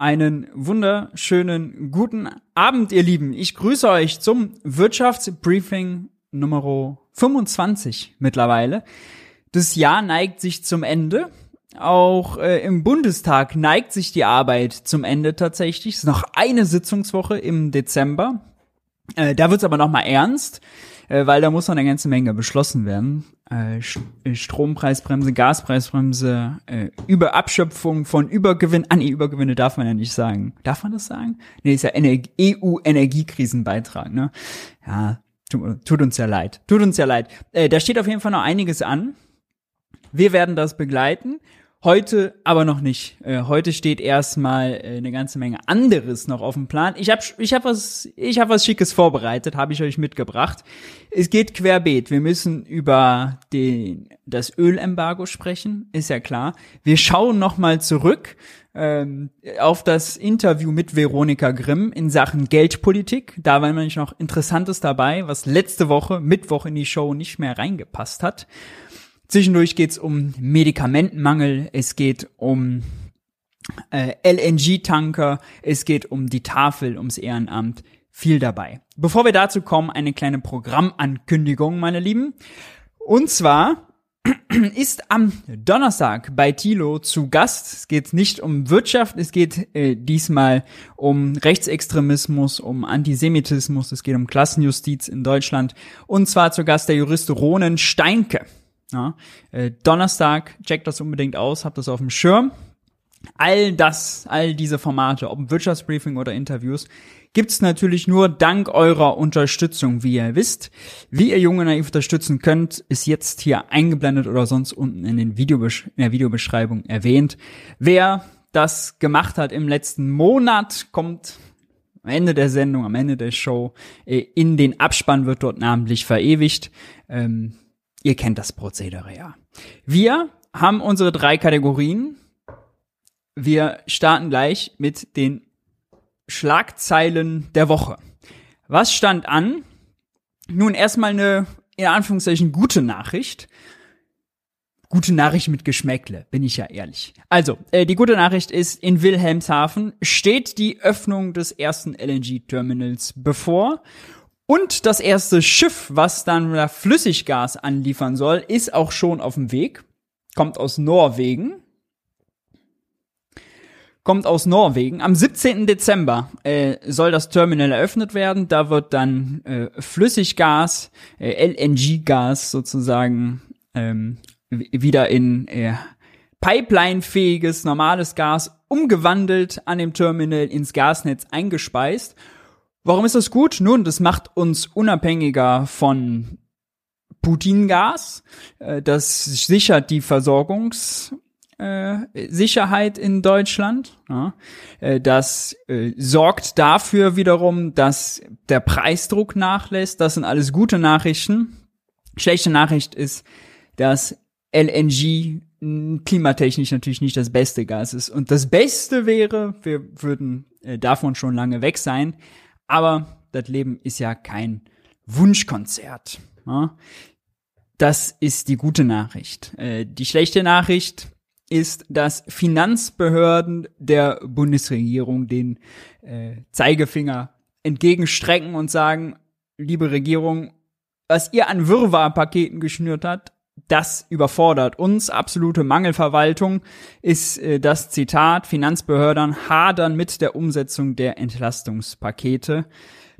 Einen wunderschönen guten Abend, ihr Lieben. Ich grüße euch zum Wirtschaftsbriefing Nummer 25 mittlerweile. Das Jahr neigt sich zum Ende. Auch äh, im Bundestag neigt sich die Arbeit zum Ende tatsächlich. Es ist noch eine Sitzungswoche im Dezember. Äh, da wird's aber noch mal ernst äh, weil da muss noch eine ganze Menge beschlossen werden. Äh, äh, Strompreisbremse, Gaspreisbremse, äh, Überabschöpfung von Übergewinn. Ah nee, Übergewinne darf man ja nicht sagen. Darf man das sagen? Nee, ist ja EU-Energiekrisenbeitrag, ne? Ja, tut, uns ja leid. Tut uns ja leid. Da steht auf jeden Fall noch einiges an. Wir werden das begleiten Heute aber noch nicht. Äh, heute steht erstmal äh, eine ganze Menge anderes noch auf dem Plan. Ich habe ich hab was ich habe was schickes vorbereitet, habe ich euch mitgebracht. Es geht querbeet. Wir müssen über den das Ölembargo sprechen, ist ja klar. Wir schauen noch mal zurück ähm, auf das Interview mit Veronika Grimm in Sachen Geldpolitik. Da war nämlich noch Interessantes dabei, was letzte Woche Mittwoch in die Show nicht mehr reingepasst hat. Zwischendurch geht es um Medikamentenmangel, es geht um äh, LNG-Tanker, es geht um die Tafel, ums Ehrenamt, viel dabei. Bevor wir dazu kommen, eine kleine Programmankündigung, meine Lieben. Und zwar ist am Donnerstag bei Tilo zu Gast. Es geht nicht um Wirtschaft, es geht äh, diesmal um Rechtsextremismus, um Antisemitismus, es geht um Klassenjustiz in Deutschland. Und zwar zu Gast der Jurist Ronen Steinke. Ja, äh, Donnerstag, checkt das unbedingt aus, habt das auf dem Schirm. All das, all diese Formate, ob Wirtschaftsbriefing oder Interviews, gibt's natürlich nur dank eurer Unterstützung, wie ihr wisst. Wie ihr Junge Naiv unterstützen könnt, ist jetzt hier eingeblendet oder sonst unten in, den Videobesch in der Videobeschreibung erwähnt. Wer das gemacht hat im letzten Monat, kommt am Ende der Sendung, am Ende der Show, äh, in den Abspann wird dort namentlich verewigt. Ähm, Ihr kennt das Prozedere ja. Wir haben unsere drei Kategorien. Wir starten gleich mit den Schlagzeilen der Woche. Was stand an? Nun erstmal eine, in Anführungszeichen, gute Nachricht. Gute Nachricht mit Geschmäckle, bin ich ja ehrlich. Also, äh, die gute Nachricht ist, in Wilhelmshaven steht die Öffnung des ersten LNG-Terminals bevor. Und das erste Schiff, was dann Flüssiggas anliefern soll, ist auch schon auf dem Weg. Kommt aus Norwegen. Kommt aus Norwegen. Am 17. Dezember äh, soll das Terminal eröffnet werden. Da wird dann äh, Flüssiggas, äh, LNG-Gas sozusagen ähm, wieder in äh, Pipeline-fähiges normales Gas umgewandelt an dem Terminal ins Gasnetz eingespeist. Warum ist das gut? Nun, das macht uns unabhängiger von Putin-Gas. Äh, das sichert die Versorgungssicherheit äh, in Deutschland. Äh, das sorgt dafür wiederum, dass der Preisdruck nachlässt. Das sind alles gute Nachrichten. Schlechte Nachricht ist, dass LNG klimatechnisch natürlich nicht das beste Gas ist. Und das Beste wäre, wir würden davon schon lange weg sein, aber das Leben ist ja kein Wunschkonzert. Ja? Das ist die gute Nachricht. Äh, die schlechte Nachricht ist, dass Finanzbehörden der Bundesregierung den äh, Zeigefinger entgegenstrecken und sagen, liebe Regierung, was ihr an Wirrwarrpaketen geschnürt habt, das überfordert uns. Absolute Mangelverwaltung ist äh, das Zitat. Finanzbehörden hadern mit der Umsetzung der Entlastungspakete.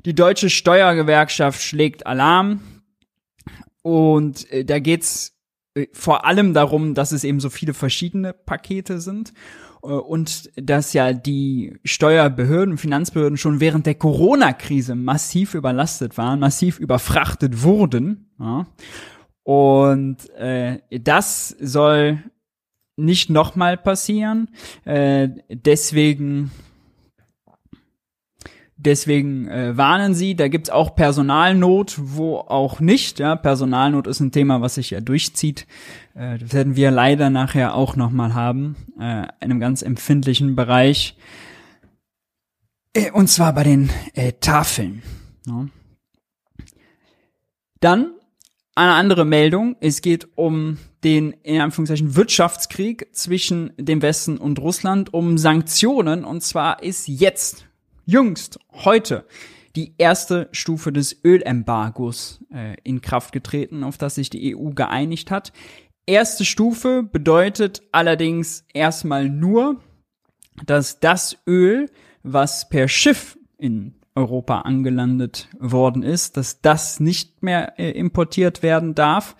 Die deutsche Steuergewerkschaft schlägt Alarm. Und äh, da geht's äh, vor allem darum, dass es eben so viele verschiedene Pakete sind äh, und dass ja die Steuerbehörden, Finanzbehörden schon während der Corona-Krise massiv überlastet waren, massiv überfrachtet wurden. Ja. Und äh, das soll nicht nochmal passieren. Äh, deswegen Deswegen äh, warnen sie, da gibt's auch Personalnot, wo auch nicht. Ja, Personalnot ist ein Thema, was sich ja durchzieht. Äh, das werden wir leider nachher auch nochmal haben, äh, in einem ganz empfindlichen Bereich. Äh, und zwar bei den äh, Tafeln. Ja. Dann eine andere Meldung. Es geht um den in Anführungszeichen Wirtschaftskrieg zwischen dem Westen und Russland um Sanktionen. Und zwar ist jetzt, jüngst, heute, die erste Stufe des Ölembargos äh, in Kraft getreten, auf das sich die EU geeinigt hat. Erste Stufe bedeutet allerdings erstmal nur, dass das Öl, was per Schiff in Europa angelandet worden ist, dass das nicht mehr äh, importiert werden darf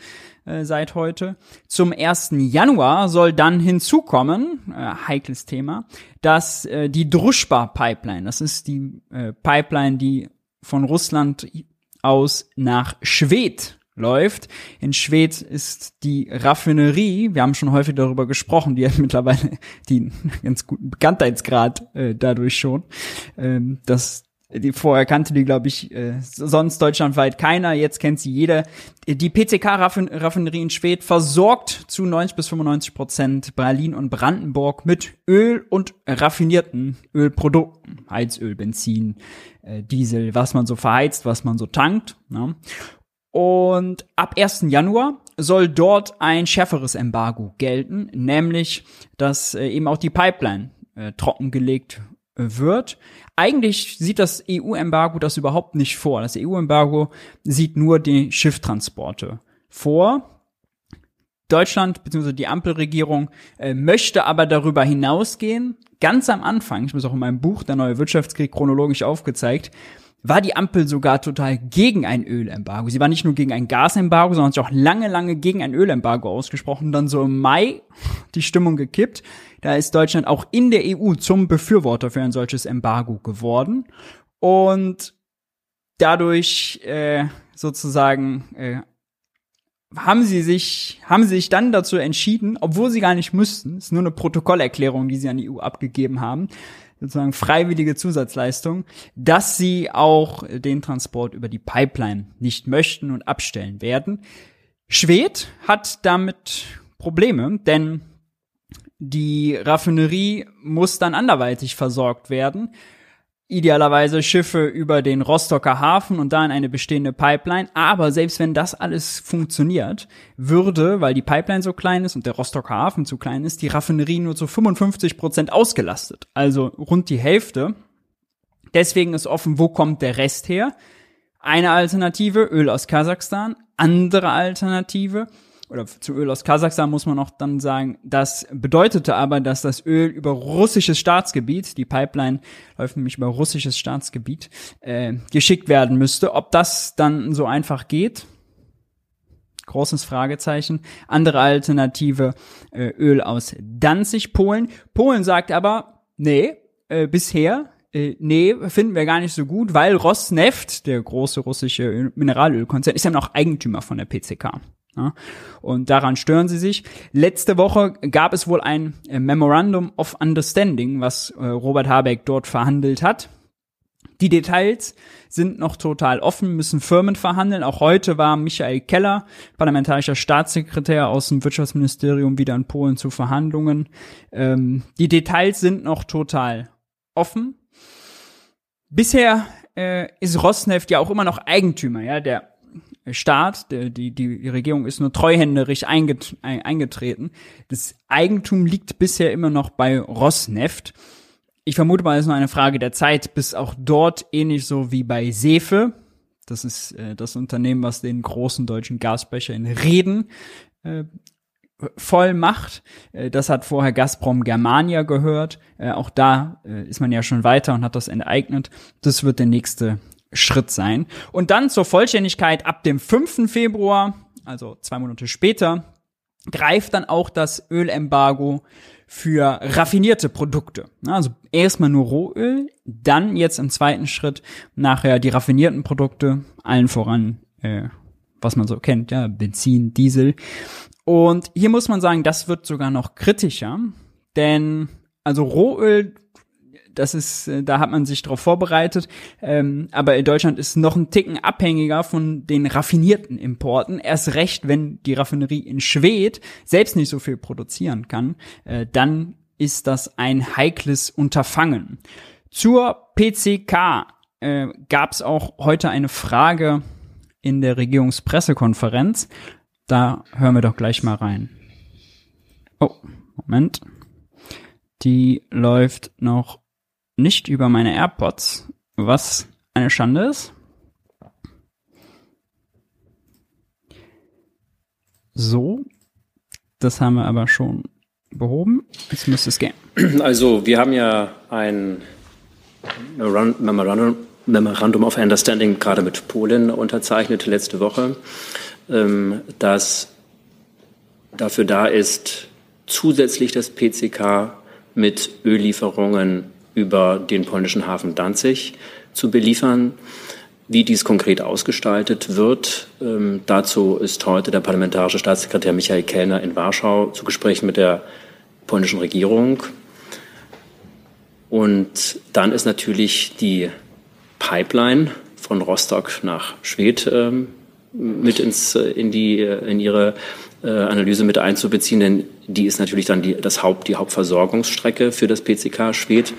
äh, seit heute. Zum 1. Januar soll dann hinzukommen, äh, heikles Thema, dass äh, die Druschba-Pipeline, das ist die äh, Pipeline, die von Russland aus nach Schwedt läuft. In Schwedt ist die Raffinerie, wir haben schon häufig darüber gesprochen, die hat mittlerweile den ganz guten Bekanntheitsgrad äh, dadurch schon, ähm, dass die vorher kannte die, glaube ich, äh, sonst deutschlandweit keiner. Jetzt kennt sie jeder. Die PCK-Raffinerie in Schwedt versorgt zu 90 bis 95 Prozent Berlin und Brandenburg mit Öl und raffinierten Ölprodukten. Heizöl, Benzin, äh, Diesel, was man so verheizt, was man so tankt. Ne? Und ab 1. Januar soll dort ein schärferes Embargo gelten, nämlich, dass äh, eben auch die Pipeline äh, trockengelegt wird. Eigentlich sieht das EU-Embargo das überhaupt nicht vor. Das EU-Embargo sieht nur die Schifftransporte vor. Deutschland bzw. die Ampelregierung äh, möchte aber darüber hinausgehen. Ganz am Anfang, ich muss auch in meinem Buch Der neue Wirtschaftskrieg chronologisch aufgezeigt, war die Ampel sogar total gegen ein Ölembargo. Sie war nicht nur gegen ein Gasembargo, sondern hat sich auch lange, lange gegen ein Ölembargo ausgesprochen. Dann so im Mai die Stimmung gekippt. Da ist Deutschland auch in der EU zum Befürworter für ein solches Embargo geworden. Und dadurch äh, sozusagen äh, haben sie sich haben sie sich dann dazu entschieden, obwohl sie gar nicht müssten, ist nur eine Protokollerklärung, die sie an die EU abgegeben haben, sozusagen freiwillige Zusatzleistung, dass sie auch den Transport über die Pipeline nicht möchten und abstellen werden. Schwed hat damit Probleme, denn die Raffinerie muss dann anderweitig versorgt werden. Idealerweise Schiffe über den Rostocker Hafen und dann eine bestehende Pipeline. Aber selbst wenn das alles funktioniert, würde, weil die Pipeline so klein ist und der Rostocker Hafen zu klein ist, die Raffinerie nur zu 55 Prozent ausgelastet. Also rund die Hälfte. Deswegen ist offen, wo kommt der Rest her? Eine Alternative, Öl aus Kasachstan. Andere Alternative, oder zu Öl aus Kasachstan muss man auch dann sagen, das bedeutete aber, dass das Öl über russisches Staatsgebiet, die Pipeline läuft nämlich über russisches Staatsgebiet, äh, geschickt werden müsste. Ob das dann so einfach geht, großes Fragezeichen. Andere Alternative, äh, Öl aus Danzig, Polen. Polen sagt aber, nee, äh, bisher äh, nee, finden wir gar nicht so gut, weil Rosneft, der große russische Mineralölkonzern, ist ja noch Eigentümer von der PCK. Ja, und daran stören sie sich. Letzte Woche gab es wohl ein äh, Memorandum of Understanding, was äh, Robert Habeck dort verhandelt hat. Die Details sind noch total offen, müssen Firmen verhandeln. Auch heute war Michael Keller, parlamentarischer Staatssekretär aus dem Wirtschaftsministerium, wieder in Polen zu Verhandlungen. Ähm, die Details sind noch total offen. Bisher äh, ist Rosneft ja auch immer noch Eigentümer, ja, der Staat, die, die, die Regierung ist nur treuhänderisch einget, eingetreten. Das Eigentum liegt bisher immer noch bei Rosneft. Ich vermute mal, es ist nur eine Frage der Zeit, bis auch dort ähnlich so wie bei Sefe, das ist äh, das Unternehmen, was den großen deutschen Gasbecher in Reden äh, voll macht. Äh, das hat vorher Gazprom Germania gehört. Äh, auch da äh, ist man ja schon weiter und hat das enteignet. Das wird der nächste Schritt sein. Und dann zur Vollständigkeit ab dem 5. Februar, also zwei Monate später, greift dann auch das Ölembargo für raffinierte Produkte. Also erstmal nur Rohöl, dann jetzt im zweiten Schritt nachher die raffinierten Produkte, allen voran, äh, was man so kennt, ja, Benzin, Diesel. Und hier muss man sagen, das wird sogar noch kritischer, denn also Rohöl das ist, äh, da hat man sich darauf vorbereitet. Ähm, aber in Deutschland ist noch ein Ticken abhängiger von den raffinierten Importen. Erst recht, wenn die Raffinerie in Schwedt selbst nicht so viel produzieren kann, äh, dann ist das ein heikles Unterfangen. Zur PCK äh, gab es auch heute eine Frage in der Regierungspressekonferenz. da hören wir doch gleich mal rein. Oh, Moment. Die läuft noch nicht über meine AirPods, was eine Schande ist. So, das haben wir aber schon behoben. Jetzt müsste es gehen. Also, wir haben ja ein Memorandum, of Understanding gerade mit Polen unterzeichnet letzte Woche, ähm, das dafür da ist, zusätzlich das PCK mit Öllieferungen über den polnischen Hafen Danzig zu beliefern. Wie dies konkret ausgestaltet wird, ähm, dazu ist heute der parlamentarische Staatssekretär Michael Kellner in Warschau zu Gesprächen mit der polnischen Regierung. Und dann ist natürlich die Pipeline von Rostock nach Schwedt ähm, mit ins, äh, in, die, äh, in ihre äh, Analyse mit einzubeziehen, denn die ist natürlich dann die, das Haupt, die Hauptversorgungsstrecke für das PCK Schwedt.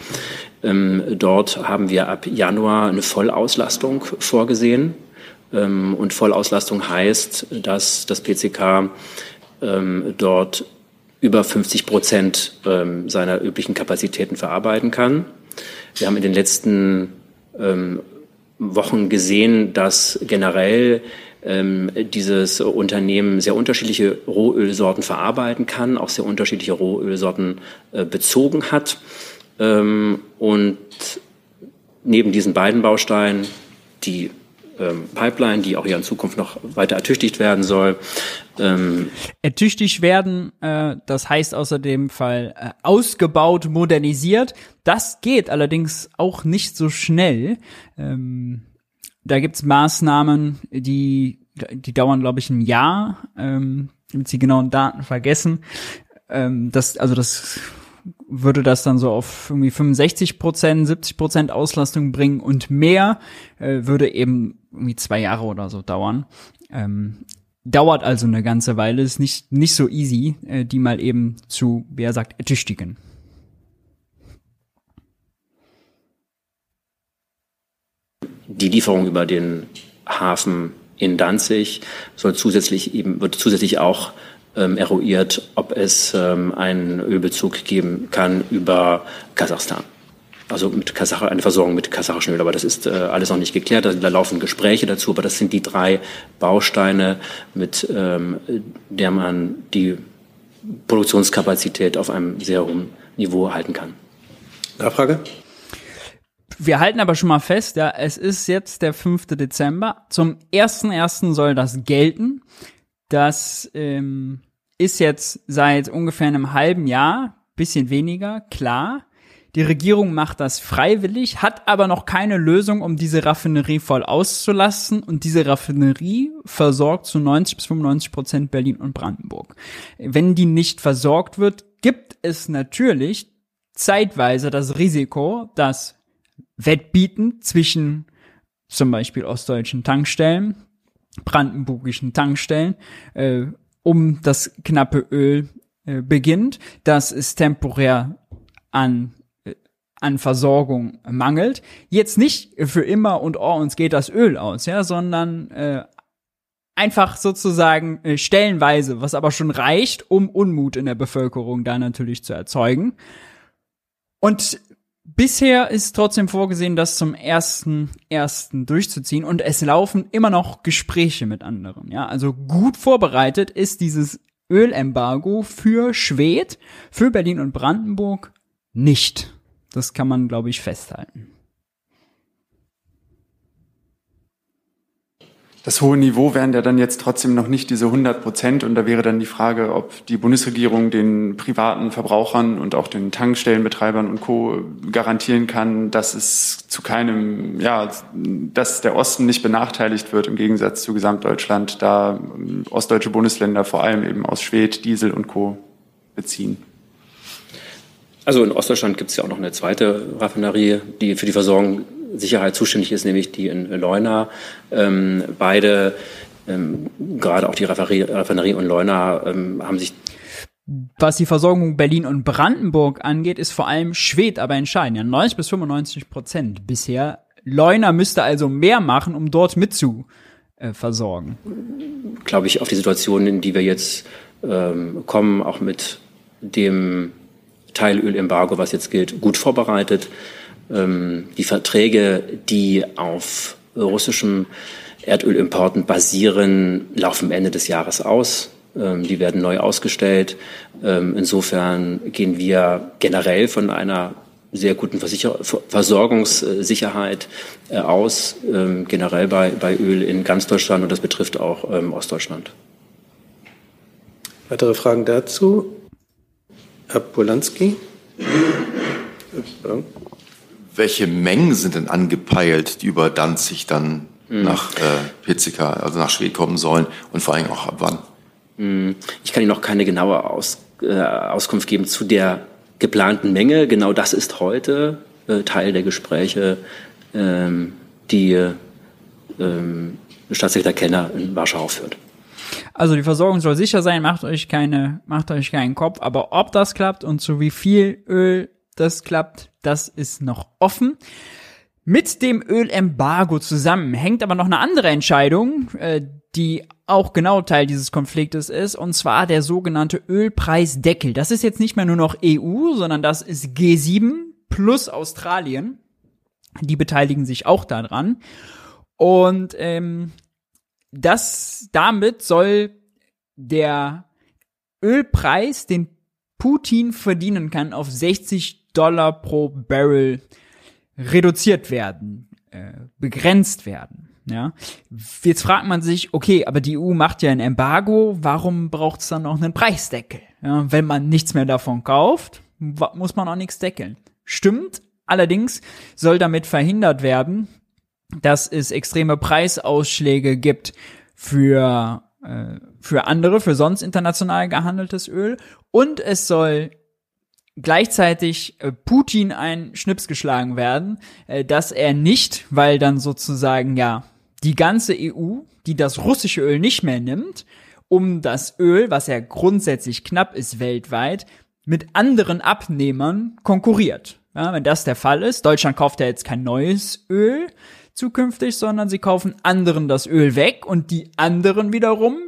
Ähm, dort haben wir ab Januar eine Vollauslastung vorgesehen. Ähm, und Vollauslastung heißt, dass das PCK ähm, dort über 50 Prozent ähm, seiner üblichen Kapazitäten verarbeiten kann. Wir haben in den letzten ähm, Wochen gesehen, dass generell dieses Unternehmen sehr unterschiedliche Rohölsorten verarbeiten kann, auch sehr unterschiedliche Rohölsorten äh, bezogen hat. Ähm, und neben diesen beiden Bausteinen, die ähm, Pipeline, die auch ja in Zukunft noch weiter ertüchtigt werden soll. Ähm, ertüchtigt werden, äh, das heißt außerdem Fall äh, ausgebaut, modernisiert. Das geht allerdings auch nicht so schnell. Ähm, da gibt's Maßnahmen, die, die dauern, glaube ich, ein Jahr, ähm, damit sie genauen Daten vergessen. Ähm, das, also das würde das dann so auf irgendwie 65 Prozent, 70 Prozent Auslastung bringen und mehr äh, würde eben irgendwie zwei Jahre oder so dauern. Ähm, dauert also eine ganze Weile, ist nicht, nicht so easy, äh, die mal eben zu, wie er sagt, ertüchtigen. Die Lieferung über den Hafen in Danzig soll zusätzlich eben, wird zusätzlich auch ähm, eruiert, ob es ähm, einen Ölbezug geben kann über Kasachstan. Also mit Kasach eine Versorgung mit kasachischen Öl, aber das ist äh, alles noch nicht geklärt. Da, da, laufen Gespräche dazu, aber das sind die drei Bausteine, mit ähm, der man die Produktionskapazität auf einem sehr hohen Niveau halten kann. Nachfrage? Wir halten aber schon mal fest, ja, es ist jetzt der 5. Dezember. Zum 1.1. soll das gelten. Das ähm, ist jetzt seit ungefähr einem halben Jahr, bisschen weniger, klar. Die Regierung macht das freiwillig, hat aber noch keine Lösung, um diese Raffinerie voll auszulassen. Und diese Raffinerie versorgt zu 90 bis 95 Prozent Berlin und Brandenburg. Wenn die nicht versorgt wird, gibt es natürlich zeitweise das Risiko, dass Wettbieten zwischen zum Beispiel ostdeutschen Tankstellen, brandenburgischen Tankstellen, äh, um das knappe Öl äh, beginnt, dass es temporär an äh, an Versorgung mangelt. Jetzt nicht für immer und oh, uns geht das Öl aus, ja, sondern äh, einfach sozusagen äh, stellenweise, was aber schon reicht, um Unmut in der Bevölkerung da natürlich zu erzeugen. Und Bisher ist trotzdem vorgesehen, das zum ersten ersten durchzuziehen und es laufen immer noch Gespräche mit anderen. Ja, also gut vorbereitet ist dieses Ölembargo für Schwed, für Berlin und Brandenburg nicht. Das kann man, glaube ich, festhalten. Das hohe Niveau wären ja dann jetzt trotzdem noch nicht diese 100 Prozent. Und da wäre dann die Frage, ob die Bundesregierung den privaten Verbrauchern und auch den Tankstellenbetreibern und Co. garantieren kann, dass es zu keinem, ja, dass der Osten nicht benachteiligt wird im Gegensatz zu Gesamtdeutschland, da ostdeutsche Bundesländer vor allem eben aus Schwed, Diesel und Co. beziehen. Also in Ostdeutschland gibt es ja auch noch eine zweite Raffinerie, die für die Versorgung Sicherheit zuständig ist, nämlich die in Leuna. Ähm, beide, ähm, gerade auch die Raffinerie und Leuna, ähm, haben sich was die Versorgung Berlin und Brandenburg angeht, ist vor allem Schwed aber entscheidend. Ja, 90 bis 95 Prozent bisher. Leuna müsste also mehr machen, um dort mitzu, äh, versorgen? Glaube ich, auf die Situation, in die wir jetzt ähm, kommen, auch mit dem Teilölembargo, was jetzt gilt, gut vorbereitet. Ähm, die Verträge, die auf russischem Erdölimporten basieren, laufen Ende des Jahres aus. Ähm, die werden neu ausgestellt. Ähm, insofern gehen wir generell von einer sehr guten Versicher Versorgungssicherheit äh, aus, ähm, generell bei, bei Öl in ganz Deutschland und das betrifft auch ähm, Ostdeutschland. Weitere Fragen dazu? Herr Polanski? Welche Mengen sind denn angepeilt, die über Danzig dann mhm. nach äh, Pizzika, also nach Schwed kommen sollen und vor allem auch ab wann? Mhm. Ich kann Ihnen noch keine genaue Aus, äh, Auskunft geben zu der geplanten Menge. Genau das ist heute äh, Teil der Gespräche, ähm, die ähm, Staatssekretär Kenner in Warschau führt. Also die Versorgung soll sicher sein, macht euch keine, macht euch keinen Kopf, aber ob das klappt und zu wie viel Öl das klappt, das ist noch offen. Mit dem Ölembargo zusammen hängt aber noch eine andere Entscheidung, äh, die auch genau Teil dieses Konfliktes ist, und zwar der sogenannte Ölpreisdeckel. Das ist jetzt nicht mehr nur noch EU, sondern das ist G7 plus Australien. Die beteiligen sich auch daran. Und ähm, das damit soll der Ölpreis, den Putin verdienen kann, auf 60 Dollar pro Barrel reduziert werden, äh, begrenzt werden. Ja, jetzt fragt man sich, okay, aber die EU macht ja ein Embargo, warum braucht es dann noch einen Preisdeckel? Ja, wenn man nichts mehr davon kauft, muss man auch nichts deckeln. Stimmt, allerdings soll damit verhindert werden, dass es extreme Preisausschläge gibt für äh, für andere, für sonst international gehandeltes Öl und es soll gleichzeitig äh, Putin ein Schnips geschlagen werden, äh, dass er nicht, weil dann sozusagen ja die ganze EU, die das russische Öl nicht mehr nimmt, um das Öl, was ja grundsätzlich knapp ist weltweit, mit anderen Abnehmern konkurriert. Ja, wenn das der Fall ist, Deutschland kauft ja jetzt kein neues Öl zukünftig, sondern sie kaufen anderen das Öl weg und die anderen wiederum,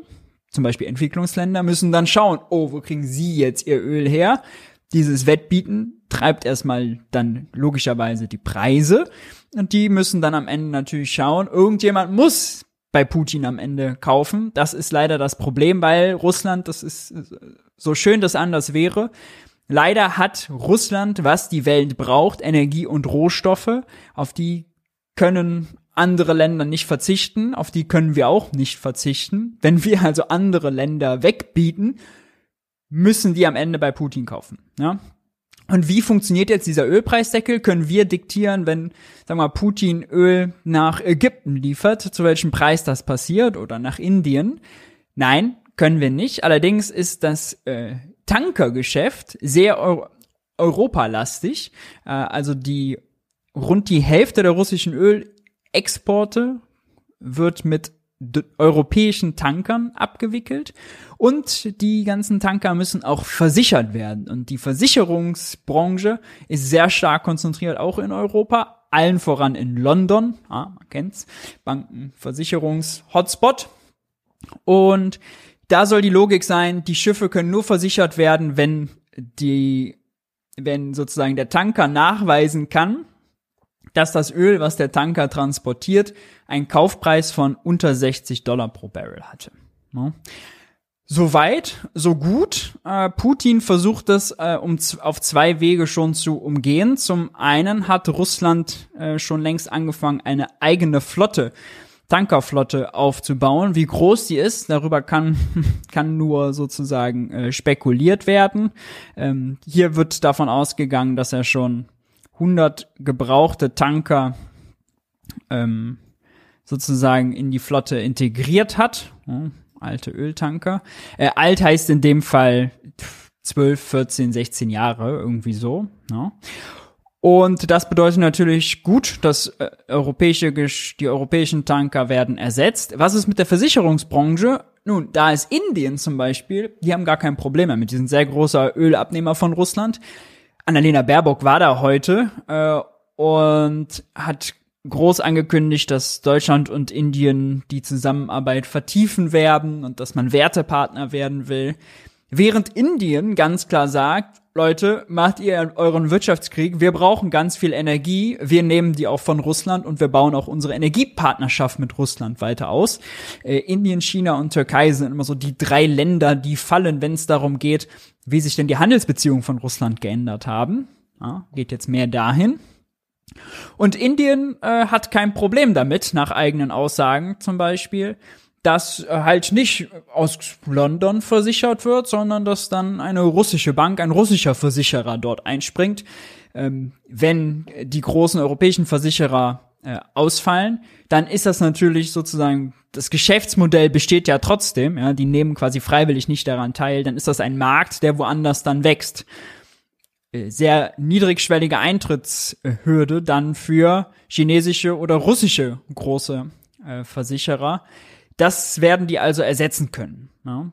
zum Beispiel Entwicklungsländer, müssen dann schauen, oh, wo kriegen sie jetzt ihr Öl her? Dieses Wettbieten treibt erstmal dann logischerweise die Preise und die müssen dann am Ende natürlich schauen, irgendjemand muss bei Putin am Ende kaufen. Das ist leider das Problem, weil Russland, das ist so schön das anders wäre, leider hat Russland, was die Welt braucht, Energie und Rohstoffe, auf die können andere Länder nicht verzichten, auf die können wir auch nicht verzichten. Wenn wir also andere Länder wegbieten, müssen die am Ende bei Putin kaufen. Ja? Und wie funktioniert jetzt dieser Ölpreisdeckel? Können wir diktieren, wenn, sagen wir mal, Putin Öl nach Ägypten liefert, zu welchem Preis das passiert oder nach Indien? Nein, können wir nicht. Allerdings ist das äh, Tankergeschäft sehr Euro europalastig. Äh, also die rund die Hälfte der russischen Ölexporte wird mit europäischen Tankern abgewickelt. Und die ganzen Tanker müssen auch versichert werden. Und die Versicherungsbranche ist sehr stark konzentriert auch in Europa, allen voran in London, ah, man kennt's, Banken, Versicherungs-Hotspot und da soll die Logik sein, die Schiffe können nur versichert werden, wenn die wenn sozusagen der Tanker nachweisen kann, dass das Öl, was der Tanker transportiert, einen Kaufpreis von unter 60 Dollar pro Barrel hatte. Ja. Soweit, so gut. Äh, Putin versucht es äh, um, auf zwei Wege schon zu umgehen. Zum einen hat Russland äh, schon längst angefangen, eine eigene Flotte, Tankerflotte aufzubauen. Wie groß die ist, darüber kann, kann nur sozusagen äh, spekuliert werden. Ähm, hier wird davon ausgegangen, dass er schon 100 gebrauchte Tanker ähm, sozusagen in die Flotte integriert hat. Ja, alte Öltanker. Äh, alt heißt in dem Fall 12, 14, 16 Jahre, irgendwie so. Ja. Und das bedeutet natürlich gut, dass äh, europäische, die europäischen Tanker werden ersetzt. Was ist mit der Versicherungsbranche? Nun, da ist Indien zum Beispiel, die haben gar kein Problem damit. Die sind sehr großer Ölabnehmer von Russland. Annalena Baerbock war da heute äh, und hat groß angekündigt, dass Deutschland und Indien die Zusammenarbeit vertiefen werden und dass man Wertepartner werden will. Während Indien ganz klar sagt, Leute, macht ihr euren Wirtschaftskrieg, wir brauchen ganz viel Energie, wir nehmen die auch von Russland und wir bauen auch unsere Energiepartnerschaft mit Russland weiter aus. Äh, Indien, China und Türkei sind immer so die drei Länder, die fallen, wenn es darum geht, wie sich denn die Handelsbeziehungen von Russland geändert haben. Ja, geht jetzt mehr dahin. Und Indien äh, hat kein Problem damit, nach eigenen Aussagen zum Beispiel, dass äh, halt nicht aus London versichert wird, sondern dass dann eine russische Bank, ein russischer Versicherer dort einspringt. Ähm, wenn die großen europäischen Versicherer äh, ausfallen, dann ist das natürlich sozusagen, das Geschäftsmodell besteht ja trotzdem, ja, die nehmen quasi freiwillig nicht daran teil, dann ist das ein Markt, der woanders dann wächst. Äh, sehr niedrigschwellige Eintrittshürde dann für chinesische oder russische große äh, Versicherer. Das werden die also ersetzen können. Ja.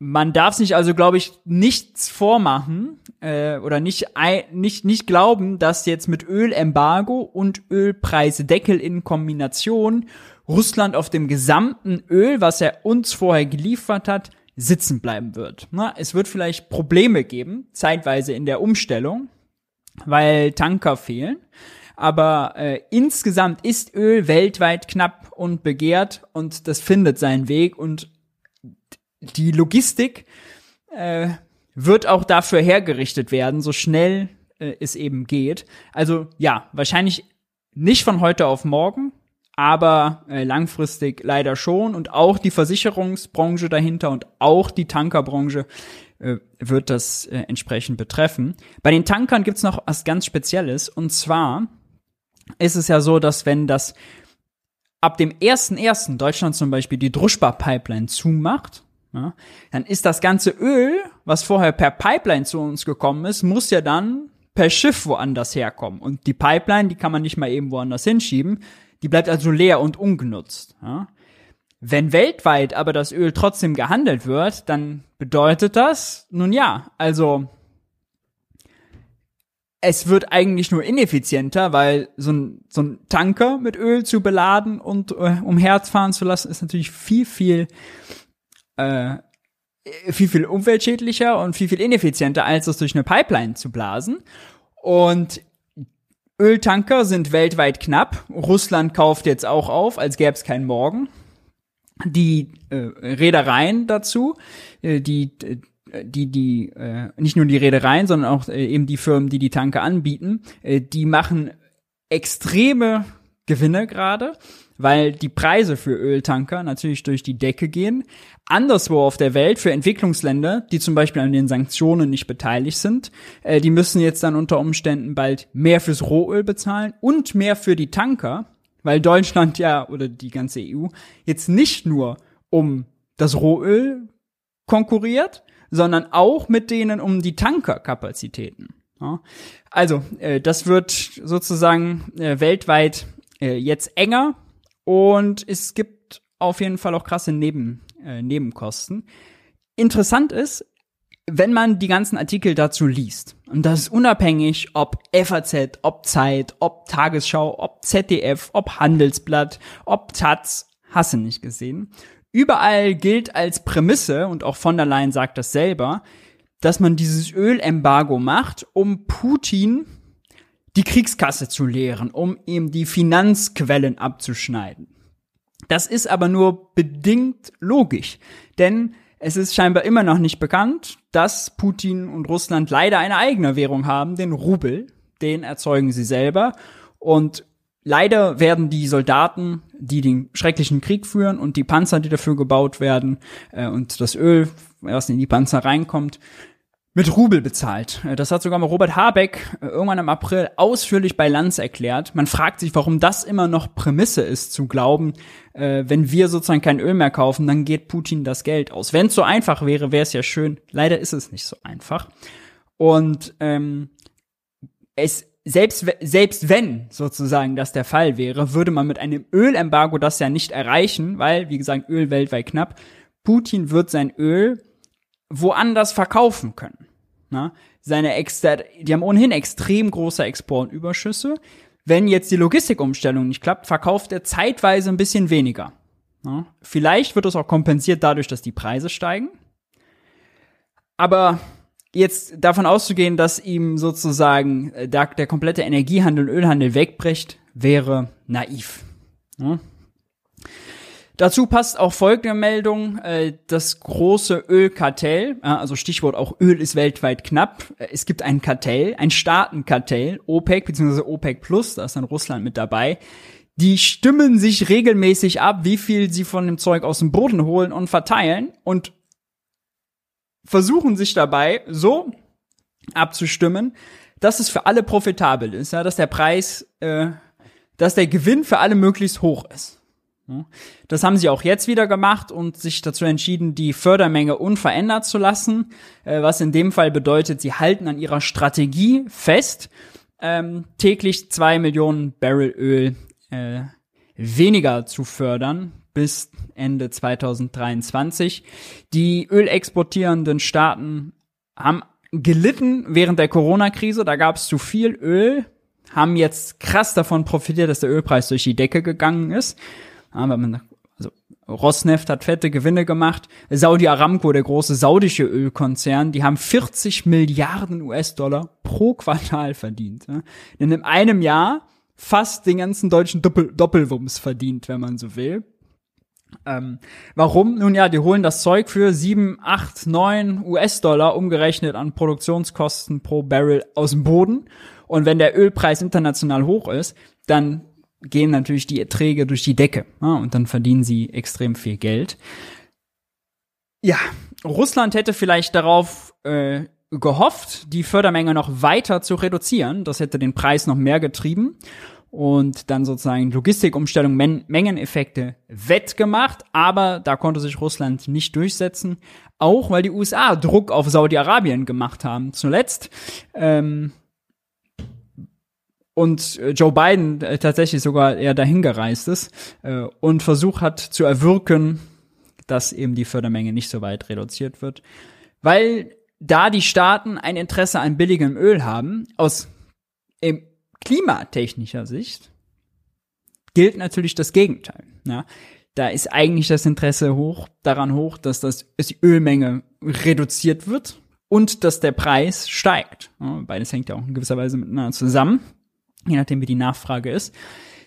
Man darf sich also, glaube ich, nichts vormachen äh, oder nicht, nicht, nicht glauben, dass jetzt mit Ölembargo und Ölpreisedeckel in Kombination Russland auf dem gesamten Öl, was er uns vorher geliefert hat, sitzen bleiben wird. Na, es wird vielleicht Probleme geben, zeitweise in der Umstellung, weil Tanker fehlen. Aber äh, insgesamt ist Öl weltweit knapp und begehrt und das findet seinen Weg und die Logistik äh, wird auch dafür hergerichtet werden, so schnell äh, es eben geht. Also ja, wahrscheinlich nicht von heute auf morgen, aber äh, langfristig leider schon und auch die Versicherungsbranche dahinter und auch die Tankerbranche äh, wird das äh, entsprechend betreffen. Bei den Tankern gibt's noch was ganz Spezielles und zwar ist es ja so, dass wenn das ab dem 1.1. Deutschland zum Beispiel die Druschba-Pipeline zumacht, ja, dann ist das ganze Öl, was vorher per Pipeline zu uns gekommen ist, muss ja dann per Schiff woanders herkommen. Und die Pipeline, die kann man nicht mal eben woanders hinschieben. Die bleibt also leer und ungenutzt. Ja? Wenn weltweit aber das Öl trotzdem gehandelt wird, dann bedeutet das, nun ja, also es wird eigentlich nur ineffizienter, weil so ein, so ein Tanker mit Öl zu beladen und äh, umherfahren zu lassen, ist natürlich viel, viel, äh, viel, viel umweltschädlicher und viel, viel ineffizienter, als das durch eine Pipeline zu blasen. Und Öltanker sind weltweit knapp. Russland kauft jetzt auch auf, als gäbe es keinen Morgen. Die äh, Reedereien dazu, äh, die äh, die die äh, nicht nur die Reedereien, sondern auch äh, eben die Firmen, die die Tanker anbieten, äh, die machen extreme Gewinne gerade, weil die Preise für Öltanker natürlich durch die Decke gehen. Anderswo auf der Welt für Entwicklungsländer, die zum Beispiel an den Sanktionen nicht beteiligt sind, äh, die müssen jetzt dann unter Umständen bald mehr fürs Rohöl bezahlen und mehr für die Tanker, weil Deutschland ja oder die ganze EU jetzt nicht nur um das Rohöl konkurriert, sondern auch mit denen um die Tankerkapazitäten. Also, äh, das wird sozusagen äh, weltweit äh, jetzt enger und es gibt auf jeden Fall auch krasse Neben, äh, Nebenkosten. Interessant ist, wenn man die ganzen Artikel dazu liest, und das ist unabhängig, ob FAZ, ob Zeit, ob Tagesschau, ob ZDF, ob Handelsblatt, ob Taz, hasse nicht gesehen. Überall gilt als Prämisse, und auch von der Leyen sagt das selber, dass man dieses Ölembargo macht, um Putin die Kriegskasse zu leeren, um ihm die Finanzquellen abzuschneiden. Das ist aber nur bedingt logisch, denn es ist scheinbar immer noch nicht bekannt, dass Putin und Russland leider eine eigene Währung haben, den Rubel. Den erzeugen sie selber. Und leider werden die Soldaten, die den schrecklichen Krieg führen und die Panzer, die dafür gebaut werden äh, und das Öl, was in die Panzer reinkommt, mit Rubel bezahlt. Äh, das hat sogar mal Robert Habeck äh, irgendwann im April ausführlich bei Lanz erklärt. Man fragt sich, warum das immer noch Prämisse ist, zu glauben, äh, wenn wir sozusagen kein Öl mehr kaufen, dann geht Putin das Geld aus. Wenn es so einfach wäre, wäre es ja schön. Leider ist es nicht so einfach. Und ähm, es selbst, selbst wenn sozusagen das der Fall wäre, würde man mit einem Ölembargo das ja nicht erreichen, weil, wie gesagt, Öl weltweit knapp. Putin wird sein Öl woanders verkaufen können. Na? Seine Exter die haben ohnehin extrem große Exportüberschüsse. Wenn jetzt die Logistikumstellung nicht klappt, verkauft er zeitweise ein bisschen weniger. Ja, vielleicht wird es auch kompensiert dadurch, dass die Preise steigen. Aber jetzt davon auszugehen, dass ihm sozusagen äh, der, der komplette Energiehandel und Ölhandel wegbricht, wäre naiv. Ja. Dazu passt auch folgende Meldung, äh, das große Ölkartell, also Stichwort auch Öl ist weltweit knapp. Äh, es gibt ein Kartell, ein Staatenkartell, OPEC bzw. OPEC Plus, da ist dann Russland mit dabei. Die stimmen sich regelmäßig ab, wie viel sie von dem Zeug aus dem Boden holen und verteilen und versuchen sich dabei so abzustimmen, dass es für alle profitabel ist, ja, dass der Preis, äh, dass der Gewinn für alle möglichst hoch ist. Das haben sie auch jetzt wieder gemacht und sich dazu entschieden, die Fördermenge unverändert zu lassen, äh, was in dem Fall bedeutet, sie halten an ihrer Strategie fest, ähm, täglich zwei Millionen Barrel Öl äh, weniger zu fördern bis Ende 2023. Die ölexportierenden Staaten haben gelitten während der Corona-Krise, da gab es zu viel Öl, haben jetzt krass davon profitiert, dass der Ölpreis durch die Decke gegangen ist aber man, also Rosneft hat fette Gewinne gemacht. Saudi Aramco, der große saudische Ölkonzern, die haben 40 Milliarden US-Dollar pro Quartal verdient. Ja. In einem Jahr fast den ganzen deutschen Doppel Doppelwumms verdient, wenn man so will. Ähm, warum? Nun ja, die holen das Zeug für 7, 8, 9 US-Dollar umgerechnet an Produktionskosten pro Barrel aus dem Boden. Und wenn der Ölpreis international hoch ist, dann gehen natürlich die Erträge durch die Decke ja, und dann verdienen sie extrem viel Geld. Ja, Russland hätte vielleicht darauf äh, gehofft, die Fördermenge noch weiter zu reduzieren. Das hätte den Preis noch mehr getrieben und dann sozusagen Logistikumstellung, Men Mengeneffekte wettgemacht. Aber da konnte sich Russland nicht durchsetzen, auch weil die USA Druck auf Saudi-Arabien gemacht haben. Zuletzt ähm, und äh, Joe Biden äh, tatsächlich sogar eher dahin gereist ist äh, und versucht hat zu erwirken, dass eben die Fördermenge nicht so weit reduziert wird, weil da die Staaten ein Interesse an billigem Öl haben, aus ähm, klimatechnischer Sicht, gilt natürlich das Gegenteil. Ja? Da ist eigentlich das Interesse hoch, daran hoch, dass, das, dass die Ölmenge reduziert wird und dass der Preis steigt. Ja, beides hängt ja auch in gewisser Weise miteinander zusammen je nachdem wie die Nachfrage ist.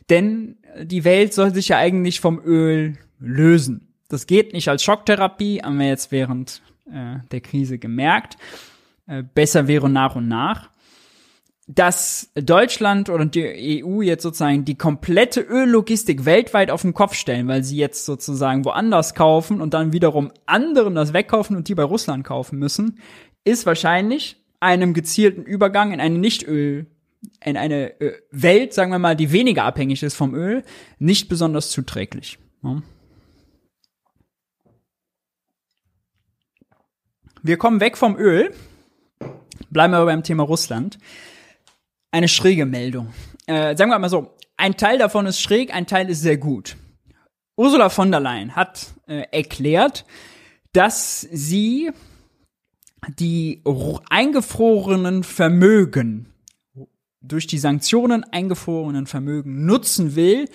Denn die Welt soll sich ja eigentlich vom Öl lösen. Das geht nicht als Schocktherapie, haben wir jetzt während äh, der Krise gemerkt. Äh, besser wäre nach und nach. Dass Deutschland oder die EU jetzt sozusagen die komplette Öllogistik weltweit auf den Kopf stellen, weil sie jetzt sozusagen woanders kaufen und dann wiederum anderen das wegkaufen und die bei Russland kaufen müssen, ist wahrscheinlich einem gezielten Übergang in eine Nicht-Öl in eine äh, Welt, sagen wir mal, die weniger abhängig ist vom Öl, nicht besonders zuträglich. Ja. Wir kommen weg vom Öl, bleiben aber beim Thema Russland. Eine schräge Meldung. Äh, sagen wir mal so, ein Teil davon ist schräg, ein Teil ist sehr gut. Ursula von der Leyen hat äh, erklärt, dass sie die eingefrorenen Vermögen durch die Sanktionen eingefrorenen Vermögen nutzen will,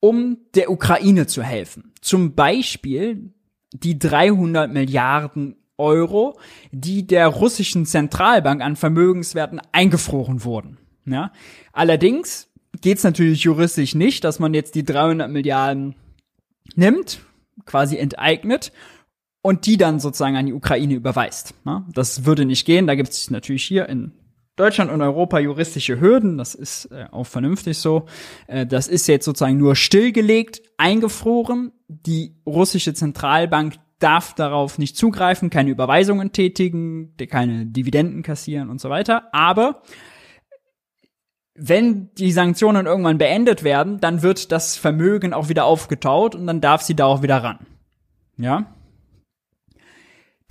um der Ukraine zu helfen. Zum Beispiel die 300 Milliarden Euro, die der russischen Zentralbank an Vermögenswerten eingefroren wurden. Ja? Allerdings geht es natürlich juristisch nicht, dass man jetzt die 300 Milliarden nimmt, quasi enteignet und die dann sozusagen an die Ukraine überweist. Ja? Das würde nicht gehen. Da gibt es natürlich hier in Deutschland und Europa juristische Hürden, das ist äh, auch vernünftig so. Äh, das ist jetzt sozusagen nur stillgelegt, eingefroren. Die russische Zentralbank darf darauf nicht zugreifen, keine Überweisungen tätigen, keine Dividenden kassieren und so weiter. Aber wenn die Sanktionen irgendwann beendet werden, dann wird das Vermögen auch wieder aufgetaut und dann darf sie da auch wieder ran. Ja?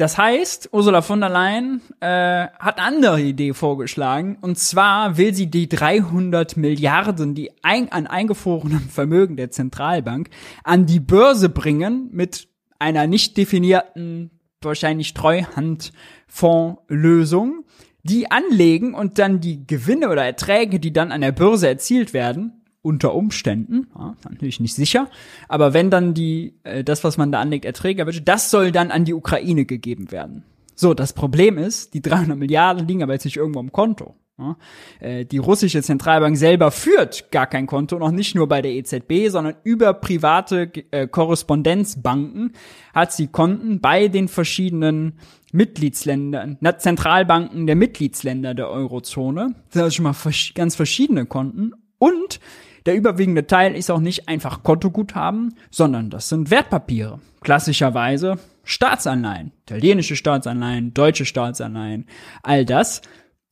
Das heißt, Ursula von der Leyen äh, hat eine andere Idee vorgeschlagen. Und zwar will sie die 300 Milliarden, die ein, an eingefrorenem Vermögen der Zentralbank, an die Börse bringen mit einer nicht definierten, wahrscheinlich Treuhandfondslösung, die anlegen und dann die Gewinne oder Erträge, die dann an der Börse erzielt werden, unter Umständen, ja, natürlich nicht sicher, aber wenn dann die, äh, das, was man da anlegt, Erträge erwirtschaftet, das soll dann an die Ukraine gegeben werden. So, das Problem ist, die 300 Milliarden liegen aber jetzt nicht irgendwo im Konto. Ja, äh, die russische Zentralbank selber führt gar kein Konto, noch nicht nur bei der EZB, sondern über private äh, Korrespondenzbanken hat sie Konten bei den verschiedenen Mitgliedsländern, Zentralbanken der Mitgliedsländer der Eurozone. Das sind also schon mal ganz verschiedene Konten. Und der überwiegende Teil ist auch nicht einfach Kontoguthaben, sondern das sind Wertpapiere. Klassischerweise Staatsanleihen, italienische Staatsanleihen, deutsche Staatsanleihen, all das.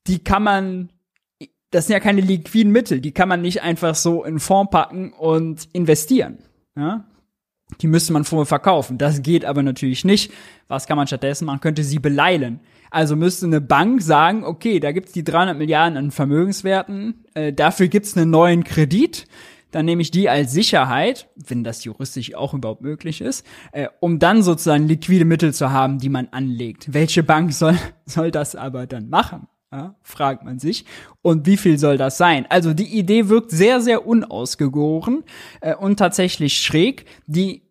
Die kann man, das sind ja keine liquiden Mittel, die kann man nicht einfach so in Fonds packen und investieren. Ja? Die müsste man vorher verkaufen. Das geht aber natürlich nicht. Was kann man stattdessen machen? Könnte sie beleilen. Also müsste eine Bank sagen, okay, da gibt's die 300 Milliarden an Vermögenswerten, äh, dafür gibt's einen neuen Kredit, dann nehme ich die als Sicherheit, wenn das juristisch auch überhaupt möglich ist, äh, um dann sozusagen liquide Mittel zu haben, die man anlegt. Welche Bank soll, soll das aber dann machen? Ja, fragt man sich. Und wie viel soll das sein? Also die Idee wirkt sehr, sehr unausgegoren äh, und tatsächlich schräg. Die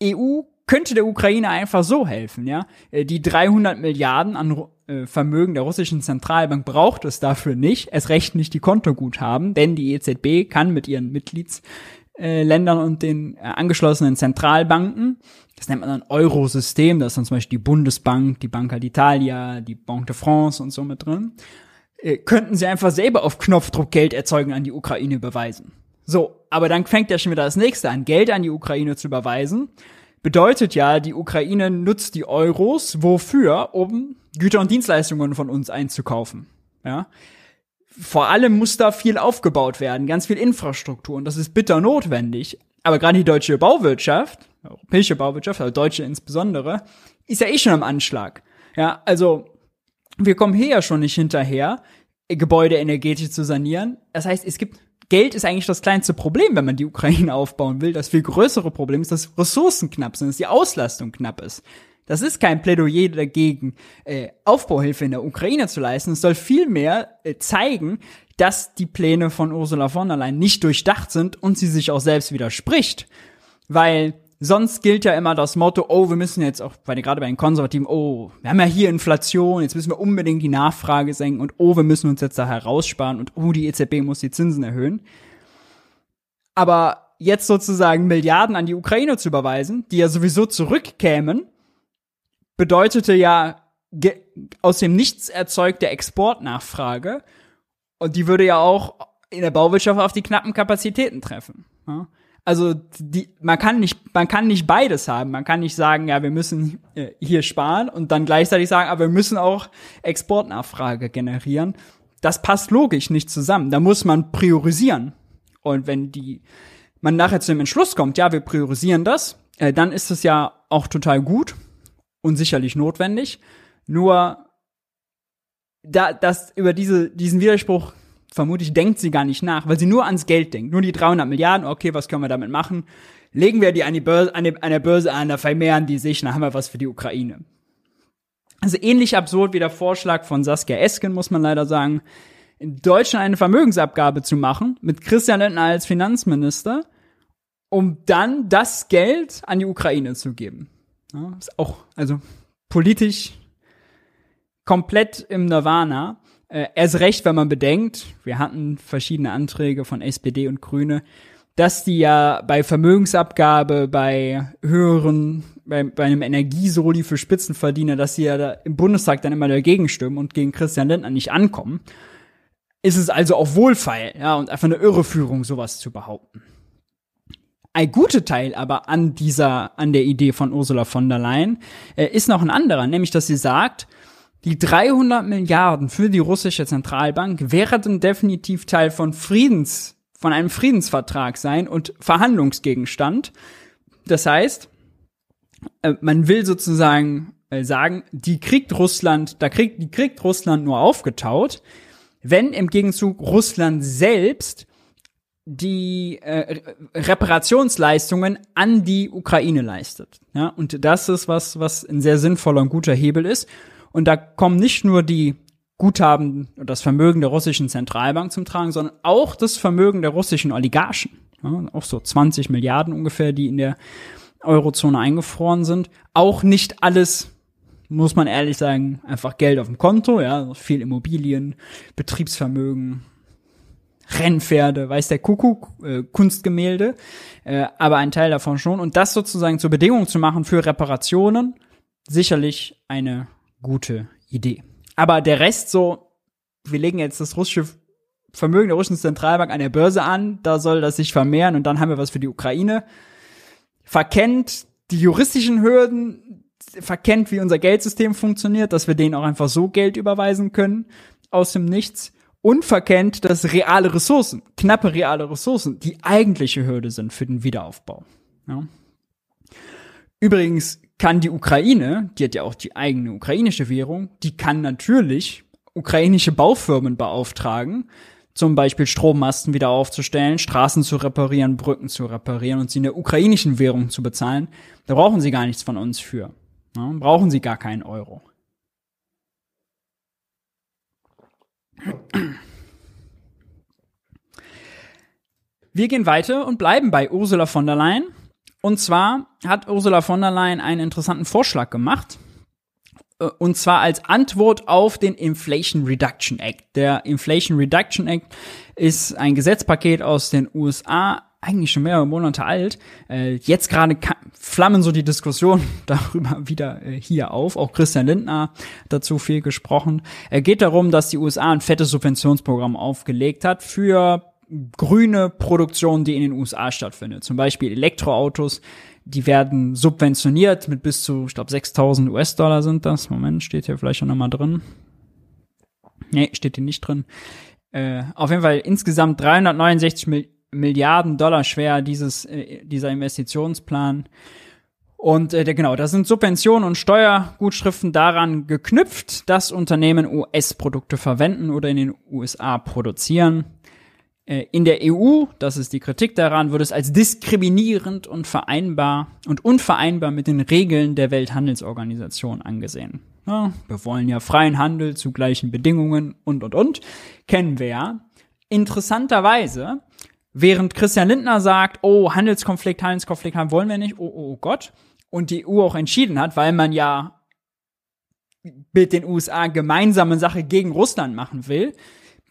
EU könnte der Ukraine einfach so helfen, ja. Äh, die 300 Milliarden an äh, Vermögen der russischen Zentralbank braucht es dafür nicht, es recht nicht die Kontoguthaben, denn die EZB kann mit ihren Mitgliedsländern und den äh, angeschlossenen Zentralbanken, das nennt man dann Eurosystem, da ist dann zum Beispiel die Bundesbank, die Banca d'Italia, die Banque de France und so mit drin, könnten sie einfach selber auf Knopfdruck Geld erzeugen an die Ukraine überweisen. So, aber dann fängt ja schon wieder das nächste an, Geld an die Ukraine zu überweisen bedeutet ja, die Ukraine nutzt die Euros wofür? Um Güter und Dienstleistungen von uns einzukaufen. Ja. Vor allem muss da viel aufgebaut werden, ganz viel Infrastruktur und das ist bitter notwendig. Aber gerade die deutsche Bauwirtschaft, europäische Bauwirtschaft, also deutsche insbesondere, ist ja eh schon am Anschlag. Ja, also wir kommen hier ja schon nicht hinterher, Gebäude energetisch zu sanieren. Das heißt, es gibt Geld ist eigentlich das kleinste Problem, wenn man die Ukraine aufbauen will. Das viel größere Problem ist, dass Ressourcen knapp sind, dass die Auslastung knapp ist. Das ist kein Plädoyer dagegen, äh, Aufbauhilfe in der Ukraine zu leisten. Es soll vielmehr äh, zeigen, dass die Pläne von Ursula von der Leyen nicht durchdacht sind und sie sich auch selbst widerspricht. Weil sonst gilt ja immer das Motto, oh, wir müssen jetzt auch, weil gerade bei den Konservativen, oh, wir haben ja hier Inflation, jetzt müssen wir unbedingt die Nachfrage senken und oh, wir müssen uns jetzt da heraussparen und oh, die EZB muss die Zinsen erhöhen. Aber jetzt sozusagen Milliarden an die Ukraine zu überweisen, die ja sowieso zurückkämen, bedeutete ja aus dem Nichts erzeugte Exportnachfrage und die würde ja auch in der Bauwirtschaft auf die knappen Kapazitäten treffen. Ja? Also die, man kann nicht, man kann nicht beides haben. Man kann nicht sagen, ja, wir müssen äh, hier sparen und dann gleichzeitig sagen, aber wir müssen auch Exportnachfrage generieren. Das passt logisch nicht zusammen. Da muss man priorisieren. Und wenn die man nachher zu dem Entschluss kommt, ja, wir priorisieren das, äh, dann ist es ja auch total gut und sicherlich notwendig. Nur da, das über diese, diesen Widerspruch vermutlich denkt sie gar nicht nach, weil sie nur ans Geld denkt. Nur die 300 Milliarden, okay, was können wir damit machen? Legen wir die an, die Börse, an, die, an der Börse an, da vermehren die sich, dann haben wir was für die Ukraine. Also ähnlich absurd wie der Vorschlag von Saskia Esken, muss man leider sagen, in Deutschland eine Vermögensabgabe zu machen, mit Christian Lindner als Finanzminister, um dann das Geld an die Ukraine zu geben. Ja, ist auch, also politisch komplett im Nirvana. Äh, erst recht, wenn man bedenkt, wir hatten verschiedene Anträge von SPD und Grüne, dass die ja bei Vermögensabgabe, bei höheren, bei, bei einem Energiesoli für Spitzenverdiener, dass sie ja da im Bundestag dann immer dagegen stimmen und gegen Christian Lindner nicht ankommen. Ist es also auch Wohlfeil, ja, und einfach eine Irreführung, sowas zu behaupten. Ein guter Teil aber an dieser, an der Idee von Ursula von der Leyen äh, ist noch ein anderer, nämlich dass sie sagt, die 300 Milliarden für die russische Zentralbank werden definitiv Teil von Friedens, von einem Friedensvertrag sein und Verhandlungsgegenstand. Das heißt, äh, man will sozusagen äh, sagen, die kriegt Russland, da kriegt, die kriegt Russland nur aufgetaut, wenn im Gegenzug Russland selbst die äh, Reparationsleistungen an die Ukraine leistet. Ja, und das ist was, was ein sehr sinnvoller und guter Hebel ist. Und da kommen nicht nur die Guthaben und das Vermögen der russischen Zentralbank zum Tragen, sondern auch das Vermögen der russischen Oligarchen. Ja, auch so 20 Milliarden ungefähr, die in der Eurozone eingefroren sind. Auch nicht alles, muss man ehrlich sagen, einfach Geld auf dem Konto, ja, viel Immobilien, Betriebsvermögen, Rennpferde, weiß der Kuckuck, äh, Kunstgemälde, äh, aber ein Teil davon schon. Und das sozusagen zur Bedingung zu machen für Reparationen, sicherlich eine gute Idee. Aber der Rest so, wir legen jetzt das russische Vermögen der russischen Zentralbank an der Börse an, da soll das sich vermehren und dann haben wir was für die Ukraine. Verkennt die juristischen Hürden, verkennt, wie unser Geldsystem funktioniert, dass wir denen auch einfach so Geld überweisen können aus dem Nichts und verkennt, dass reale Ressourcen, knappe reale Ressourcen, die eigentliche Hürde sind für den Wiederaufbau. Ja. Übrigens kann die Ukraine, die hat ja auch die eigene ukrainische Währung, die kann natürlich ukrainische Baufirmen beauftragen, zum Beispiel Strommasten wieder aufzustellen, Straßen zu reparieren, Brücken zu reparieren und sie in der ukrainischen Währung zu bezahlen. Da brauchen sie gar nichts von uns für. Ja, brauchen sie gar keinen Euro. Wir gehen weiter und bleiben bei Ursula von der Leyen. Und zwar hat Ursula von der Leyen einen interessanten Vorschlag gemacht. Äh, und zwar als Antwort auf den Inflation Reduction Act. Der Inflation Reduction Act ist ein Gesetzpaket aus den USA, eigentlich schon mehrere Monate alt. Äh, jetzt gerade flammen so die Diskussionen darüber wieder äh, hier auf. Auch Christian Lindner dazu viel gesprochen. Er geht darum, dass die USA ein fettes Subventionsprogramm aufgelegt hat für grüne Produktion, die in den USA stattfindet. Zum Beispiel Elektroautos, die werden subventioniert mit bis zu, ich glaube, 6000 US-Dollar sind das. Moment, steht hier vielleicht schon nochmal drin. Nee, steht hier nicht drin. Äh, auf jeden Fall insgesamt 369 Mil Milliarden Dollar schwer dieses, äh, dieser Investitionsplan. Und äh, genau, da sind Subventionen und Steuergutschriften daran geknüpft, dass Unternehmen US-Produkte verwenden oder in den USA produzieren. Äh, in der EU, das ist die Kritik daran, wird es als diskriminierend und vereinbar und unvereinbar mit den Regeln der Welthandelsorganisation angesehen. Ja, wir wollen ja freien Handel zu gleichen Bedingungen und und und. Kennen wir ja. Interessanterweise, während Christian Lindner sagt, oh, Handelskonflikt, Handelskonflikt haben wollen wir nicht, oh, oh, oh Gott, und die EU auch entschieden hat, weil man ja mit den USA gemeinsame Sache gegen Russland machen will,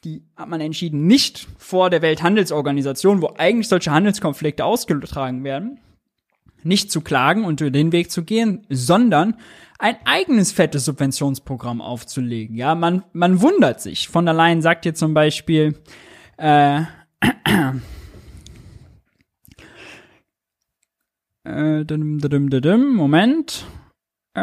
die hat man entschieden, nicht vor der Welthandelsorganisation, wo eigentlich solche Handelskonflikte ausgetragen werden, nicht zu klagen und den Weg zu gehen, sondern ein eigenes fettes Subventionsprogramm aufzulegen. Ja, man, man wundert sich. Von der Leyen sagt ihr zum Beispiel, äh, äh, Moment. Äh,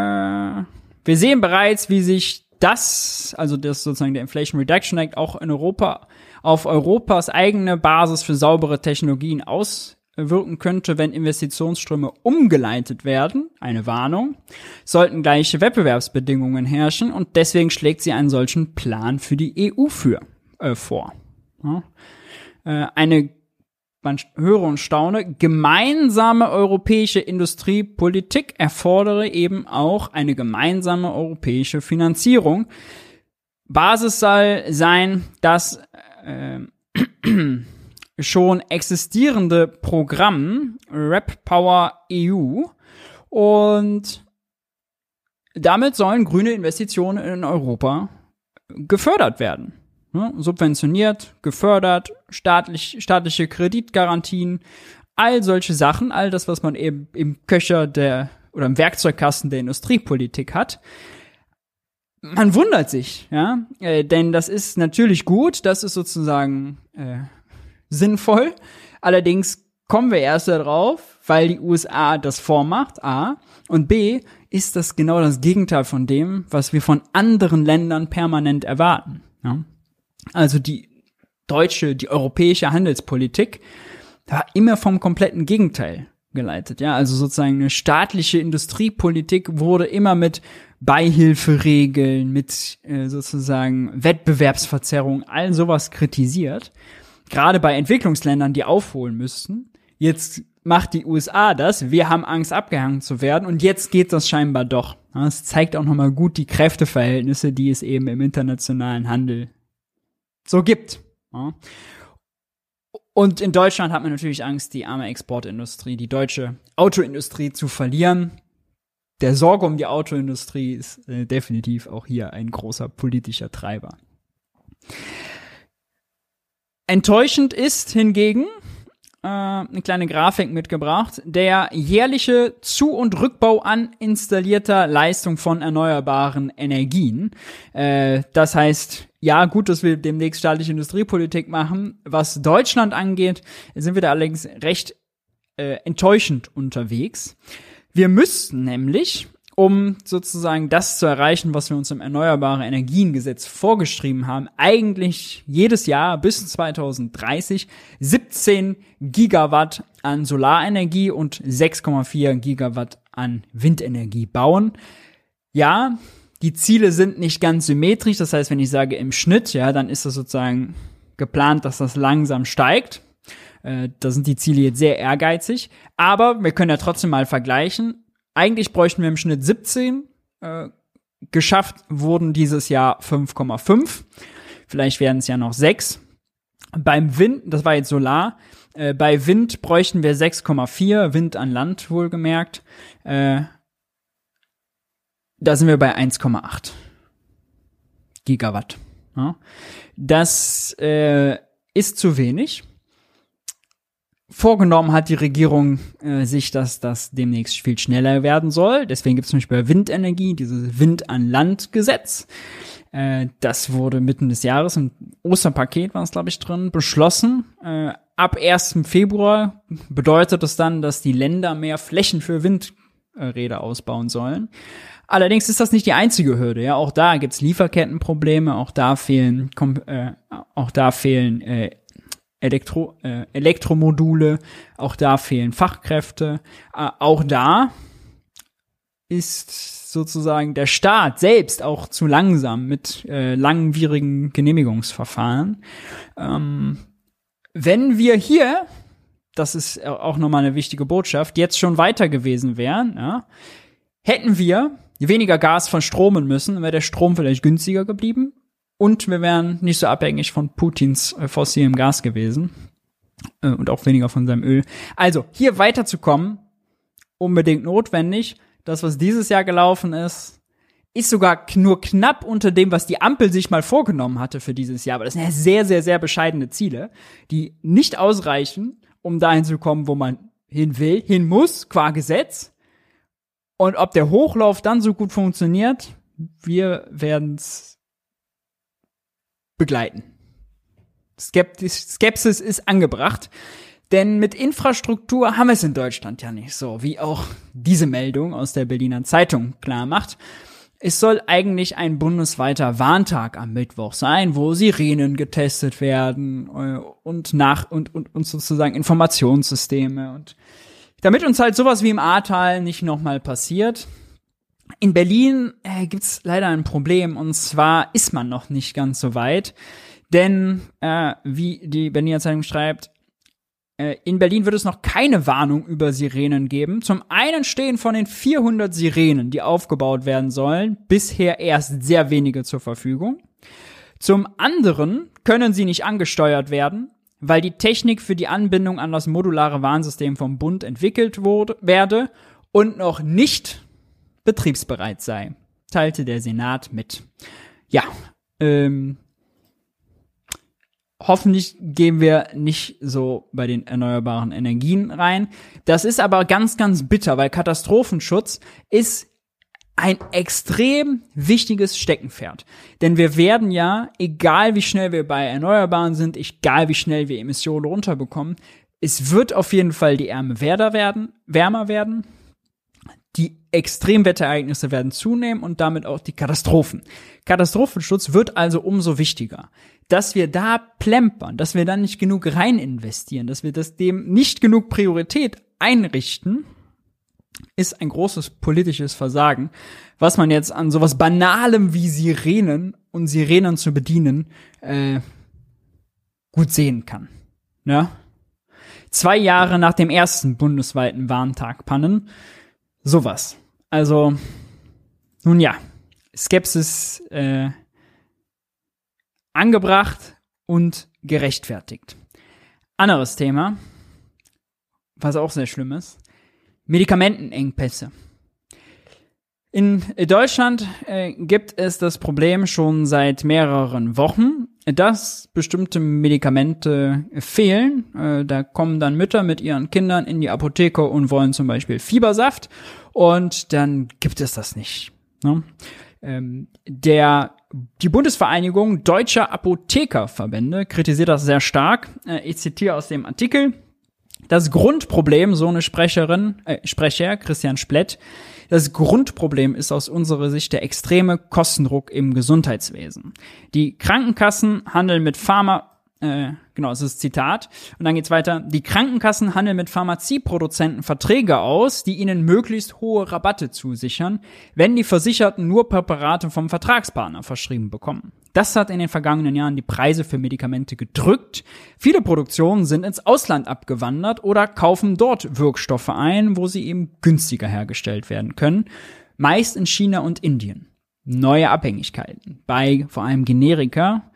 wir sehen bereits, wie sich das, also das sozusagen der Inflation Reduction Act auch in Europa auf Europas eigene Basis für saubere Technologien auswirken könnte, wenn Investitionsströme umgeleitet werden, eine Warnung, sollten gleiche Wettbewerbsbedingungen herrschen und deswegen schlägt sie einen solchen Plan für die EU für, äh, vor. Ja. Äh, eine man höre und staune, gemeinsame europäische Industriepolitik erfordere eben auch eine gemeinsame europäische Finanzierung. Basis soll sein, dass äh, schon existierende Programm Rap Power EU und damit sollen grüne Investitionen in Europa gefördert werden ne, subventioniert, gefördert, staatlich, staatliche Kreditgarantien, all solche Sachen, all das, was man eben im Köcher der oder im Werkzeugkasten der Industriepolitik hat. Man wundert sich, ja, äh, denn das ist natürlich gut, das ist sozusagen äh, sinnvoll. Allerdings kommen wir erst darauf, weil die USA das vormacht, A, und B, ist das genau das Gegenteil von dem, was wir von anderen Ländern permanent erwarten. Ja? Also die deutsche, die europäische Handelspolitik war immer vom kompletten Gegenteil geleitet. Ja, also sozusagen eine staatliche Industriepolitik wurde immer mit Beihilferegeln, mit äh, sozusagen Wettbewerbsverzerrung, all sowas kritisiert. Gerade bei Entwicklungsländern, die aufholen müssten. Jetzt macht die USA das. Wir haben Angst, abgehangen zu werden. Und jetzt geht das scheinbar doch. Das zeigt auch nochmal gut die Kräfteverhältnisse, die es eben im internationalen Handel so gibt. Und in Deutschland hat man natürlich Angst, die arme Exportindustrie, die deutsche Autoindustrie zu verlieren. Der Sorge um die Autoindustrie ist äh, definitiv auch hier ein großer politischer Treiber. Enttäuschend ist hingegen, äh, eine kleine Grafik mitgebracht, der jährliche Zu- und Rückbau an installierter Leistung von erneuerbaren Energien. Äh, das heißt, ja, gut, dass wir demnächst staatliche Industriepolitik machen. Was Deutschland angeht, sind wir da allerdings recht äh, enttäuschend unterwegs. Wir müssten nämlich um sozusagen das zu erreichen, was wir uns im Erneuerbare Energiengesetz vorgeschrieben haben, eigentlich jedes Jahr bis 2030 17 Gigawatt an Solarenergie und 6,4 Gigawatt an Windenergie bauen. Ja, die Ziele sind nicht ganz symmetrisch. Das heißt, wenn ich sage im Schnitt, ja, dann ist das sozusagen geplant, dass das langsam steigt. Äh, da sind die Ziele jetzt sehr ehrgeizig. Aber wir können ja trotzdem mal vergleichen eigentlich bräuchten wir im Schnitt 17. Äh, geschafft wurden dieses Jahr 5,5. Vielleicht werden es ja noch 6. Beim Wind, das war jetzt Solar, äh, bei Wind bräuchten wir 6,4, Wind an Land wohlgemerkt. Äh, da sind wir bei 1,8 Gigawatt. Ja. Das äh, ist zu wenig vorgenommen hat die Regierung äh, sich, dass das demnächst viel schneller werden soll. Deswegen gibt es zum Beispiel bei Windenergie dieses Wind an Land Gesetz. Äh, das wurde mitten des Jahres im Osterpaket war es glaube ich drin beschlossen. Äh, ab 1. Februar bedeutet das dann, dass die Länder mehr Flächen für Windräder ausbauen sollen. Allerdings ist das nicht die einzige Hürde. Ja, auch da gibt's Lieferkettenprobleme, auch da fehlen, äh, auch da fehlen äh, Elektro, äh, Elektromodule, auch da fehlen Fachkräfte. Äh, auch da ist sozusagen der Staat selbst auch zu langsam mit äh, langwierigen Genehmigungsverfahren. Ähm, wenn wir hier, das ist auch nochmal eine wichtige Botschaft, jetzt schon weiter gewesen wären, ja, hätten wir weniger Gas verstromen müssen, wäre der Strom vielleicht günstiger geblieben und wir wären nicht so abhängig von Putins äh, fossilem Gas gewesen. Äh, und auch weniger von seinem Öl. Also, hier weiterzukommen, unbedingt notwendig. Das, was dieses Jahr gelaufen ist, ist sogar nur knapp unter dem, was die Ampel sich mal vorgenommen hatte für dieses Jahr. Aber das sind ja sehr, sehr, sehr bescheidene Ziele, die nicht ausreichen, um dahin zu kommen, wo man hin will, hin muss, qua Gesetz. Und ob der Hochlauf dann so gut funktioniert, wir werden es begleiten. Skepsis ist angebracht. Denn mit Infrastruktur haben wir es in Deutschland ja nicht so, wie auch diese Meldung aus der Berliner Zeitung klar macht. Es soll eigentlich ein bundesweiter Warntag am Mittwoch sein, wo Sirenen getestet werden äh, und nach und, und, und sozusagen Informationssysteme und damit uns halt sowas wie im Ahrtal nicht nochmal passiert. In Berlin äh, gibt's leider ein Problem und zwar ist man noch nicht ganz so weit, denn äh, wie die Berliner Zeitung schreibt, äh, in Berlin wird es noch keine Warnung über Sirenen geben. Zum einen stehen von den 400 Sirenen, die aufgebaut werden sollen, bisher erst sehr wenige zur Verfügung. Zum anderen können sie nicht angesteuert werden, weil die Technik für die Anbindung an das modulare Warnsystem vom Bund entwickelt wurde, werde und noch nicht betriebsbereit sei, teilte der Senat mit. Ja, ähm, hoffentlich gehen wir nicht so bei den erneuerbaren Energien rein. Das ist aber ganz, ganz bitter, weil Katastrophenschutz ist ein extrem wichtiges Steckenpferd. Denn wir werden ja, egal wie schnell wir bei Erneuerbaren sind, egal wie schnell wir Emissionen runterbekommen, es wird auf jeden Fall die Ärme werden, wärmer werden. Die Extremwetterereignisse werden zunehmen und damit auch die Katastrophen. Katastrophenschutz wird also umso wichtiger. Dass wir da plempern, dass wir da nicht genug rein investieren, dass wir das dem nicht genug Priorität einrichten, ist ein großes politisches Versagen, was man jetzt an sowas Banalem wie Sirenen und Sirenen zu bedienen äh, gut sehen kann. Ja? Zwei Jahre nach dem ersten bundesweiten Warntag Pannen. Sowas. Also, nun ja, Skepsis äh, angebracht und gerechtfertigt. Anderes Thema, was auch sehr schlimm ist, Medikamentenengpässe. In Deutschland äh, gibt es das Problem schon seit mehreren Wochen, dass bestimmte Medikamente fehlen. Äh, da kommen dann Mütter mit ihren Kindern in die Apotheke und wollen zum Beispiel Fiebersaft und dann gibt es das nicht. Ne? Ähm, der die Bundesvereinigung Deutscher Apothekerverbände kritisiert das sehr stark. Äh, ich zitiere aus dem Artikel. Das Grundproblem, so eine Sprecherin, äh, Sprecher, Christian Splett, das Grundproblem ist aus unserer Sicht der extreme Kostendruck im Gesundheitswesen. Die Krankenkassen handeln mit Pharma, äh, genau, das ist Zitat. Und dann geht's weiter. Die Krankenkassen handeln mit Pharmazieproduzenten Verträge aus, die ihnen möglichst hohe Rabatte zusichern, wenn die Versicherten nur Präparate vom Vertragspartner verschrieben bekommen. Das hat in den vergangenen Jahren die Preise für Medikamente gedrückt. Viele Produktionen sind ins Ausland abgewandert oder kaufen dort Wirkstoffe ein, wo sie eben günstiger hergestellt werden können. Meist in China und Indien. Neue Abhängigkeiten bei vor allem Generika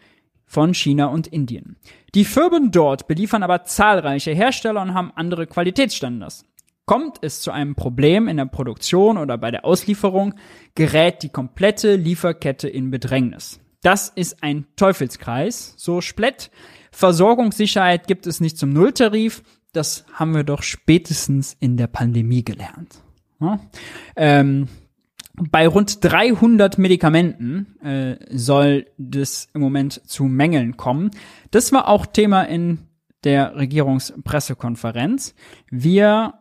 von China und Indien. Die Firmen dort beliefern aber zahlreiche Hersteller und haben andere Qualitätsstandards. Kommt es zu einem Problem in der Produktion oder bei der Auslieferung, gerät die komplette Lieferkette in Bedrängnis. Das ist ein Teufelskreis, so Splett. Versorgungssicherheit gibt es nicht zum Nulltarif. Das haben wir doch spätestens in der Pandemie gelernt. Ja? Ähm, bei rund 300 Medikamenten äh, soll das im Moment zu Mängeln kommen. Das war auch Thema in der Regierungspressekonferenz. Wir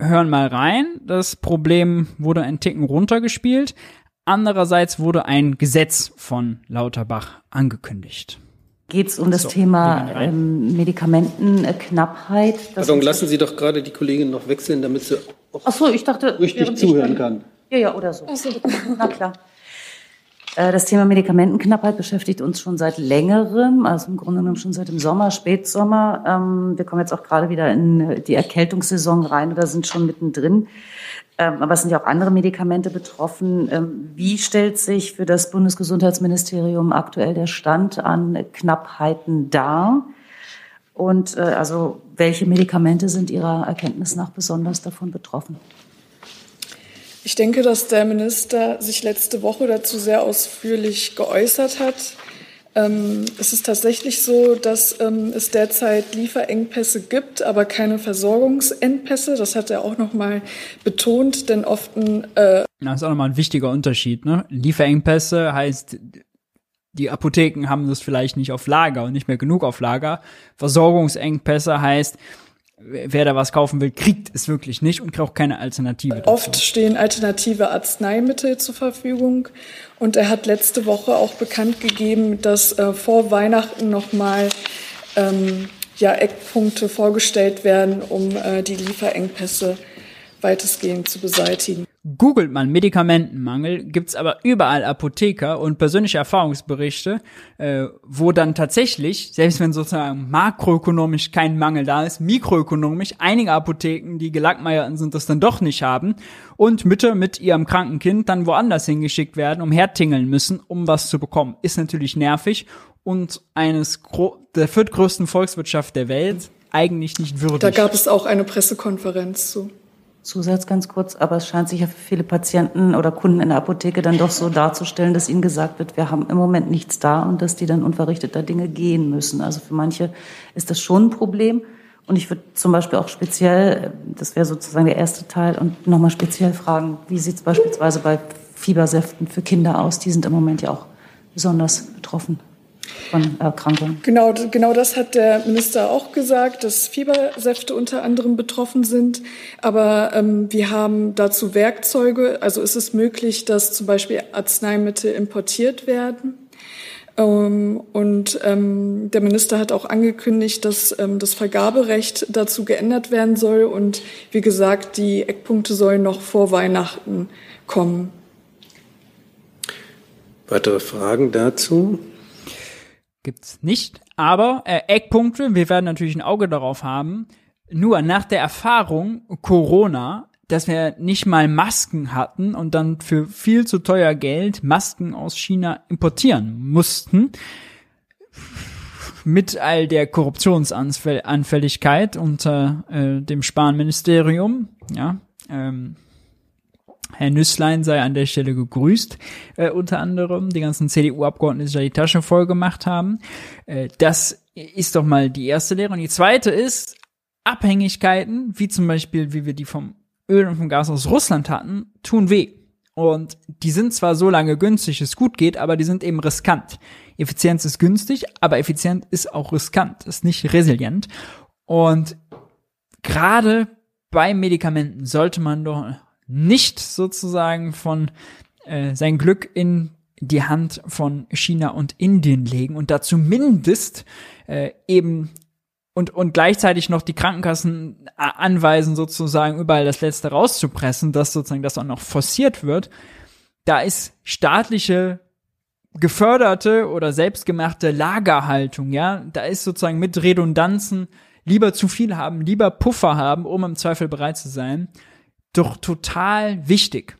hören mal rein. Das Problem wurde ein Ticken runtergespielt. Andererseits wurde ein Gesetz von Lauterbach angekündigt. Geht es um das so, Thema ähm, Medikamentenknappheit? Pardon, lassen Sie doch gerade die Kollegin noch wechseln, damit sie Ach so, ich dachte, richtig zuhören kann. Ja, ja, oder so. so. Na klar. Äh, das Thema Medikamentenknappheit beschäftigt uns schon seit längerem, also im Grunde genommen schon seit dem Sommer, Spätsommer. Ähm, wir kommen jetzt auch gerade wieder in die Erkältungssaison rein oder sind schon mittendrin. Ähm, aber es sind ja auch andere Medikamente betroffen. Ähm, wie stellt sich für das Bundesgesundheitsministerium aktuell der Stand an Knappheiten dar? Und äh, also welche Medikamente sind Ihrer Erkenntnis nach besonders davon betroffen? Ich denke, dass der Minister sich letzte Woche dazu sehr ausführlich geäußert hat. Ähm, es ist tatsächlich so, dass ähm, es derzeit Lieferengpässe gibt, aber keine Versorgungsengpässe. Das hat er auch noch mal betont, denn oft äh das ist auch nochmal ein wichtiger Unterschied. Ne? Lieferengpässe heißt, die Apotheken haben das vielleicht nicht auf Lager und nicht mehr genug auf Lager. Versorgungsengpässe heißt, wer da was kaufen will, kriegt es wirklich nicht und auch keine Alternative. Dazu. Oft stehen alternative Arzneimittel zur Verfügung und er hat letzte Woche auch bekannt gegeben, dass äh, vor Weihnachten nochmal ähm, ja, Eckpunkte vorgestellt werden, um äh, die Lieferengpässe weitestgehend zu beseitigen. Googelt man Medikamentenmangel, gibt's aber überall Apotheker und persönliche Erfahrungsberichte, äh, wo dann tatsächlich, selbst wenn sozusagen makroökonomisch kein Mangel da ist, mikroökonomisch einige Apotheken, die gelackmeierten sind, das dann doch nicht haben und Mütter mit ihrem kranken Kind dann woanders hingeschickt werden, um hertingeln müssen, um was zu bekommen. Ist natürlich nervig und eines der viertgrößten Volkswirtschaft der Welt eigentlich nicht würdig. Da gab es auch eine Pressekonferenz zu. Zusatz ganz kurz, aber es scheint sich ja für viele Patienten oder Kunden in der Apotheke dann doch so darzustellen, dass ihnen gesagt wird, wir haben im Moment nichts da und dass die dann unverrichteter Dinge gehen müssen. Also für manche ist das schon ein Problem. Und ich würde zum Beispiel auch speziell, das wäre sozusagen der erste Teil, und nochmal speziell fragen, wie sieht es beispielsweise bei Fiebersäften für Kinder aus? Die sind im Moment ja auch besonders betroffen von Erkrankungen. Genau, genau das hat der Minister auch gesagt, dass Fiebersäfte unter anderem betroffen sind. Aber ähm, wir haben dazu Werkzeuge. Also ist es möglich, dass zum Beispiel Arzneimittel importiert werden. Ähm, und ähm, der Minister hat auch angekündigt, dass ähm, das Vergaberecht dazu geändert werden soll. Und wie gesagt, die Eckpunkte sollen noch vor Weihnachten kommen. Weitere Fragen dazu? Gibt's nicht. Aber äh, Eckpunkte, wir werden natürlich ein Auge darauf haben. Nur nach der Erfahrung Corona, dass wir nicht mal Masken hatten und dann für viel zu teuer Geld Masken aus China importieren mussten, mit all der Korruptionsanfälligkeit unter äh, dem Spahn-Ministerium, ja, ähm, Herr Nüsslein sei an der Stelle gegrüßt, äh, unter anderem, die ganzen CDU-Abgeordneten, die da die Taschen voll gemacht haben. Äh, das ist doch mal die erste Lehre. Und die zweite ist, Abhängigkeiten, wie zum Beispiel, wie wir die vom Öl und vom Gas aus Russland hatten, tun weh. Und die sind zwar so lange günstig, es gut geht, aber die sind eben riskant. Effizienz ist günstig, aber effizient ist auch riskant, ist nicht resilient. Und gerade bei Medikamenten sollte man doch nicht sozusagen von äh, sein Glück in die Hand von China und Indien legen und da zumindest äh, eben und, und gleichzeitig noch die Krankenkassen anweisen, sozusagen überall das Letzte rauszupressen, dass sozusagen das auch noch forciert wird. Da ist staatliche geförderte oder selbstgemachte Lagerhaltung, ja, da ist sozusagen mit Redundanzen lieber zu viel haben, lieber Puffer haben, um im Zweifel bereit zu sein, doch total wichtig.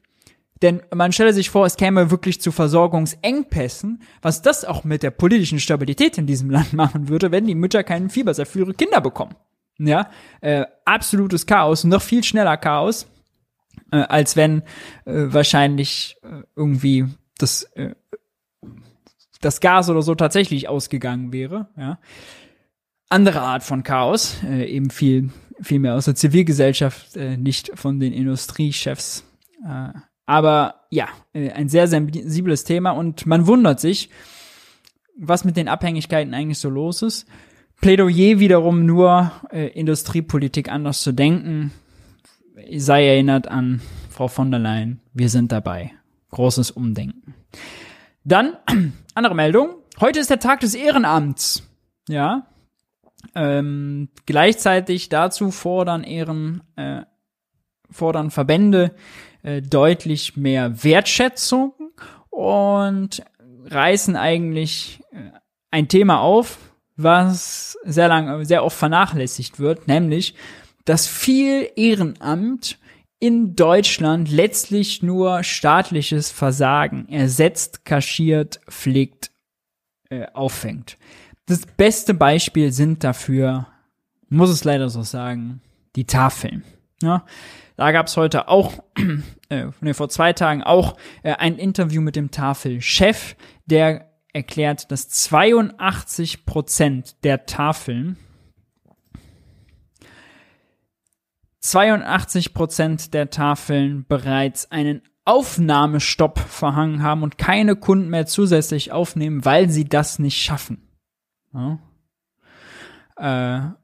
Denn man stelle sich vor, es käme wirklich zu Versorgungsengpässen, was das auch mit der politischen Stabilität in diesem Land machen würde, wenn die Mütter keinen Fiebersaft für ihre Kinder bekommen. Ja, äh, absolutes Chaos, noch viel schneller Chaos, äh, als wenn äh, wahrscheinlich äh, irgendwie das äh, das Gas oder so tatsächlich ausgegangen wäre. Ja, andere Art von Chaos, äh, eben viel viel mehr aus der Zivilgesellschaft, äh, nicht von den Industriechefs. Äh, aber ja, äh, ein sehr sensibles Thema und man wundert sich, was mit den Abhängigkeiten eigentlich so los ist. Plädoyer wiederum nur, äh, Industriepolitik anders zu denken. Sei erinnert an Frau von der Leyen, wir sind dabei. Großes Umdenken. Dann, andere Meldung. Heute ist der Tag des Ehrenamts. Ja. Ähm, gleichzeitig dazu fordern Ehren, äh, fordern Verbände äh, deutlich mehr Wertschätzung und reißen eigentlich äh, ein Thema auf, was sehr lang, sehr oft vernachlässigt wird, nämlich, dass viel Ehrenamt in Deutschland letztlich nur staatliches Versagen ersetzt, kaschiert, pflegt, äh, auffängt. Das beste Beispiel sind dafür, muss es leider so sagen, die Tafeln. Ja, da gab es heute auch, äh, nee, vor zwei Tagen auch äh, ein Interview mit dem Tafelchef, der erklärt, dass 82 Prozent der Tafeln 82 Prozent der Tafeln bereits einen Aufnahmestopp verhangen haben und keine Kunden mehr zusätzlich aufnehmen, weil sie das nicht schaffen. Ja. Äh,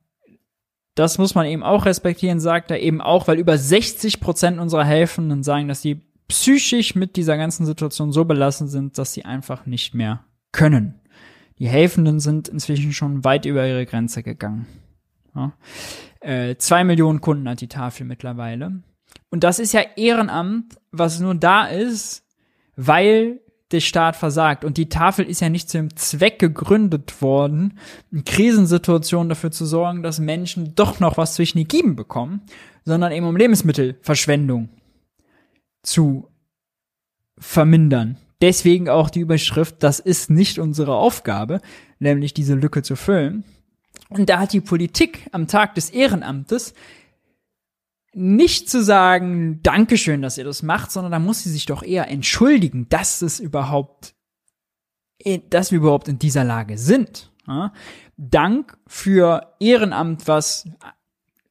das muss man eben auch respektieren, sagt er eben auch, weil über 60 Prozent unserer Helfenden sagen, dass sie psychisch mit dieser ganzen Situation so belassen sind, dass sie einfach nicht mehr können. Die Helfenden sind inzwischen schon weit über ihre Grenze gegangen. Ja. Äh, zwei Millionen Kunden hat die Tafel mittlerweile. Und das ist ja Ehrenamt, was nur da ist, weil der Staat versagt. Und die Tafel ist ja nicht zum Zweck gegründet worden, in Krisensituationen dafür zu sorgen, dass Menschen doch noch was zwischen die Gieben bekommen, sondern eben um Lebensmittelverschwendung zu vermindern. Deswegen auch die Überschrift, das ist nicht unsere Aufgabe, nämlich diese Lücke zu füllen. Und da hat die Politik am Tag des Ehrenamtes nicht zu sagen, Dankeschön, dass ihr das macht, sondern da muss sie sich doch eher entschuldigen, dass es überhaupt, dass wir überhaupt in dieser Lage sind. Ja? Dank für Ehrenamt, was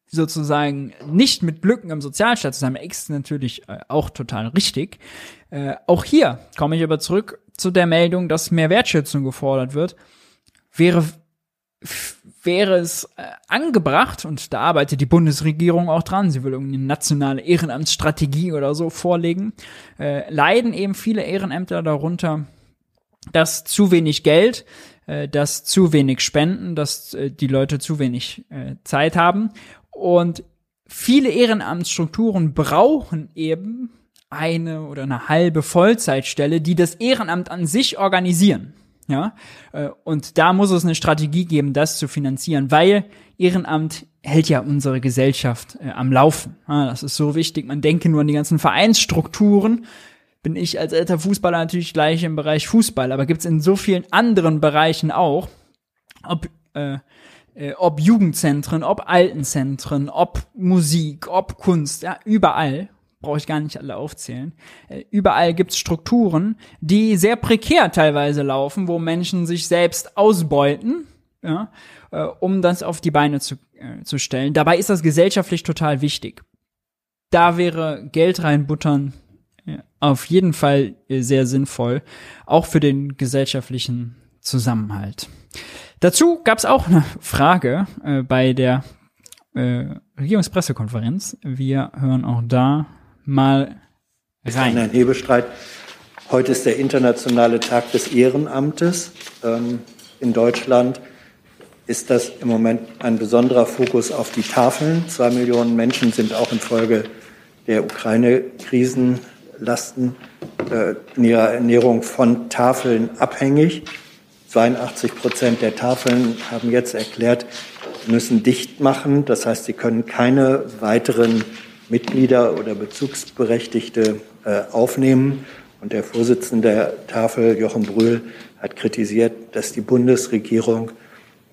sozusagen nicht mit Lücken im Sozialstaat zusammen ist natürlich äh, auch total richtig. Äh, auch hier komme ich aber zurück zu der Meldung, dass mehr Wertschätzung gefordert wird. Wäre wäre es äh, angebracht, und da arbeitet die Bundesregierung auch dran, sie will irgendeine nationale Ehrenamtsstrategie oder so vorlegen, äh, leiden eben viele Ehrenämter darunter, dass zu wenig Geld, äh, dass zu wenig Spenden, dass äh, die Leute zu wenig äh, Zeit haben. Und viele Ehrenamtsstrukturen brauchen eben eine oder eine halbe Vollzeitstelle, die das Ehrenamt an sich organisieren. Ja, äh, und da muss es eine Strategie geben, das zu finanzieren, weil Ehrenamt hält ja unsere Gesellschaft äh, am Laufen. Das ist so wichtig. Man denke nur an die ganzen Vereinsstrukturen. Bin ich als alter Fußballer natürlich gleich im Bereich Fußball, aber gibt's in so vielen anderen Bereichen auch, ob äh, äh, ob Jugendzentren, ob Altenzentren, ob Musik, ob Kunst, ja, überall brauche ich gar nicht alle aufzählen. Äh, überall gibt's Strukturen, die sehr prekär teilweise laufen, wo Menschen sich selbst ausbeuten, ja, äh, um das auf die Beine zu, äh, zu stellen. Dabei ist das gesellschaftlich total wichtig. Da wäre Geld reinbuttern ja, auf jeden Fall äh, sehr sinnvoll, auch für den gesellschaftlichen Zusammenhalt. Dazu gab's auch eine Frage äh, bei der äh, Regierungspressekonferenz. Wir hören auch da mal rein. Herrn Hebestreit. Heute ist der internationale Tag des Ehrenamtes. Ähm, in Deutschland ist das im Moment ein besonderer Fokus auf die Tafeln. Zwei Millionen Menschen sind auch infolge der Ukraine-Krisenlasten äh, in ihrer Ernährung von Tafeln abhängig. 82 Prozent der Tafeln haben jetzt erklärt, müssen dicht machen. Das heißt, sie können keine weiteren Mitglieder oder Bezugsberechtigte äh, aufnehmen. Und der Vorsitzende der Tafel, Jochen Brühl, hat kritisiert, dass die Bundesregierung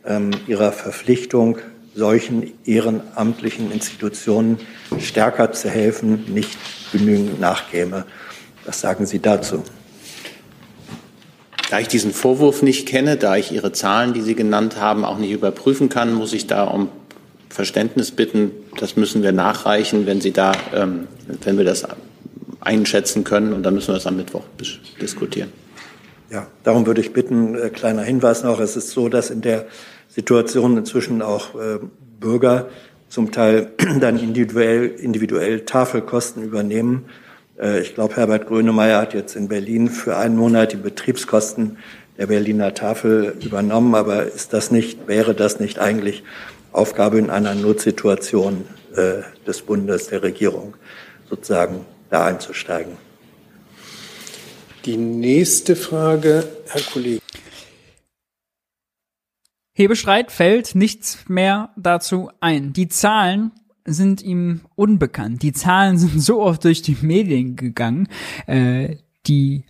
ähm, ihrer Verpflichtung, solchen ehrenamtlichen Institutionen stärker zu helfen, nicht genügend nachkäme. Was sagen Sie dazu? Da ich diesen Vorwurf nicht kenne, da ich Ihre Zahlen, die Sie genannt haben, auch nicht überprüfen kann, muss ich da um Verständnis bitten. Das müssen wir nachreichen, wenn Sie da, ähm, wenn wir das einschätzen können. Und dann müssen wir das am Mittwoch diskutieren. Ja, darum würde ich bitten, äh, kleiner Hinweis noch, es ist so, dass in der Situation inzwischen auch äh, Bürger zum Teil dann individuell, individuell Tafelkosten übernehmen. Äh, ich glaube, Herbert Grönemeyer hat jetzt in Berlin für einen Monat die Betriebskosten der Berliner Tafel übernommen. Aber ist das nicht, wäre das nicht eigentlich Aufgabe in einer Notsituation äh, des Bundes, der Regierung, sozusagen da einzusteigen. Die nächste Frage, Herr Kollege. Hebestreit fällt nichts mehr dazu ein. Die Zahlen sind ihm unbekannt. Die Zahlen sind so oft durch die Medien gegangen. Äh, die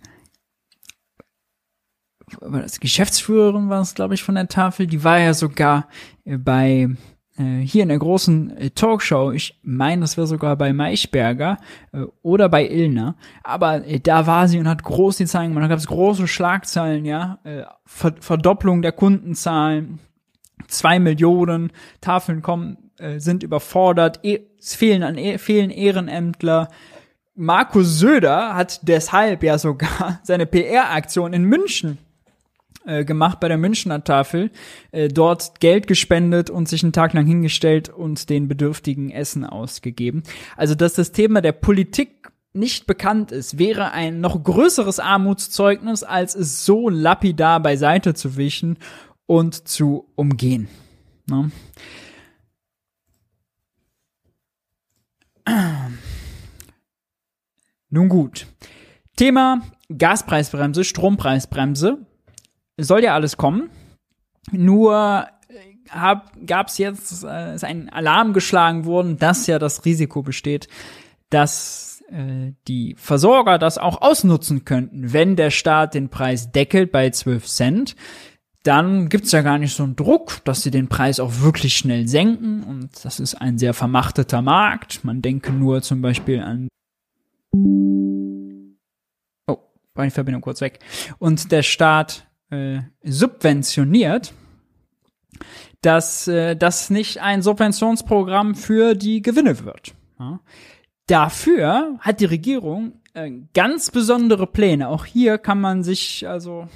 das Geschäftsführerin war es, glaube ich, von der Tafel, die war ja sogar äh, bei äh, hier in der großen äh, Talkshow, ich meine, das wäre sogar bei Maischberger äh, oder bei Illner, aber äh, da war sie und hat groß die Zahlen gemacht, da gab es große Schlagzeilen, ja, äh, Ver Verdopplung der Kundenzahlen, zwei Millionen Tafeln kommen, äh, sind überfordert, e es fehlen an e fehlen Ehrenämtler, Markus Söder hat deshalb ja sogar seine PR-Aktion in München äh, gemacht bei der Münchner Tafel, äh, dort Geld gespendet und sich einen Tag lang hingestellt und den Bedürftigen Essen ausgegeben. Also, dass das Thema der Politik nicht bekannt ist, wäre ein noch größeres Armutszeugnis, als es so lapidar beiseite zu wischen und zu umgehen. Ne? Nun gut. Thema Gaspreisbremse, Strompreisbremse soll ja alles kommen. Nur äh, gab es jetzt äh, ist ein Alarm geschlagen worden, dass ja das Risiko besteht, dass äh, die Versorger das auch ausnutzen könnten, wenn der Staat den Preis deckelt bei 12 Cent. Dann gibt's ja gar nicht so einen Druck, dass sie den Preis auch wirklich schnell senken. Und das ist ein sehr vermachteter Markt. Man denke nur zum Beispiel an Oh, war die Verbindung kurz weg. Und der Staat äh, subventioniert, dass äh, das nicht ein Subventionsprogramm für die Gewinne wird. Ja. Dafür hat die Regierung äh, ganz besondere Pläne. Auch hier kann man sich, also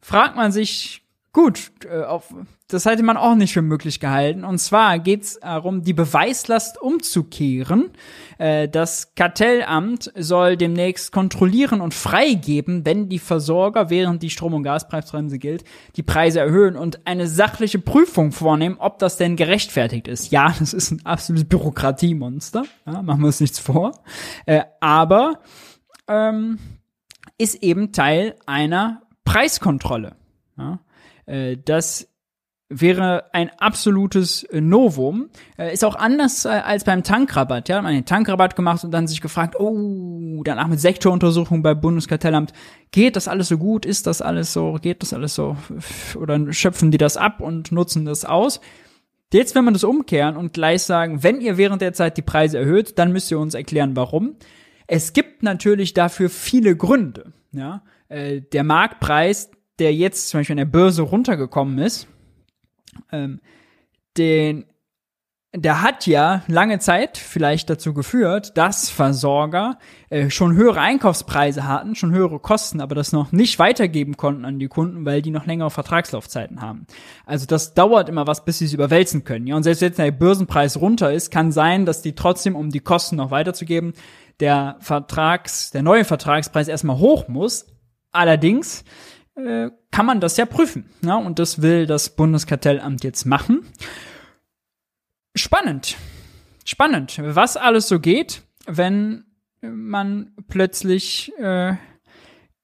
fragt man sich, gut, äh, auf, das hätte man auch nicht für möglich gehalten. Und zwar geht es darum, die Beweislast umzukehren. Äh, das Kartellamt soll demnächst kontrollieren und freigeben, wenn die Versorger, während die Strom- und Gaspreisbremse gilt, die Preise erhöhen und eine sachliche Prüfung vornehmen, ob das denn gerechtfertigt ist. Ja, das ist ein absolutes Bürokratiemonster. Ja, machen wir uns nichts vor. Äh, aber ähm, ist eben Teil einer Preiskontrolle. Ja? Äh, das wäre ein absolutes äh, Novum. Äh, ist auch anders äh, als beim Tankrabatt. Ja, man hat den Tankrabatt gemacht und dann sich gefragt, oh, danach mit Sektoruntersuchung beim Bundeskartellamt, geht das alles so gut? Ist das alles so? Geht das alles so? Oder schöpfen die das ab und nutzen das aus? Jetzt, wenn man das umkehren und gleich sagen, wenn ihr während der Zeit die Preise erhöht, dann müsst ihr uns erklären, warum. Es gibt natürlich dafür viele Gründe. Ja, der Marktpreis, der jetzt zum Beispiel an der Börse runtergekommen ist, ähm, den, der hat ja lange Zeit vielleicht dazu geführt, dass Versorger äh, schon höhere Einkaufspreise hatten, schon höhere Kosten, aber das noch nicht weitergeben konnten an die Kunden, weil die noch längere Vertragslaufzeiten haben. Also das dauert immer was, bis sie es überwälzen können. Ja, und selbst wenn der Börsenpreis runter ist, kann sein, dass die trotzdem, um die Kosten noch weiterzugeben, der Vertrags, der neue Vertragspreis erstmal hoch muss. Allerdings äh, kann man das ja prüfen. Ja, und das will das Bundeskartellamt jetzt machen. Spannend. Spannend, was alles so geht, wenn man plötzlich, äh,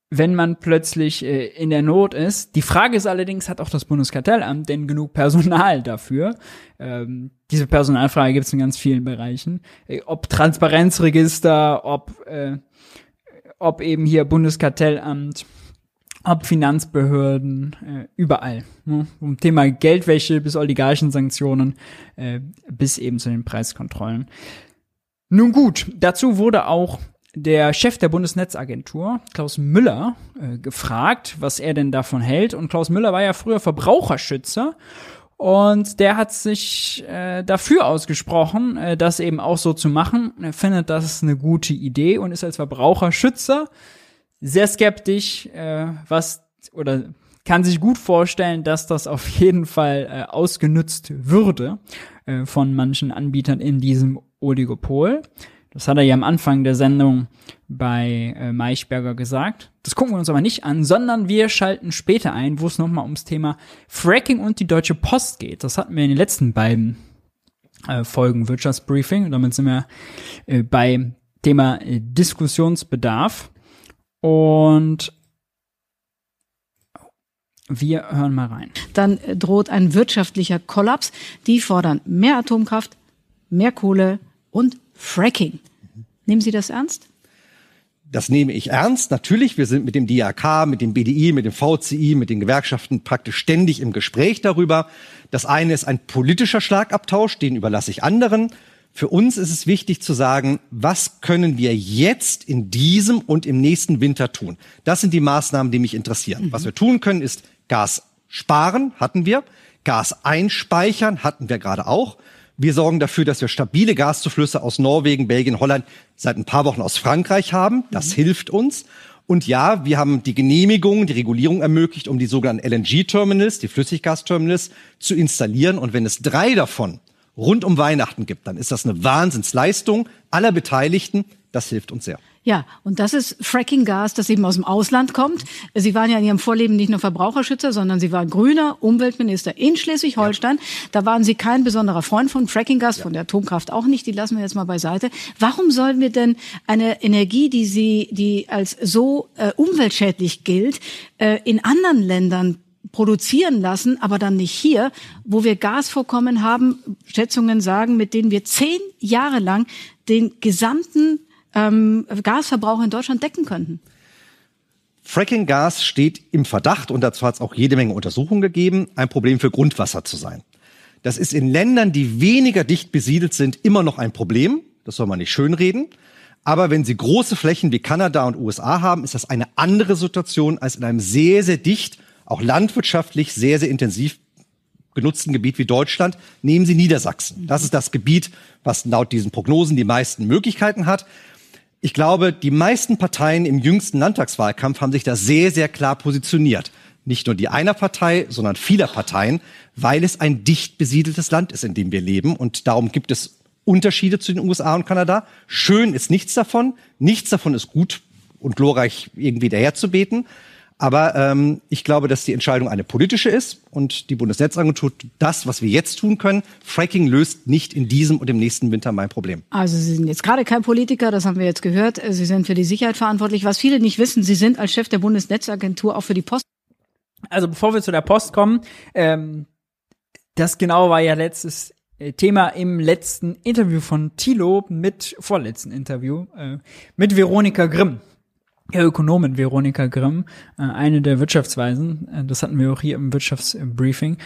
wenn man plötzlich äh, in der Not ist. Die Frage ist allerdings, hat auch das Bundeskartellamt denn genug Personal dafür? Ähm, diese Personalfrage gibt es in ganz vielen Bereichen. Äh, ob Transparenzregister, ob, äh, ob eben hier Bundeskartellamt ob Finanzbehörden, äh, überall. Ne? Vom Thema Geldwäsche bis Oligarchensanktionen äh, bis eben zu den Preiskontrollen. Nun gut, dazu wurde auch der Chef der Bundesnetzagentur, Klaus Müller, äh, gefragt, was er denn davon hält. Und Klaus Müller war ja früher Verbraucherschützer und der hat sich äh, dafür ausgesprochen, äh, das eben auch so zu machen. Er findet das eine gute Idee und ist als Verbraucherschützer sehr skeptisch, äh, was oder kann sich gut vorstellen, dass das auf jeden Fall äh, ausgenutzt würde äh, von manchen Anbietern in diesem Oligopol. Das hat er ja am Anfang der Sendung bei äh, Maichberger gesagt. Das gucken wir uns aber nicht an, sondern wir schalten später ein, wo es nochmal ums Thema Fracking und die Deutsche Post geht. Das hatten wir in den letzten beiden äh, Folgen Wirtschaftsbriefing. Und damit sind wir äh, bei Thema äh, Diskussionsbedarf. Und wir hören mal rein. Dann droht ein wirtschaftlicher Kollaps. Die fordern mehr Atomkraft, mehr Kohle und Fracking. Nehmen Sie das ernst? Das nehme ich ernst. Natürlich, wir sind mit dem DRK, mit dem BDI, mit dem VCI, mit den Gewerkschaften praktisch ständig im Gespräch darüber. Das eine ist ein politischer Schlagabtausch, den überlasse ich anderen. Für uns ist es wichtig zu sagen, was können wir jetzt in diesem und im nächsten Winter tun? Das sind die Maßnahmen, die mich interessieren. Mhm. Was wir tun können, ist Gas sparen, hatten wir. Gas einspeichern, hatten wir gerade auch. Wir sorgen dafür, dass wir stabile Gaszuflüsse aus Norwegen, Belgien, Holland, seit ein paar Wochen aus Frankreich haben. Das mhm. hilft uns. Und ja, wir haben die Genehmigung, die Regulierung ermöglicht, um die sogenannten LNG-Terminals, die Flüssiggasterminals, zu installieren. Und wenn es drei davon rund um Weihnachten gibt, dann ist das eine Wahnsinnsleistung aller Beteiligten. Das hilft uns sehr. Ja, und das ist Fracking-Gas, das eben aus dem Ausland kommt. Sie waren ja in Ihrem Vorleben nicht nur Verbraucherschützer, sondern Sie waren grüner Umweltminister in Schleswig-Holstein. Ja. Da waren Sie kein besonderer Freund von Fracking-Gas, ja. von der Atomkraft auch nicht. Die lassen wir jetzt mal beiseite. Warum sollen wir denn eine Energie, die Sie, die als so äh, umweltschädlich gilt, äh, in anderen Ländern produzieren lassen, aber dann nicht hier, wo wir Gasvorkommen haben, Schätzungen sagen, mit denen wir zehn Jahre lang den gesamten ähm, Gasverbrauch in Deutschland decken könnten. Fracking-Gas steht im Verdacht, und dazu hat es auch jede Menge Untersuchungen gegeben, ein Problem für Grundwasser zu sein. Das ist in Ländern, die weniger dicht besiedelt sind, immer noch ein Problem. Das soll man nicht schönreden. Aber wenn Sie große Flächen wie Kanada und USA haben, ist das eine andere Situation als in einem sehr, sehr dicht auch landwirtschaftlich sehr, sehr intensiv genutzten Gebiet wie Deutschland, nehmen Sie Niedersachsen. Das ist das Gebiet, was laut diesen Prognosen die meisten Möglichkeiten hat. Ich glaube, die meisten Parteien im jüngsten Landtagswahlkampf haben sich da sehr, sehr klar positioniert. Nicht nur die einer Partei, sondern vieler Parteien, weil es ein dicht besiedeltes Land ist, in dem wir leben. Und darum gibt es Unterschiede zu den USA und Kanada. Schön ist nichts davon. Nichts davon ist gut und glorreich irgendwie daherzubeten. Aber ähm, ich glaube, dass die Entscheidung eine politische ist und die Bundesnetzagentur tut das, was wir jetzt tun können. Fracking löst nicht in diesem und im nächsten Winter mein Problem. Also Sie sind jetzt gerade kein Politiker, das haben wir jetzt gehört. Sie sind für die Sicherheit verantwortlich. Was viele nicht wissen, Sie sind als Chef der Bundesnetzagentur auch für die Post. Also bevor wir zu der Post kommen, ähm, das genau war ja letztes äh, Thema im letzten Interview von Thilo mit vorletzten Interview äh, mit Veronika Grimm. Ja, Ökonomin Veronika Grimm, äh, eine der Wirtschaftsweisen, äh, das hatten wir auch hier im Wirtschaftsbriefing.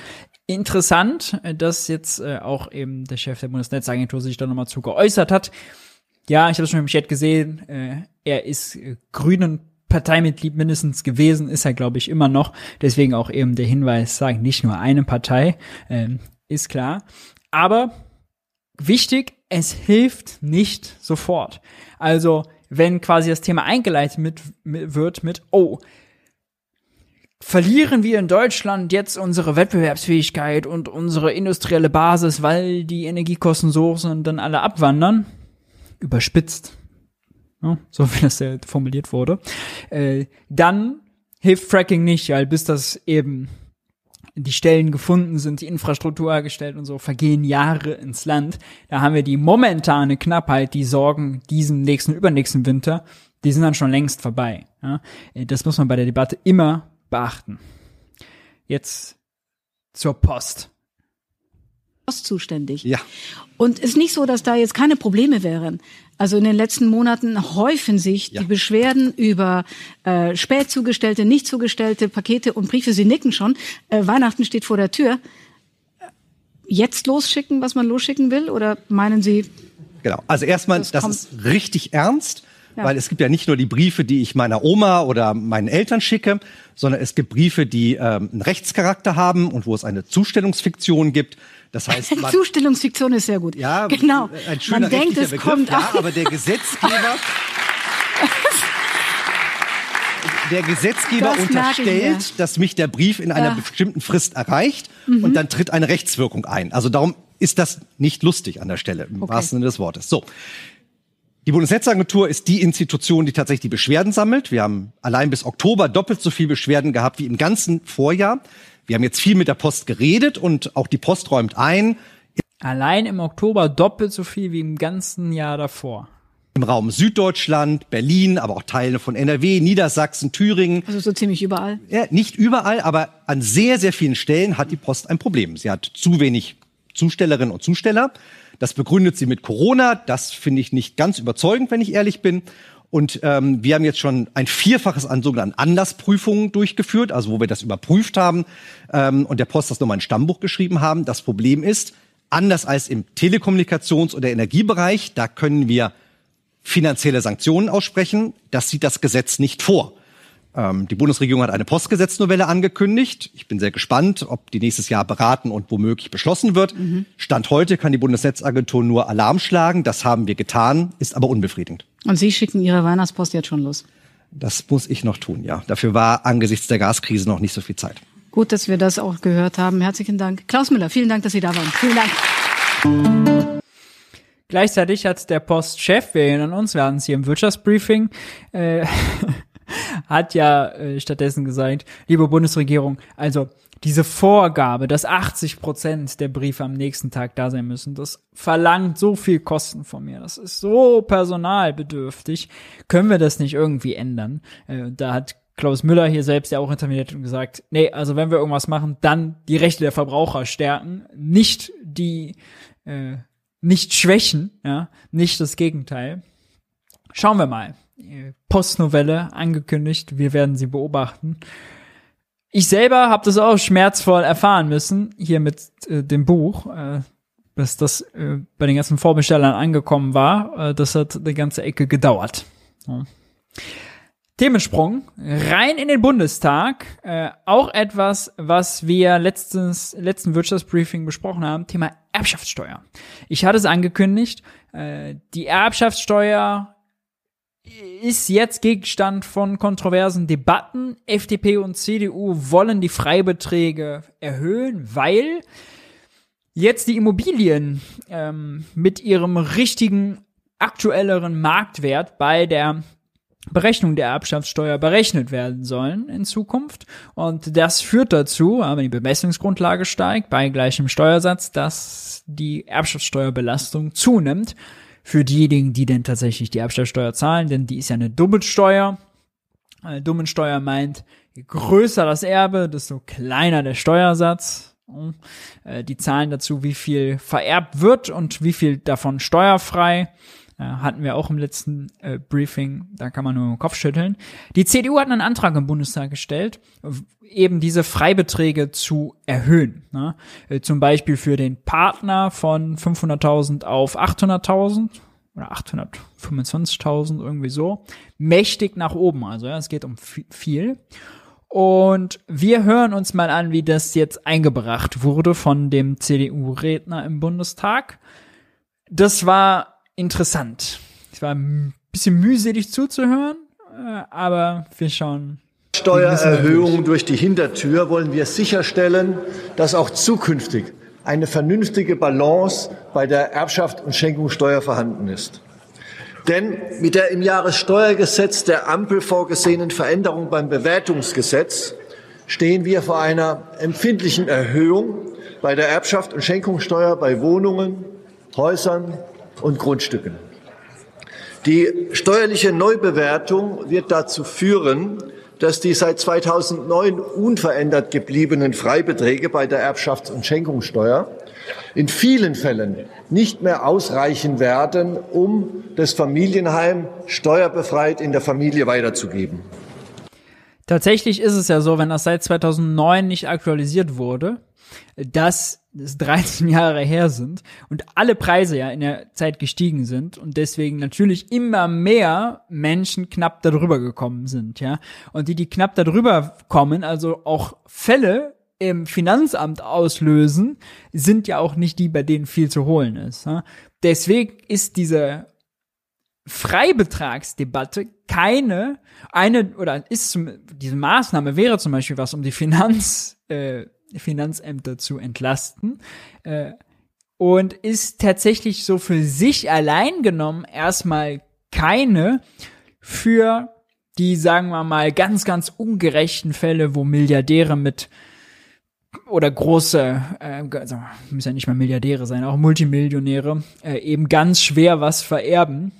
Interessant, äh, dass jetzt auch eben der Chef der Bundesnetzagentur sich da nochmal zu geäußert hat. Ja, ich habe schon im Chat gesehen, er ist Grünen Parteimitglied mindestens gewesen, ist er, glaube ich, immer noch. Deswegen auch eben der Hinweis, sagen nicht nur eine Partei, ähm, ist klar. Aber wichtig, es hilft nicht sofort. Also wenn quasi das Thema eingeleitet mit, mit, wird mit, oh, verlieren wir in Deutschland jetzt unsere Wettbewerbsfähigkeit und unsere industrielle Basis, weil die Energiekosten so sind und dann alle abwandern? Überspitzt. Ja, so wie das ja formuliert wurde. Äh, dann hilft Fracking nicht, weil bis das eben die Stellen gefunden sind, die Infrastruktur hergestellt und so, vergehen Jahre ins Land. Da haben wir die momentane Knappheit, die Sorgen diesen nächsten, übernächsten Winter, die sind dann schon längst vorbei. Ja? Das muss man bei der Debatte immer beachten. Jetzt zur Post. Post zuständig. Ja. Und ist nicht so, dass da jetzt keine Probleme wären. Also in den letzten Monaten häufen sich ja. die Beschwerden über äh, spät zugestellte, nicht zugestellte Pakete und Briefe. Sie nicken schon. Äh, Weihnachten steht vor der Tür. Jetzt losschicken, was man losschicken will? Oder meinen Sie? Genau. Also erstmal, das, das ist richtig ernst. Ja. Weil es gibt ja nicht nur die Briefe, die ich meiner Oma oder meinen Eltern schicke, sondern es gibt Briefe, die ähm, einen Rechtscharakter haben und wo es eine Zustellungsfiktion gibt. Das heißt, man, Zustellungsfiktion ist sehr gut. Ja, genau. Ein schöner man denkt, es Begriff, kommt ja, aber der Gesetzgeber der Gesetzgeber das unterstellt, dass mich der Brief in einer ja. bestimmten Frist erreicht mhm. und dann tritt eine Rechtswirkung ein. Also darum ist das nicht lustig an der Stelle, im okay. wahrsten Sinne des Wortes. So. Die Bundesnetzagentur ist die Institution, die tatsächlich die Beschwerden sammelt. Wir haben allein bis Oktober doppelt so viel Beschwerden gehabt wie im ganzen Vorjahr. Wir haben jetzt viel mit der Post geredet und auch die Post räumt ein. Allein im Oktober doppelt so viel wie im ganzen Jahr davor. Im Raum Süddeutschland, Berlin, aber auch Teile von NRW, Niedersachsen, Thüringen. Also so ziemlich überall. Ja, nicht überall, aber an sehr, sehr vielen Stellen hat die Post ein Problem. Sie hat zu wenig Zustellerinnen und Zusteller. Das begründet sie mit Corona. Das finde ich nicht ganz überzeugend, wenn ich ehrlich bin. Und ähm, wir haben jetzt schon ein Vierfaches an sogenannten Anlassprüfungen durchgeführt, also wo wir das überprüft haben ähm, und der Post das nochmal ein Stammbuch geschrieben haben. Das Problem ist, anders als im Telekommunikations- oder Energiebereich, da können wir finanzielle Sanktionen aussprechen. Das sieht das Gesetz nicht vor. Ähm, die Bundesregierung hat eine Postgesetznovelle angekündigt. Ich bin sehr gespannt, ob die nächstes Jahr beraten und womöglich beschlossen wird. Mhm. Stand heute kann die Bundesnetzagentur nur Alarm schlagen. Das haben wir getan, ist aber unbefriedigend. Und Sie schicken Ihre Weihnachtspost jetzt schon los? Das muss ich noch tun, ja. Dafür war angesichts der Gaskrise noch nicht so viel Zeit. Gut, dass wir das auch gehört haben. Herzlichen Dank. Klaus Müller, vielen Dank, dass Sie da waren. Vielen Dank. Gleichzeitig hat der Postchef, wir erinnern uns, wir hatten es hier im Wirtschaftsbriefing, äh, hat ja äh, stattdessen gesagt, liebe Bundesregierung, also diese Vorgabe, dass 80 Prozent der Briefe am nächsten Tag da sein müssen, das verlangt so viel Kosten von mir. Das ist so personalbedürftig. Können wir das nicht irgendwie ändern? Äh, da hat Klaus Müller hier selbst ja auch interveniert und gesagt, nee, also wenn wir irgendwas machen, dann die Rechte der Verbraucher stärken, nicht die, äh, nicht schwächen, ja, nicht das Gegenteil. Schauen wir mal. Postnovelle angekündigt. Wir werden sie beobachten. Ich selber habe das auch schmerzvoll erfahren müssen, hier mit äh, dem Buch, äh, bis das äh, bei den ganzen Vorbestellern angekommen war. Äh, das hat eine ganze Ecke gedauert. Ja. Themensprung, rein in den Bundestag. Äh, auch etwas, was wir letztens, letzten Wirtschaftsbriefing besprochen haben, Thema Erbschaftssteuer. Ich hatte es angekündigt, äh, die Erbschaftssteuer ist jetzt Gegenstand von kontroversen Debatten. FDP und CDU wollen die Freibeträge erhöhen, weil jetzt die Immobilien ähm, mit ihrem richtigen aktuelleren Marktwert bei der Berechnung der Erbschaftssteuer berechnet werden sollen in Zukunft. Und das führt dazu, wenn die Bemessungsgrundlage steigt, bei gleichem Steuersatz, dass die Erbschaftssteuerbelastung zunimmt für diejenigen, die denn tatsächlich die Erbschaftssteuer zahlen, denn die ist ja eine Doppelsteuer. Eine Dummensteuer meint, je größer das Erbe, desto kleiner der Steuersatz. Äh, die zahlen dazu, wie viel vererbt wird und wie viel davon steuerfrei. Äh, hatten wir auch im letzten äh, Briefing, da kann man nur den Kopf schütteln. Die CDU hat einen Antrag im Bundestag gestellt, eben diese Freibeträge zu erhöhen. Ne? Äh, zum Beispiel für den Partner von 500.000 auf 800.000 oder 825.000 irgendwie so. Mächtig nach oben, also ja, es geht um viel. Und wir hören uns mal an, wie das jetzt eingebracht wurde von dem CDU-Redner im Bundestag. Das war interessant. Es war ein bisschen mühselig zuzuhören, äh, aber wir schauen. Steuererhöhungen durch die Hintertür wollen wir sicherstellen, dass auch zukünftig eine vernünftige Balance bei der Erbschaft und Schenkungssteuer vorhanden ist. Denn mit der im Jahressteuergesetz der Ampel vorgesehenen Veränderung beim Bewertungsgesetz stehen wir vor einer empfindlichen Erhöhung bei der Erbschaft und Schenkungssteuer bei Wohnungen, Häusern, und Grundstücken. Die steuerliche Neubewertung wird dazu führen, dass die seit 2009 unverändert gebliebenen Freibeträge bei der Erbschafts- und Schenkungssteuer in vielen Fällen nicht mehr ausreichen werden, um das Familienheim steuerbefreit in der Familie weiterzugeben. Tatsächlich ist es ja so, wenn das seit 2009 nicht aktualisiert wurde, dass es 13 Jahre her sind und alle Preise ja in der Zeit gestiegen sind und deswegen natürlich immer mehr Menschen knapp darüber gekommen sind, ja. Und die, die knapp darüber kommen, also auch Fälle im Finanzamt auslösen, sind ja auch nicht die, bei denen viel zu holen ist. Ja? Deswegen ist diese Freibetragsdebatte keine eine oder ist zum, diese Maßnahme wäre zum Beispiel was, um die Finanz äh, Finanzämter zu entlasten. Äh, und ist tatsächlich so für sich allein genommen erstmal keine für die, sagen wir mal, ganz, ganz ungerechten Fälle, wo Milliardäre mit oder große, äh, also müssen ja nicht mal Milliardäre sein, auch Multimillionäre, äh, eben ganz schwer was vererben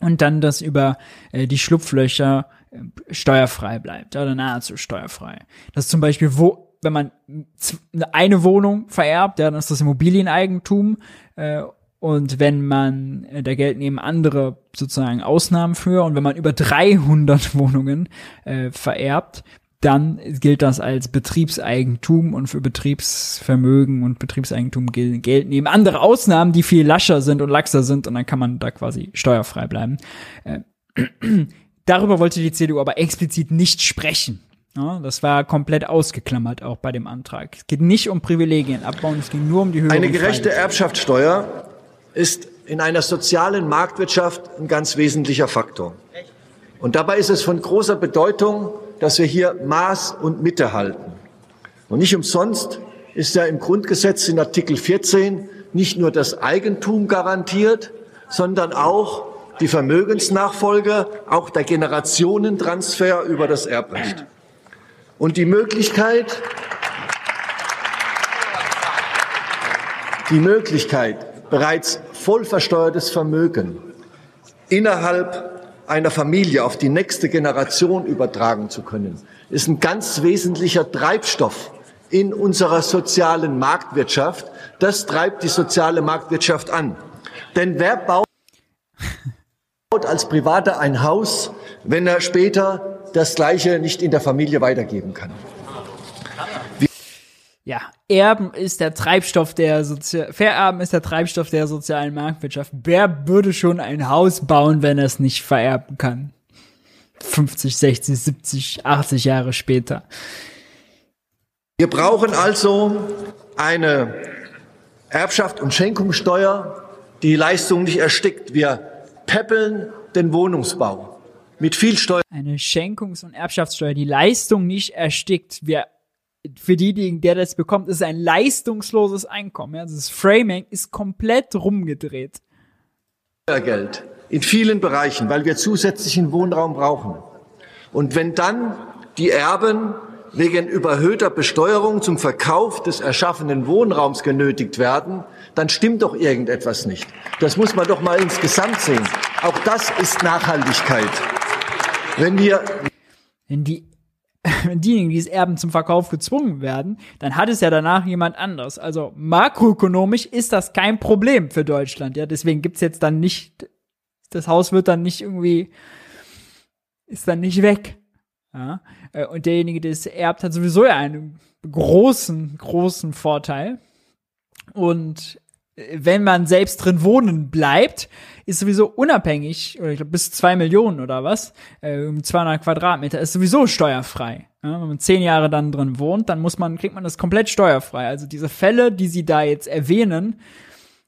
und dann das über äh, die Schlupflöcher äh, steuerfrei bleibt oder nahezu steuerfrei. Das ist zum Beispiel, wo wenn man eine Wohnung vererbt, ja, dann ist das Immobilieneigentum. Äh, und wenn man, äh, da gelten eben andere sozusagen Ausnahmen für. Und wenn man über 300 Wohnungen äh, vererbt, dann gilt das als Betriebseigentum und für Betriebsvermögen und Betriebseigentum gelten, gelten eben andere Ausnahmen, die viel lascher sind und laxer sind und dann kann man da quasi steuerfrei bleiben. Äh, darüber wollte die CDU aber explizit nicht sprechen. Ja, das war komplett ausgeklammert auch bei dem Antrag. Es geht nicht um Privilegien abbauen, es ging nur um die Höhe. Eine gerechte Erbschaftssteuer ist in einer sozialen Marktwirtschaft ein ganz wesentlicher Faktor. Und dabei ist es von großer Bedeutung, dass wir hier Maß und Mitte halten. Und nicht umsonst ist ja im Grundgesetz in Artikel 14 nicht nur das Eigentum garantiert, sondern auch die Vermögensnachfolge, auch der Generationentransfer über das Erbrecht und die Möglichkeit, die Möglichkeit, bereits voll versteuertes Vermögen innerhalb einer Familie auf die nächste Generation übertragen zu können, ist ein ganz wesentlicher Treibstoff in unserer sozialen Marktwirtschaft. Das treibt die soziale Marktwirtschaft an. Denn wer baut als Privater ein Haus, wenn er später das Gleiche nicht in der Familie weitergeben kann. Wie ja, Erben ist der Treibstoff der Sozi Vererben ist der Treibstoff der sozialen Marktwirtschaft. Wer würde schon ein Haus bauen, wenn er es nicht vererben kann? 50, 60, 70, 80 Jahre später. Wir brauchen also eine Erbschaft und Schenkungssteuer, die Leistung nicht erstickt. Wir peppeln den Wohnungsbau mit viel Steuer. Eine Schenkungs- und Erbschaftssteuer, die Leistung nicht erstickt. Wir, für diejenigen, der das bekommt, ist ein leistungsloses Einkommen. Ja? Das Framing ist komplett rumgedreht. Geld in vielen Bereichen, weil wir zusätzlichen Wohnraum brauchen. Und wenn dann die Erben wegen überhöhter Besteuerung zum Verkauf des erschaffenen Wohnraums genötigt werden, dann stimmt doch irgendetwas nicht. Das muss man doch mal insgesamt sehen. Auch das ist Nachhaltigkeit. Wenn wir wenn die wenn diejenigen, die es erben, zum Verkauf gezwungen werden, dann hat es ja danach jemand anders. Also makroökonomisch ist das kein Problem für Deutschland. Ja, deswegen gibt's jetzt dann nicht, das Haus wird dann nicht irgendwie, ist dann nicht weg. Ja, äh, und derjenige, der es erbt, hat sowieso ja einen großen, großen Vorteil. Und wenn man selbst drin wohnen bleibt, ist sowieso unabhängig, oder ich glaube bis zwei Millionen oder was, äh, 200 Quadratmeter, ist sowieso steuerfrei. Ja, wenn man zehn Jahre dann drin wohnt, dann muss man, kriegt man das komplett steuerfrei. Also diese Fälle, die sie da jetzt erwähnen,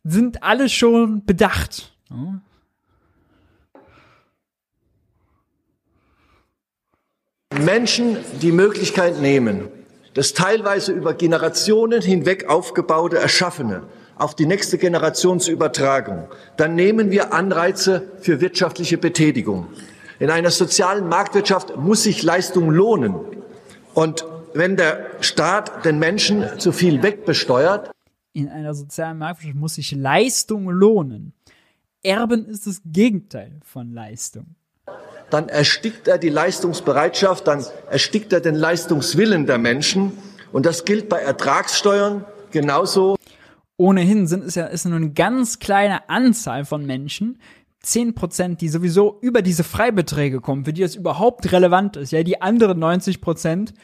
sind alle schon bedacht. Ja. Menschen die Möglichkeit nehmen, das teilweise über Generationen hinweg aufgebaute, erschaffene, auf die nächste Generation zu übertragen, dann nehmen wir Anreize für wirtschaftliche Betätigung. In einer sozialen Marktwirtschaft muss sich Leistung lohnen. Und wenn der Staat den Menschen zu viel wegbesteuert, in einer sozialen Marktwirtschaft muss sich Leistung lohnen. Erben ist das Gegenteil von Leistung. Dann erstickt er die Leistungsbereitschaft, dann erstickt er den Leistungswillen der Menschen. Und das gilt bei Ertragssteuern genauso ohnehin sind es ja ist nur eine ganz kleine Anzahl von Menschen, zehn Prozent, die sowieso über diese Freibeträge kommen, für die das überhaupt relevant ist. Ja, die anderen 90 Prozent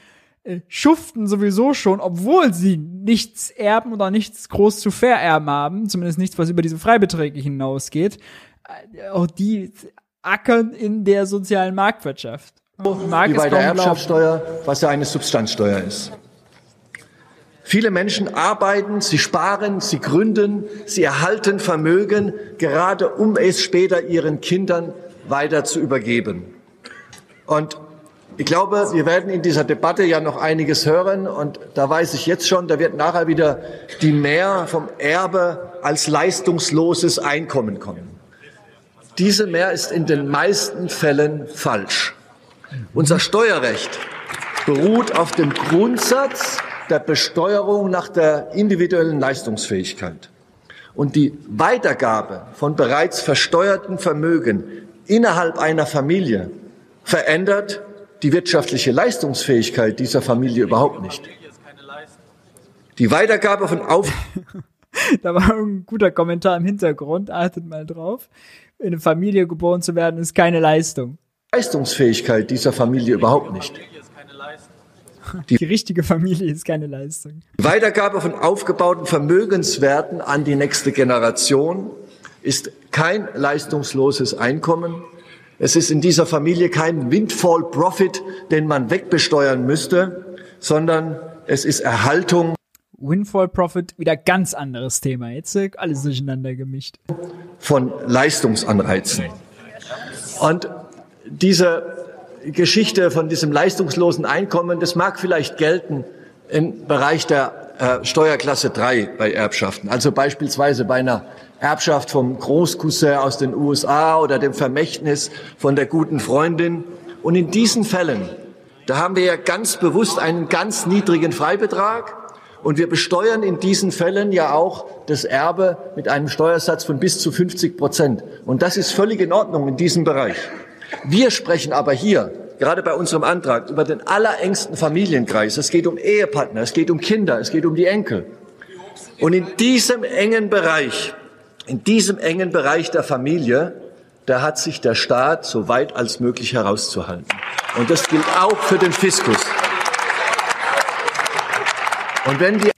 äh, schuften sowieso schon, obwohl sie nichts erben oder nichts groß zu vererben haben, zumindest nichts, was über diese Freibeträge hinausgeht. Äh, auch die ackern in der sozialen Marktwirtschaft. Wie bei der Erbschaftssteuer, was ja eine Substanzsteuer ist. Viele Menschen arbeiten, sie sparen, sie gründen, sie erhalten Vermögen, gerade um es später ihren Kindern weiter zu übergeben. Und ich glaube, wir werden in dieser Debatte ja noch einiges hören und da weiß ich jetzt schon, da wird nachher wieder die Mehr vom Erbe als leistungsloses Einkommen kommen. Diese Mehr ist in den meisten Fällen falsch. Unser Steuerrecht beruht auf dem Grundsatz, der Besteuerung nach der individuellen Leistungsfähigkeit. Und die Weitergabe von bereits versteuerten Vermögen innerhalb einer Familie verändert die wirtschaftliche Leistungsfähigkeit dieser Familie überhaupt nicht. Die Weitergabe von Auf da war ein guter Kommentar im Hintergrund, achtet mal drauf. In eine Familie geboren zu werden, ist keine Leistung. Leistungsfähigkeit dieser Familie überhaupt nicht. Die, die richtige Familie ist keine Leistung. Weitergabe von aufgebauten Vermögenswerten an die nächste Generation ist kein leistungsloses Einkommen. Es ist in dieser Familie kein Windfall Profit, den man wegbesteuern müsste, sondern es ist Erhaltung. Windfall Profit, wieder ganz anderes Thema. Jetzt alles durcheinander gemischt. Von Leistungsanreizen. Und diese Geschichte von diesem leistungslosen Einkommen, das mag vielleicht gelten im Bereich der äh, Steuerklasse 3 bei Erbschaften. Also beispielsweise bei einer Erbschaft vom Großcousin aus den USA oder dem Vermächtnis von der guten Freundin. Und in diesen Fällen, da haben wir ja ganz bewusst einen ganz niedrigen Freibetrag. Und wir besteuern in diesen Fällen ja auch das Erbe mit einem Steuersatz von bis zu 50 Prozent. Und das ist völlig in Ordnung in diesem Bereich. Wir sprechen aber hier, gerade bei unserem Antrag, über den allerengsten Familienkreis. Es geht um Ehepartner, es geht um Kinder, es geht um die Enkel. Und in diesem engen Bereich, in diesem engen Bereich der Familie, da hat sich der Staat so weit als möglich herauszuhalten. Und das gilt auch für den Fiskus. Und wenn die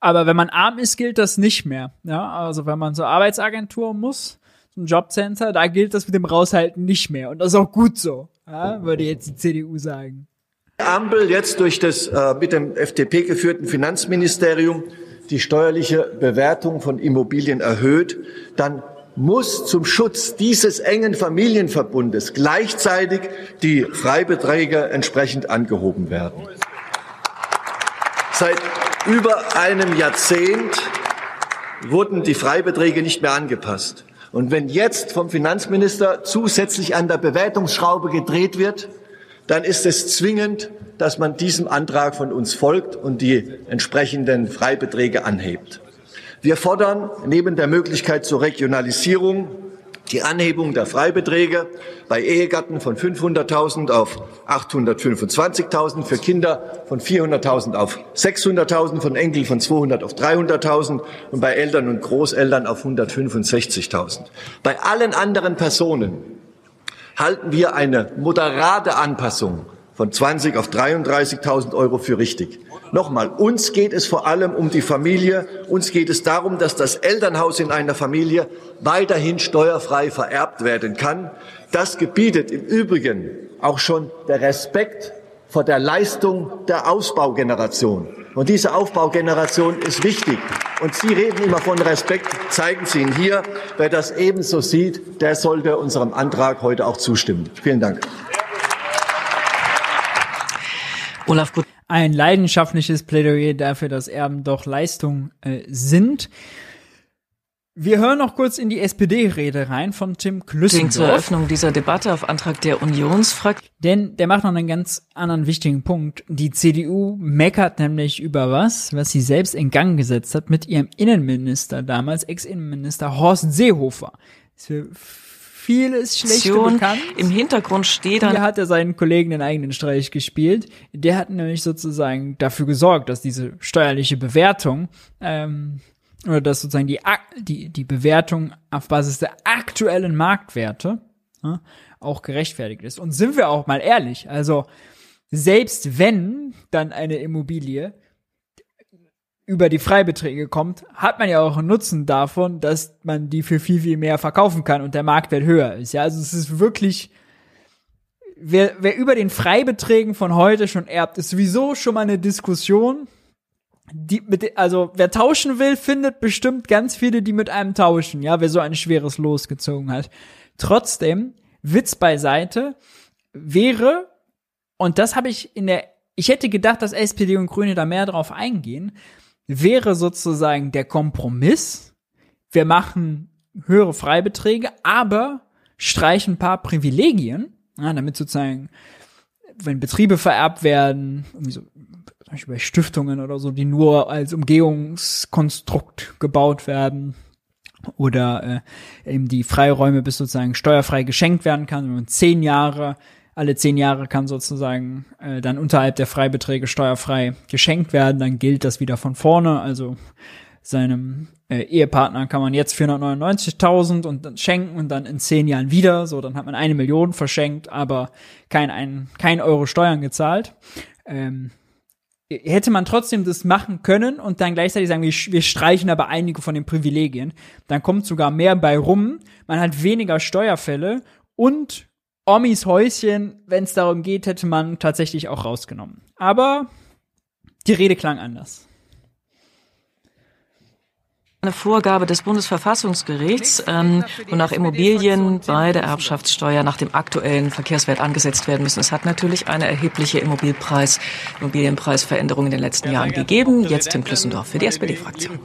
aber wenn man arm ist, gilt das nicht mehr. Ja, also wenn man zur Arbeitsagentur muss, zum Jobcenter, da gilt das mit dem Raushalten nicht mehr. Und das ist auch gut so, ja, würde jetzt die CDU sagen. Ampel jetzt durch das äh, mit dem FDP geführten Finanzministerium die steuerliche Bewertung von Immobilien erhöht, dann muss zum Schutz dieses engen Familienverbundes gleichzeitig die Freibeträge entsprechend angehoben werden. Seit über einem Jahrzehnt wurden die Freibeträge nicht mehr angepasst. Und wenn jetzt vom Finanzminister zusätzlich an der Bewertungsschraube gedreht wird, dann ist es zwingend, dass man diesem Antrag von uns folgt und die entsprechenden Freibeträge anhebt. Wir fordern neben der Möglichkeit zur Regionalisierung die Anhebung der Freibeträge bei Ehegatten von 500.000 auf 825.000, für Kinder von 400.000 auf 600.000, von Enkel von 200 auf 300.000 und bei Eltern und Großeltern auf 165.000. Bei allen anderen Personen halten wir eine moderate Anpassung von 20 auf 33.000 Euro für richtig. Nochmal, uns geht es vor allem um die Familie. Uns geht es darum, dass das Elternhaus in einer Familie weiterhin steuerfrei vererbt werden kann. Das gebietet im Übrigen auch schon der Respekt vor der Leistung der Ausbaugeneration. Und diese Aufbaugeneration ist wichtig. Und Sie reden immer von Respekt, zeigen Sie ihn hier. Wer das ebenso sieht, der sollte unserem Antrag heute auch zustimmen. Vielen Dank. Olaf Gut. Ein leidenschaftliches Plädoyer dafür, dass Erben doch Leistung äh, sind. Wir hören noch kurz in die SPD-Rede rein von Tim Klüssendorf. zur Eröffnung dieser Debatte auf Antrag der Unionsfraktion. Denn der macht noch einen ganz anderen wichtigen Punkt. Die CDU meckert nämlich über was, was sie selbst in Gang gesetzt hat mit ihrem Innenminister damals, Ex-Innenminister Horst Seehofer. Das für vieles Schlechte bekannt. Im Hintergrund steht dann. Hier hat er seinen Kollegen den eigenen Streich gespielt. Der hat nämlich sozusagen dafür gesorgt, dass diese steuerliche Bewertung ähm, oder dass sozusagen die, die, die Bewertung auf Basis der aktuellen Marktwerte ja, auch gerechtfertigt ist. Und sind wir auch mal ehrlich, also selbst wenn dann eine Immobilie über die Freibeträge kommt, hat man ja auch einen Nutzen davon, dass man die für viel, viel mehr verkaufen kann und der Marktwert höher ist. Ja, also es ist wirklich, wer, wer über den Freibeträgen von heute schon erbt, ist sowieso schon mal eine Diskussion, die mit, also wer tauschen will, findet bestimmt ganz viele, die mit einem tauschen, ja, wer so ein schweres Los gezogen hat. Trotzdem, Witz beiseite, wäre, und das habe ich in der, ich hätte gedacht, dass SPD und Grüne da mehr drauf eingehen, wäre sozusagen der Kompromiss, wir machen höhere Freibeträge, aber streichen ein paar Privilegien, ja, damit sozusagen, wenn Betriebe vererbt werden, irgendwie so zum Beispiel bei Stiftungen oder so, die nur als Umgehungskonstrukt gebaut werden oder äh, eben die Freiräume bis sozusagen steuerfrei geschenkt werden kann, wenn man zehn Jahre alle zehn Jahre kann sozusagen äh, dann unterhalb der Freibeträge steuerfrei geschenkt werden, dann gilt das wieder von vorne. Also seinem äh, Ehepartner kann man jetzt 499.000 und dann schenken und dann in zehn Jahren wieder. So, dann hat man eine Million verschenkt, aber kein, ein, kein Euro Steuern gezahlt. Ähm, hätte man trotzdem das machen können und dann gleichzeitig sagen, wir, wir streichen aber einige von den Privilegien, dann kommt sogar mehr bei rum, man hat weniger Steuerfälle und Omis Häuschen, wenn es darum geht, hätte man tatsächlich auch rausgenommen. Aber die Rede klang anders eine Vorgabe des Bundesverfassungsgerichts, ähm, wonach Immobilien bei der Erbschaftssteuer nach dem aktuellen Verkehrswert angesetzt werden müssen. Es hat natürlich eine erhebliche Immobilienpreis, Immobilienpreisveränderung in den letzten Jahren gegeben. Jetzt Tim Klüssendorf für die SPD-Fraktion.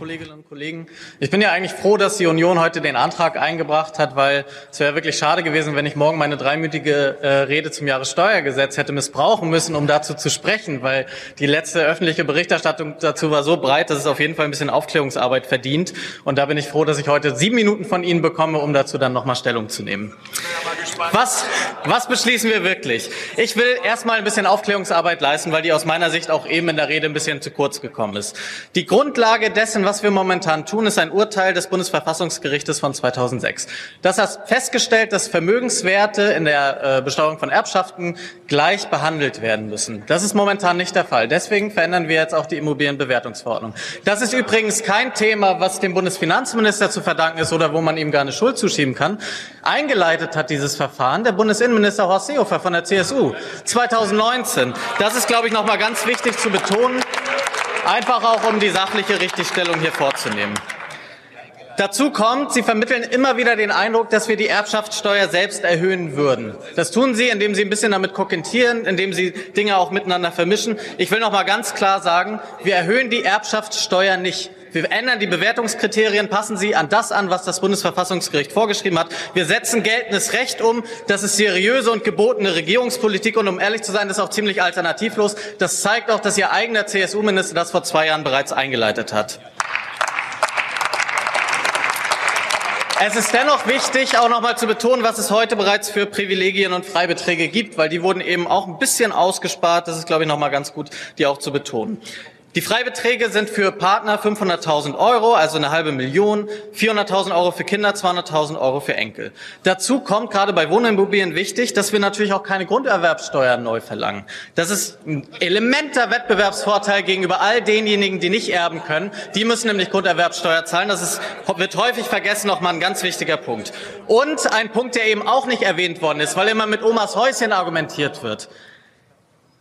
Ich bin ja eigentlich froh, dass die Union heute den Antrag eingebracht hat, weil es wäre wirklich schade gewesen, wenn ich morgen meine dreimütige äh, Rede zum Jahressteuergesetz hätte missbrauchen müssen, um dazu zu sprechen, weil die letzte öffentliche Berichterstattung dazu war so breit, dass es auf jeden Fall ein bisschen Aufklärungsarbeit verdient. Und da bin ich froh, dass ich heute sieben Minuten von Ihnen bekomme, um dazu dann nochmal Stellung zu nehmen. Was, was beschließen wir wirklich? Ich will erstmal ein bisschen Aufklärungsarbeit leisten, weil die aus meiner Sicht auch eben in der Rede ein bisschen zu kurz gekommen ist. Die Grundlage dessen, was wir momentan tun, ist ein Urteil des Bundesverfassungsgerichtes von 2006. Das hat festgestellt, dass Vermögenswerte in der äh, Besteuerung von Erbschaften gleich behandelt werden müssen. Das ist momentan nicht der Fall. Deswegen verändern wir jetzt auch die Immobilienbewertungsverordnung. Das ist übrigens kein Thema, was dem Bundesfinanzminister zu verdanken ist oder wo man ihm gar eine Schuld zuschieben kann. Eingeleitet hat dieses Verfahren der Bundesinnenminister Horst Seehofer von der CSU 2019. Das ist, glaube ich, noch mal ganz wichtig zu betonen, einfach auch um die sachliche Richtigstellung hier vorzunehmen. Dazu kommt, Sie vermitteln immer wieder den Eindruck, dass wir die Erbschaftssteuer selbst erhöhen würden. Das tun Sie, indem Sie ein bisschen damit kokettieren, indem Sie Dinge auch miteinander vermischen. Ich will noch mal ganz klar sagen, wir erhöhen die Erbschaftssteuer nicht. Wir ändern die Bewertungskriterien, passen sie an das an, was das Bundesverfassungsgericht vorgeschrieben hat. Wir setzen geltendes Recht um. Das ist seriöse und gebotene Regierungspolitik. Und um ehrlich zu sein, das ist auch ziemlich alternativlos. Das zeigt auch, dass Ihr eigener CSU-Minister das vor zwei Jahren bereits eingeleitet hat. Es ist dennoch wichtig, auch noch mal zu betonen, was es heute bereits für Privilegien und Freibeträge gibt, weil die wurden eben auch ein bisschen ausgespart. Das ist, glaube ich, noch mal ganz gut, die auch zu betonen. Die Freibeträge sind für Partner 500.000 Euro, also eine halbe Million, 400.000 Euro für Kinder, 200.000 Euro für Enkel. Dazu kommt gerade bei Wohnimmobilien wichtig, dass wir natürlich auch keine Grunderwerbsteuer neu verlangen. Das ist ein elementer Wettbewerbsvorteil gegenüber all denjenigen, die nicht erben können. Die müssen nämlich Grunderwerbsteuer zahlen. Das ist, wird häufig vergessen, nochmal ein ganz wichtiger Punkt. Und ein Punkt, der eben auch nicht erwähnt worden ist, weil immer mit Omas Häuschen argumentiert wird.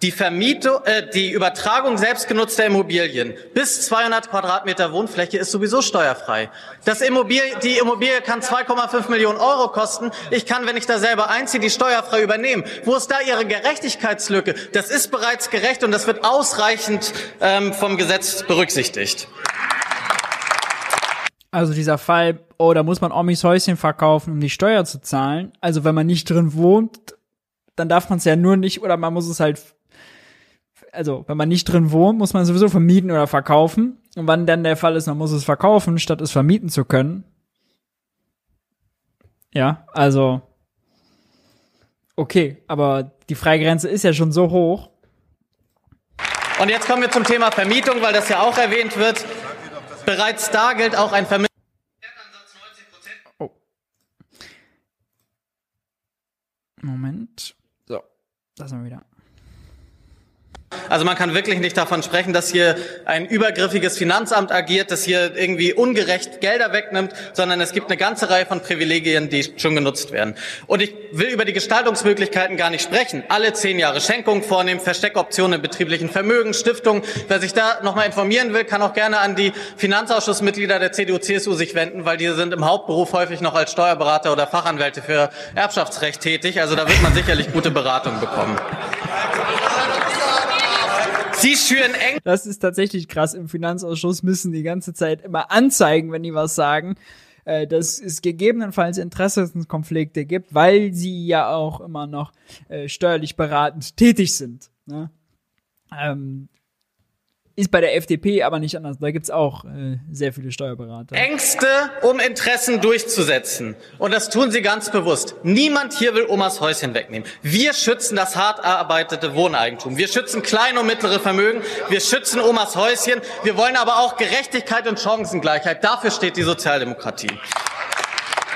Die Vermietung, äh, die Übertragung selbstgenutzter Immobilien bis 200 Quadratmeter Wohnfläche ist sowieso steuerfrei. Das Immobilie, die Immobilie kann 2,5 Millionen Euro kosten. Ich kann, wenn ich da selber einziehe, die steuerfrei übernehmen. Wo ist da Ihre Gerechtigkeitslücke? Das ist bereits gerecht und das wird ausreichend ähm, vom Gesetz berücksichtigt. Also dieser Fall, oh, da muss man Omis Häuschen verkaufen, um die Steuer zu zahlen. Also wenn man nicht drin wohnt, dann darf man es ja nur nicht oder man muss es halt also wenn man nicht drin wohnt, muss man sowieso vermieten oder verkaufen. Und wann dann der Fall ist, man muss es verkaufen, statt es vermieten zu können. Ja, also okay, aber die Freigrenze ist ja schon so hoch. Und jetzt kommen wir zum Thema Vermietung, weil das ja auch erwähnt wird. Bereits da gilt auch ein Vermietung. Oh. Moment. So, da sind wir wieder. Also man kann wirklich nicht davon sprechen, dass hier ein übergriffiges Finanzamt agiert, das hier irgendwie ungerecht Gelder wegnimmt, sondern es gibt eine ganze Reihe von Privilegien, die schon genutzt werden. Und ich will über die Gestaltungsmöglichkeiten gar nicht sprechen. Alle zehn Jahre Schenkung vornehmen, Versteckoptionen im betrieblichen Vermögen, Stiftungen. Wer sich da nochmal informieren will, kann auch gerne an die Finanzausschussmitglieder der CDU-CSU sich wenden, weil diese sind im Hauptberuf häufig noch als Steuerberater oder Fachanwälte für Erbschaftsrecht tätig. Also da wird man sicherlich gute Beratung bekommen. Sie schüren eng. Das ist tatsächlich krass. Im Finanzausschuss müssen die ganze Zeit immer anzeigen, wenn die was sagen, äh, dass es gegebenenfalls Interessenskonflikte gibt, weil sie ja auch immer noch äh, steuerlich beratend tätig sind. Ne? Ähm, ist bei der FDP aber nicht anders. Da gibt's auch äh, sehr viele Steuerberater. Ängste, um Interessen durchzusetzen. Und das tun sie ganz bewusst. Niemand hier will Omas Häuschen wegnehmen. Wir schützen das hart erarbeitete Wohneigentum. Wir schützen kleine und mittlere Vermögen. Wir schützen Omas Häuschen. Wir wollen aber auch Gerechtigkeit und Chancengleichheit. Dafür steht die Sozialdemokratie.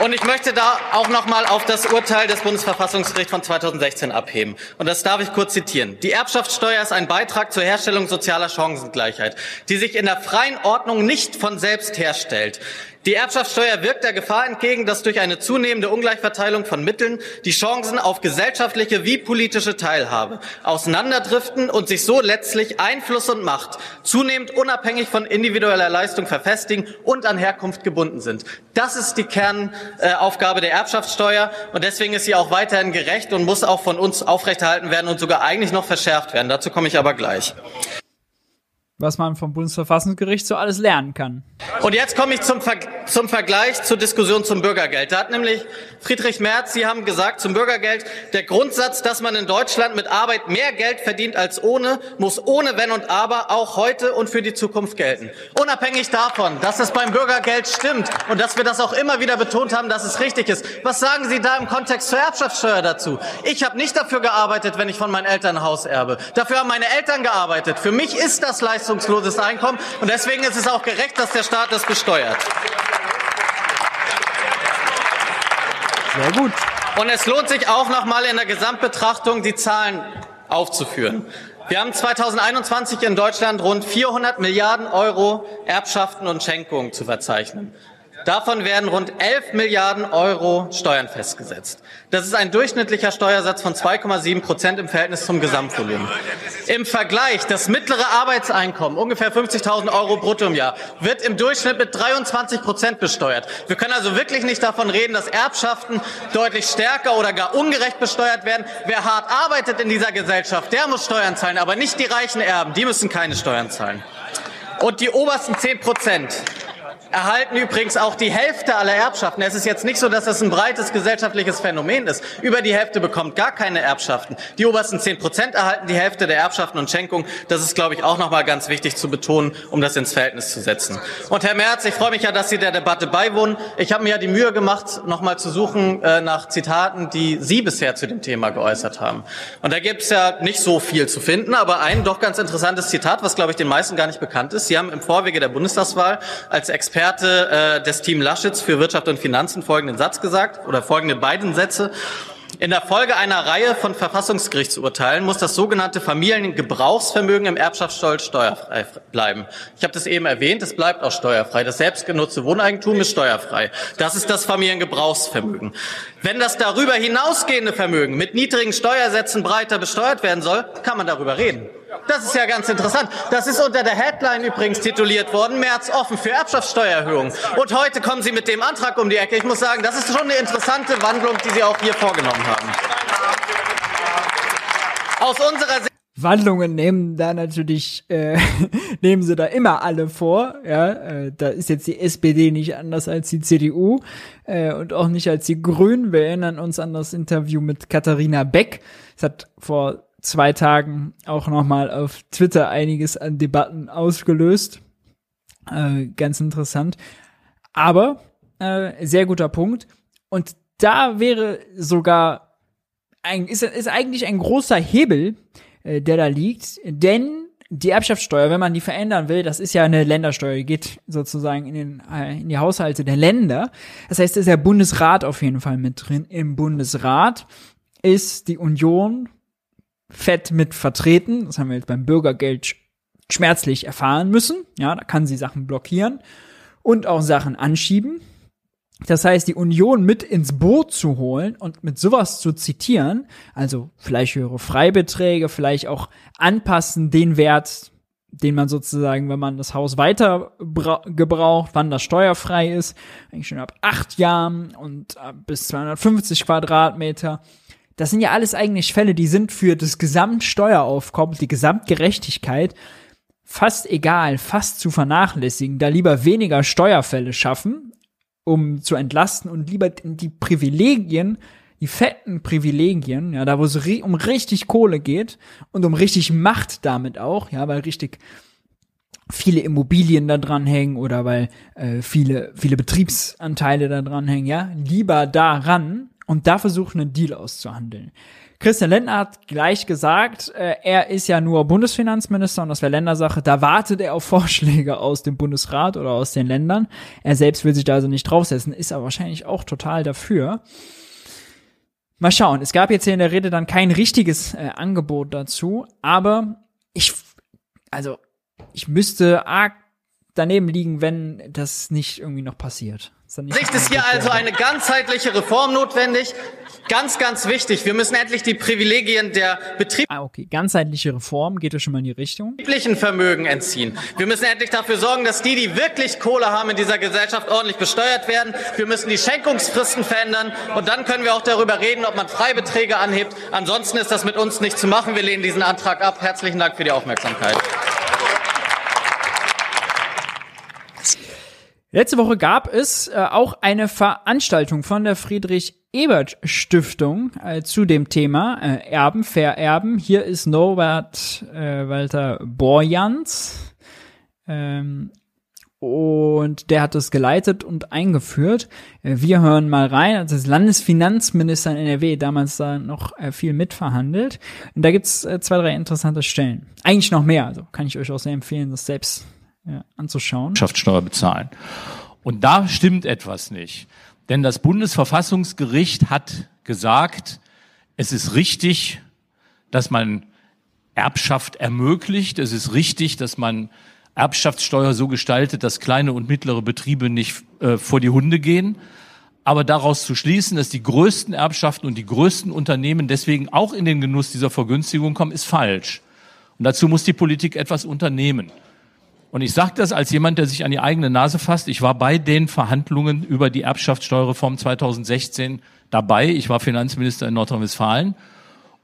Und ich möchte da auch noch mal auf das Urteil des Bundesverfassungsgerichts von 2016 abheben. Und das darf ich kurz zitieren. Die Erbschaftssteuer ist ein Beitrag zur Herstellung sozialer Chancengleichheit, die sich in der freien Ordnung nicht von selbst herstellt. Die Erbschaftssteuer wirkt der Gefahr entgegen, dass durch eine zunehmende Ungleichverteilung von Mitteln die Chancen auf gesellschaftliche wie politische Teilhabe auseinanderdriften und sich so letztlich Einfluss und Macht zunehmend unabhängig von individueller Leistung verfestigen und an Herkunft gebunden sind. Das ist die Kernaufgabe der Erbschaftssteuer und deswegen ist sie auch weiterhin gerecht und muss auch von uns aufrechterhalten werden und sogar eigentlich noch verschärft werden. Dazu komme ich aber gleich was man vom Bundesverfassungsgericht so alles lernen kann. Und jetzt komme ich zum, Ver zum Vergleich zur Diskussion zum Bürgergeld. Da hat nämlich Friedrich Merz, Sie haben gesagt zum Bürgergeld, der Grundsatz, dass man in Deutschland mit Arbeit mehr Geld verdient als ohne, muss ohne Wenn und Aber auch heute und für die Zukunft gelten. Unabhängig davon, dass es beim Bürgergeld stimmt und dass wir das auch immer wieder betont haben, dass es richtig ist. Was sagen Sie da im Kontext zur Erbschaftssteuer dazu? Ich habe nicht dafür gearbeitet, wenn ich von meinen Eltern Haus erbe. Dafür haben meine Eltern gearbeitet. Für mich ist das Leistung leistungsloses Einkommen. Und deswegen ist es auch gerecht, dass der Staat das besteuert. Sehr gut. Und es lohnt sich auch noch mal in der Gesamtbetrachtung die Zahlen aufzuführen. Wir haben 2021 in Deutschland rund 400 Milliarden Euro Erbschaften und Schenkungen zu verzeichnen. Davon werden rund 11 Milliarden Euro Steuern festgesetzt. Das ist ein durchschnittlicher Steuersatz von 2,7 Prozent im Verhältnis zum Gesamtvolumen. Im Vergleich, das mittlere Arbeitseinkommen, ungefähr 50.000 Euro brutto im Jahr, wird im Durchschnitt mit 23 Prozent besteuert. Wir können also wirklich nicht davon reden, dass Erbschaften deutlich stärker oder gar ungerecht besteuert werden. Wer hart arbeitet in dieser Gesellschaft, der muss Steuern zahlen, aber nicht die reichen Erben. Die müssen keine Steuern zahlen. Und die obersten 10 Prozent erhalten übrigens auch die Hälfte aller Erbschaften. Es ist jetzt nicht so, dass das ein breites gesellschaftliches Phänomen ist. Über die Hälfte bekommt gar keine Erbschaften. Die obersten 10 Prozent erhalten die Hälfte der Erbschaften und Schenkungen. Das ist, glaube ich, auch nochmal ganz wichtig zu betonen, um das ins Verhältnis zu setzen. Und Herr Merz, ich freue mich ja, dass Sie der Debatte beiwohnen. Ich habe mir ja die Mühe gemacht, nochmal zu suchen äh, nach Zitaten, die Sie bisher zu dem Thema geäußert haben. Und da gibt es ja nicht so viel zu finden, aber ein doch ganz interessantes Zitat, was, glaube ich, den meisten gar nicht bekannt ist. Sie haben im Vorwege der Bundestagswahl als Experte Experte äh, des Team Laschets für Wirtschaft und Finanzen folgenden Satz gesagt oder folgende beiden Sätze. In der Folge einer Reihe von Verfassungsgerichtsurteilen muss das sogenannte Familiengebrauchsvermögen im Erbschaftssteuer steuerfrei bleiben. Ich habe das eben erwähnt, es bleibt auch steuerfrei. Das selbstgenutzte Wohneigentum ist steuerfrei. Das ist das Familiengebrauchsvermögen. Wenn das darüber hinausgehende Vermögen mit niedrigen Steuersätzen breiter besteuert werden soll, kann man darüber reden. Das ist ja ganz interessant. Das ist unter der Headline übrigens tituliert worden, März offen für Erbschaftssteuererhöhung. Und heute kommen Sie mit dem Antrag um die Ecke. Ich muss sagen, das ist schon eine interessante Wandlung, die Sie auch hier vorgenommen haben. Aus unserer Sicht Wandlungen nehmen da natürlich, äh, nehmen sie da immer alle vor. Ja, äh, da ist jetzt die SPD nicht anders als die CDU äh, und auch nicht als die Grünen. Wir erinnern uns an das Interview mit Katharina Beck. Es hat vor zwei Tagen auch nochmal auf Twitter einiges an Debatten ausgelöst. Äh, ganz interessant. Aber äh, sehr guter Punkt. Und da wäre sogar ein, ist, ist eigentlich ein großer Hebel, äh, der da liegt, denn die Erbschaftssteuer, wenn man die verändern will, das ist ja eine Ländersteuer, die geht sozusagen in, den, äh, in die Haushalte der Länder. Das heißt, da ist der Bundesrat auf jeden Fall mit drin. Im Bundesrat ist die Union fett mit vertreten. Das haben wir jetzt beim Bürgergeld schmerzlich erfahren müssen. Ja, da kann sie Sachen blockieren und auch Sachen anschieben. Das heißt, die Union mit ins Boot zu holen und mit sowas zu zitieren, also vielleicht höhere Freibeträge, vielleicht auch anpassen den Wert, den man sozusagen, wenn man das Haus weiter gebraucht, wann das steuerfrei ist, eigentlich schon ab acht Jahren und bis 250 Quadratmeter das sind ja alles eigentlich Fälle, die sind für das Gesamtsteueraufkommen, die Gesamtgerechtigkeit fast egal, fast zu vernachlässigen, da lieber weniger Steuerfälle schaffen, um zu entlasten und lieber die Privilegien, die fetten Privilegien, ja, da wo es um richtig Kohle geht und um richtig Macht damit auch, ja, weil richtig viele Immobilien da dran hängen oder weil äh, viele viele Betriebsanteile da dran hängen, ja, lieber daran und da versuchen, einen Deal auszuhandeln. Christian Lindner hat gleich gesagt, äh, er ist ja nur Bundesfinanzminister und das wäre Ländersache. Da wartet er auf Vorschläge aus dem Bundesrat oder aus den Ländern. Er selbst will sich da also nicht draufsetzen, ist aber wahrscheinlich auch total dafür. Mal schauen. Es gab jetzt hier in der Rede dann kein richtiges äh, Angebot dazu, aber ich, also, ich müsste arg daneben liegen, wenn das nicht irgendwie noch passiert. Sicht ist hier also eine ganzheitliche Reform notwendig. Ganz, ganz wichtig. Wir müssen endlich die Privilegien der Betrieb ah, okay. Ganzheitliche Reform geht ja schon mal in die Richtung. betrieblichen Vermögen entziehen. Wir müssen endlich dafür sorgen, dass die, die wirklich Kohle haben in dieser Gesellschaft, ordentlich besteuert werden. Wir müssen die Schenkungsfristen verändern. Und dann können wir auch darüber reden, ob man Freibeträge anhebt. Ansonsten ist das mit uns nicht zu machen. Wir lehnen diesen Antrag ab. Herzlichen Dank für die Aufmerksamkeit. Letzte Woche gab es äh, auch eine Veranstaltung von der Friedrich Ebert Stiftung äh, zu dem Thema äh, Erben, Vererben. Hier ist Norbert äh, Walter Borjans ähm, und der hat das geleitet und eingeführt. Äh, wir hören mal rein. Also das Landesfinanzminister in NRW damals da noch äh, viel mitverhandelt. Und da gibt's zwei, drei interessante Stellen. Eigentlich noch mehr. Also kann ich euch auch sehr empfehlen, das selbst anzuschauen. Wirtschaftssteuer bezahlen. Und da stimmt etwas nicht. Denn das Bundesverfassungsgericht hat gesagt, es ist richtig, dass man Erbschaft ermöglicht. Es ist richtig, dass man Erbschaftssteuer so gestaltet, dass kleine und mittlere Betriebe nicht äh, vor die Hunde gehen. Aber daraus zu schließen, dass die größten Erbschaften und die größten Unternehmen deswegen auch in den Genuss dieser Vergünstigung kommen, ist falsch. Und dazu muss die Politik etwas unternehmen. Und ich sage das als jemand, der sich an die eigene Nase fasst. Ich war bei den Verhandlungen über die Erbschaftssteuerreform 2016 dabei. Ich war Finanzminister in Nordrhein-Westfalen.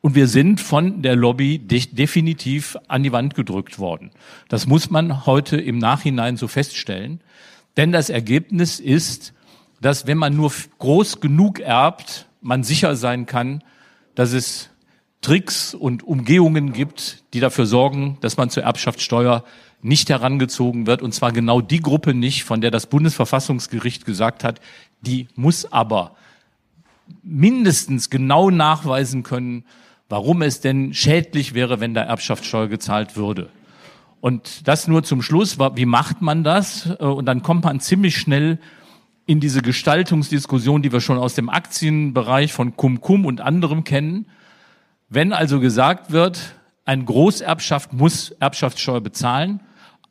Und wir sind von der Lobby de definitiv an die Wand gedrückt worden. Das muss man heute im Nachhinein so feststellen. Denn das Ergebnis ist, dass wenn man nur groß genug erbt, man sicher sein kann, dass es Tricks und Umgehungen gibt, die dafür sorgen, dass man zur Erbschaftssteuer nicht herangezogen wird. Und zwar genau die Gruppe nicht, von der das Bundesverfassungsgericht gesagt hat, die muss aber mindestens genau nachweisen können, warum es denn schädlich wäre, wenn da Erbschaftssteuer gezahlt würde. Und das nur zum Schluss, wie macht man das? Und dann kommt man ziemlich schnell in diese Gestaltungsdiskussion, die wir schon aus dem Aktienbereich von Cum-Cum und anderem kennen. Wenn also gesagt wird, ein Großerbschaft muss Erbschaftssteuer bezahlen,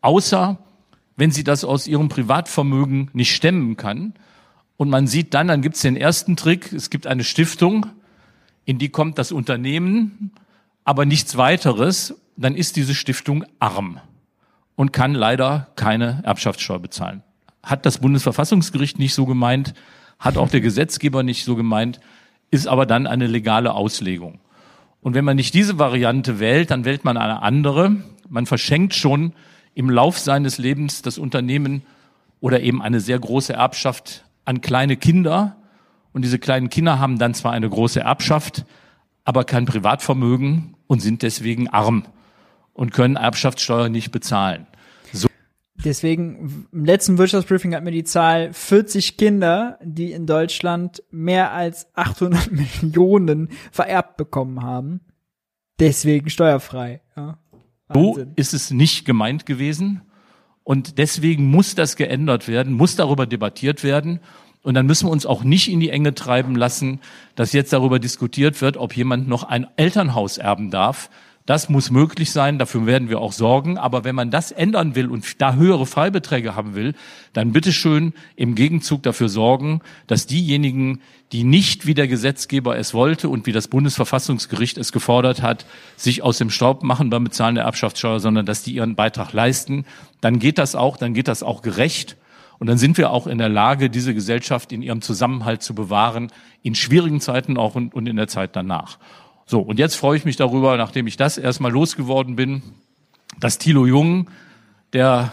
außer wenn sie das aus ihrem Privatvermögen nicht stemmen kann. Und man sieht dann, dann gibt es den ersten Trick, es gibt eine Stiftung, in die kommt das Unternehmen, aber nichts weiteres, dann ist diese Stiftung arm und kann leider keine Erbschaftssteuer bezahlen. Hat das Bundesverfassungsgericht nicht so gemeint, hat auch der Gesetzgeber nicht so gemeint, ist aber dann eine legale Auslegung. Und wenn man nicht diese Variante wählt, dann wählt man eine andere. Man verschenkt schon im Lauf seines Lebens das Unternehmen oder eben eine sehr große Erbschaft an kleine Kinder. Und diese kleinen Kinder haben dann zwar eine große Erbschaft, aber kein Privatvermögen und sind deswegen arm und können Erbschaftssteuer nicht bezahlen. Deswegen, im letzten Wirtschaftsbriefing hat mir die Zahl 40 Kinder, die in Deutschland mehr als 800 Millionen vererbt bekommen haben. Deswegen steuerfrei. Ja. So ist es nicht gemeint gewesen. Und deswegen muss das geändert werden, muss darüber debattiert werden. Und dann müssen wir uns auch nicht in die Enge treiben lassen, dass jetzt darüber diskutiert wird, ob jemand noch ein Elternhaus erben darf. Das muss möglich sein, dafür werden wir auch sorgen. Aber wenn man das ändern will und da höhere Freibeträge haben will, dann bitteschön im Gegenzug dafür sorgen, dass diejenigen, die nicht wie der Gesetzgeber es wollte und wie das Bundesverfassungsgericht es gefordert hat, sich aus dem Staub machen beim Bezahlen der Erbschaftssteuer, sondern dass die ihren Beitrag leisten, dann geht das auch, dann geht das auch gerecht. Und dann sind wir auch in der Lage, diese Gesellschaft in ihrem Zusammenhalt zu bewahren, in schwierigen Zeiten auch und, und in der Zeit danach. So, und jetzt freue ich mich darüber, nachdem ich das erstmal losgeworden bin, dass Thilo Jung, der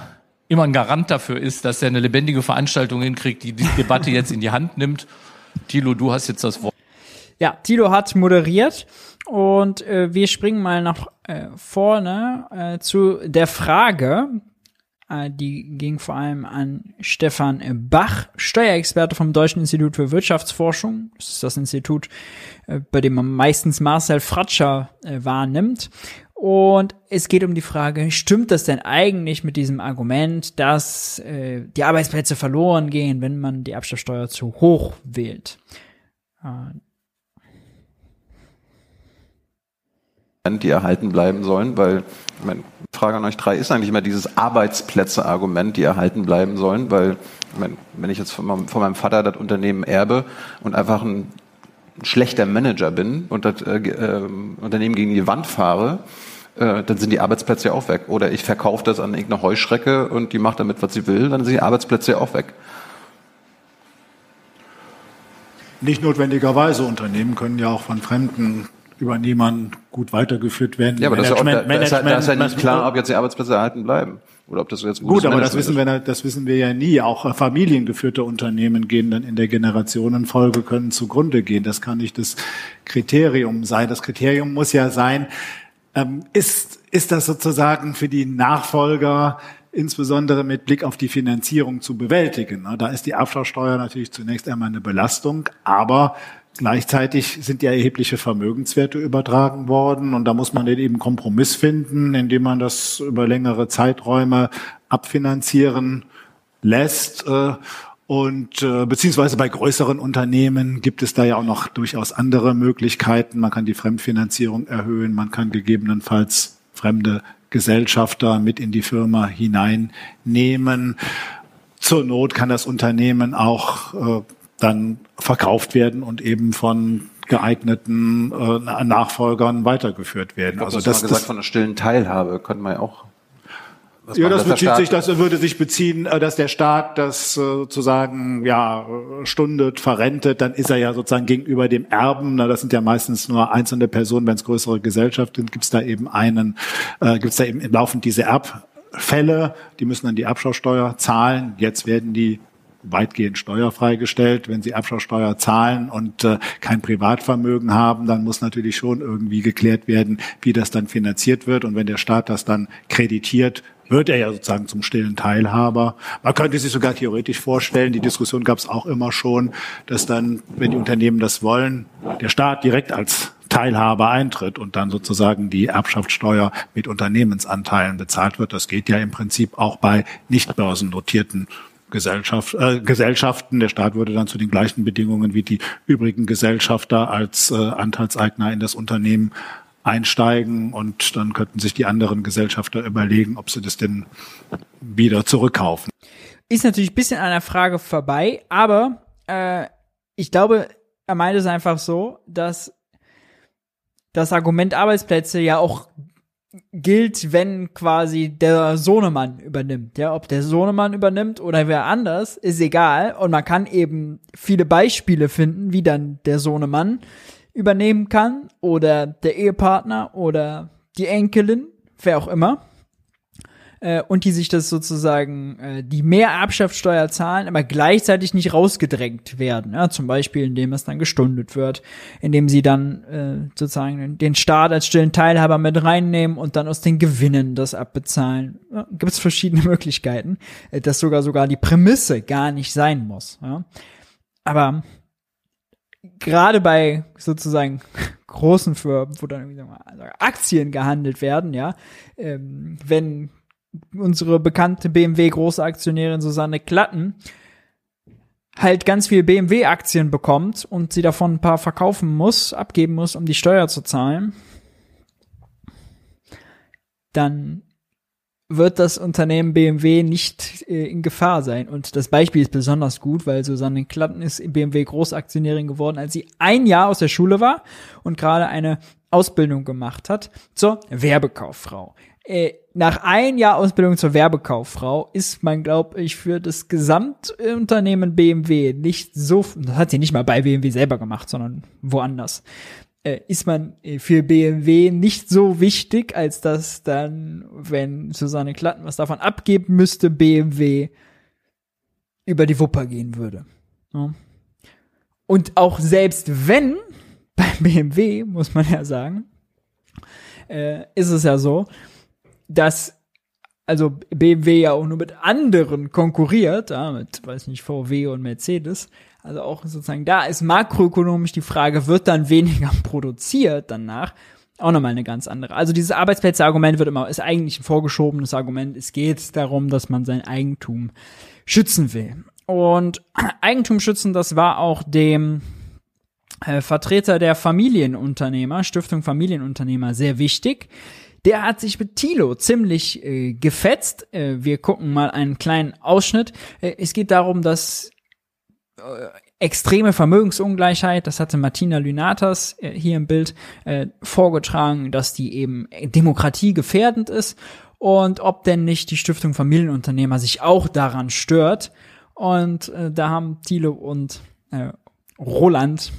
immer ein Garant dafür ist, dass er eine lebendige Veranstaltung hinkriegt, die die Debatte jetzt in die Hand nimmt. Thilo, du hast jetzt das Wort. Ja, Thilo hat moderiert und äh, wir springen mal nach äh, vorne äh, zu der Frage, die ging vor allem an Stefan Bach, Steuerexperte vom Deutschen Institut für Wirtschaftsforschung. Das ist das Institut, äh, bei dem man meistens Marcel Fratscher äh, wahrnimmt. Und es geht um die Frage, stimmt das denn eigentlich mit diesem Argument, dass äh, die Arbeitsplätze verloren gehen, wenn man die Erbschaftssteuer zu hoch wählt? Äh, die erhalten bleiben sollen, weil meine Frage an euch drei ist eigentlich immer dieses Arbeitsplätze-Argument, die erhalten bleiben sollen, weil wenn ich jetzt von meinem, von meinem, Vater das Unternehmen erbe und einfach ein schlechter Manager bin und das äh, äh, Unternehmen gegen die Wand fahre, äh, dann sind die Arbeitsplätze ja auch weg. Oder ich verkaufe das an irgendeine Heuschrecke und die macht damit, was sie will, dann sind die Arbeitsplätze ja auch weg. Nicht notwendigerweise. Unternehmen können ja auch von Fremden Übernehmern gut weitergeführt werden. Ja, aber das ist, ja, auch, da, ist da ist ja nicht klar, ob jetzt die Arbeitsplätze erhalten bleiben. Oder ob das jetzt gut, aber das wissen wir, das wissen wir ja nie. Auch familiengeführte Unternehmen gehen dann in der Generationenfolge können zugrunde gehen. Das kann nicht das Kriterium sein. Das Kriterium muss ja sein, ähm, ist, ist das sozusagen für die Nachfolger insbesondere mit Blick auf die Finanzierung zu bewältigen. Da ist die Erbschaftssteuer natürlich zunächst einmal eine Belastung, aber Gleichzeitig sind ja erhebliche Vermögenswerte übertragen worden und da muss man eben Kompromiss finden, indem man das über längere Zeiträume abfinanzieren lässt. Äh, und äh, beziehungsweise bei größeren Unternehmen gibt es da ja auch noch durchaus andere Möglichkeiten. Man kann die Fremdfinanzierung erhöhen, man kann gegebenenfalls fremde Gesellschafter mit in die Firma hineinnehmen. Zur Not kann das Unternehmen auch äh, dann verkauft werden und eben von geeigneten äh, Nachfolgern weitergeführt werden. Glaub, also das, gesagt von der stillen Teilhabe man ja auch Was ja, das bezieht sich, das würde sich beziehen, äh, dass der Staat das äh, sozusagen ja stundet, verrentet, dann ist er ja sozusagen gegenüber dem Erben, na, das sind ja meistens nur einzelne Personen, wenn es größere Gesellschaften sind, gibt es da eben einen, äh, gibt es da eben laufend diese Erbfälle, die müssen dann die Erbschaftssteuer zahlen. Jetzt werden die weitgehend steuerfrei gestellt. Wenn sie Erbschaftssteuer zahlen und äh, kein Privatvermögen haben, dann muss natürlich schon irgendwie geklärt werden, wie das dann finanziert wird. Und wenn der Staat das dann kreditiert, wird er ja sozusagen zum stillen Teilhaber. Man könnte sich sogar theoretisch vorstellen, die Diskussion gab es auch immer schon, dass dann, wenn die Unternehmen das wollen, der Staat direkt als Teilhaber eintritt und dann sozusagen die Erbschaftssteuer mit Unternehmensanteilen bezahlt wird. Das geht ja im Prinzip auch bei nicht börsennotierten Gesellschaft, äh, Gesellschaften. Der Staat würde dann zu den gleichen Bedingungen wie die übrigen Gesellschafter als äh, Anteilseigner in das Unternehmen einsteigen und dann könnten sich die anderen Gesellschafter überlegen, ob sie das denn wieder zurückkaufen. Ist natürlich ein bisschen an der Frage vorbei, aber äh, ich glaube, er meint es einfach so, dass das Argument Arbeitsplätze ja auch gilt, wenn quasi der Sohnemann übernimmt. Ja, ob der Sohnemann übernimmt oder wer anders, ist egal. Und man kann eben viele Beispiele finden, wie dann der Sohnemann übernehmen kann oder der Ehepartner oder die Enkelin, wer auch immer. Äh, und die sich das sozusagen, äh, die mehr Erbschaftssteuer zahlen, aber gleichzeitig nicht rausgedrängt werden. Ja, zum Beispiel, indem es dann gestundet wird, indem sie dann äh, sozusagen den Staat als stillen Teilhaber mit reinnehmen und dann aus den Gewinnen das abbezahlen. Ja, Gibt es verschiedene Möglichkeiten, äh, dass sogar sogar die Prämisse gar nicht sein muss. Ja. Aber gerade bei sozusagen großen Firmen, wo dann irgendwie sagen Aktien gehandelt werden, ja, ähm, wenn unsere bekannte BMW Großaktionärin Susanne Klatten halt ganz viel BMW Aktien bekommt und sie davon ein paar verkaufen muss, abgeben muss, um die Steuer zu zahlen, dann wird das Unternehmen BMW nicht äh, in Gefahr sein. Und das Beispiel ist besonders gut, weil Susanne Klatten ist BMW Großaktionärin geworden, als sie ein Jahr aus der Schule war und gerade eine Ausbildung gemacht hat zur Werbekauffrau. Äh, nach ein Jahr Ausbildung zur Werbekauffrau ist man, glaube ich, für das Gesamtunternehmen BMW nicht so, das hat sie nicht mal bei BMW selber gemacht, sondern woanders, äh, ist man äh, für BMW nicht so wichtig, als dass dann, wenn Susanne Klatten was davon abgeben müsste, BMW über die Wupper gehen würde. Ja. Und auch selbst wenn, bei BMW, muss man ja sagen, äh, ist es ja so, dass also BMW ja auch nur mit anderen konkurriert, ja, mit, weiß nicht, VW und Mercedes. Also auch sozusagen da ist makroökonomisch die Frage, wird dann weniger produziert danach? Auch nochmal eine ganz andere. Also dieses Arbeitsplätze-Argument wird immer, ist eigentlich ein vorgeschobenes Argument. Es geht darum, dass man sein Eigentum schützen will. Und Eigentum schützen, das war auch dem äh, Vertreter der Familienunternehmer, Stiftung Familienunternehmer, sehr wichtig. Der hat sich mit Thilo ziemlich äh, gefetzt. Äh, wir gucken mal einen kleinen Ausschnitt. Äh, es geht darum, dass äh, extreme Vermögensungleichheit, das hatte Martina Lynatas äh, hier im Bild äh, vorgetragen, dass die eben demokratiegefährdend ist und ob denn nicht die Stiftung Familienunternehmer sich auch daran stört. Und da haben Thilo und Roland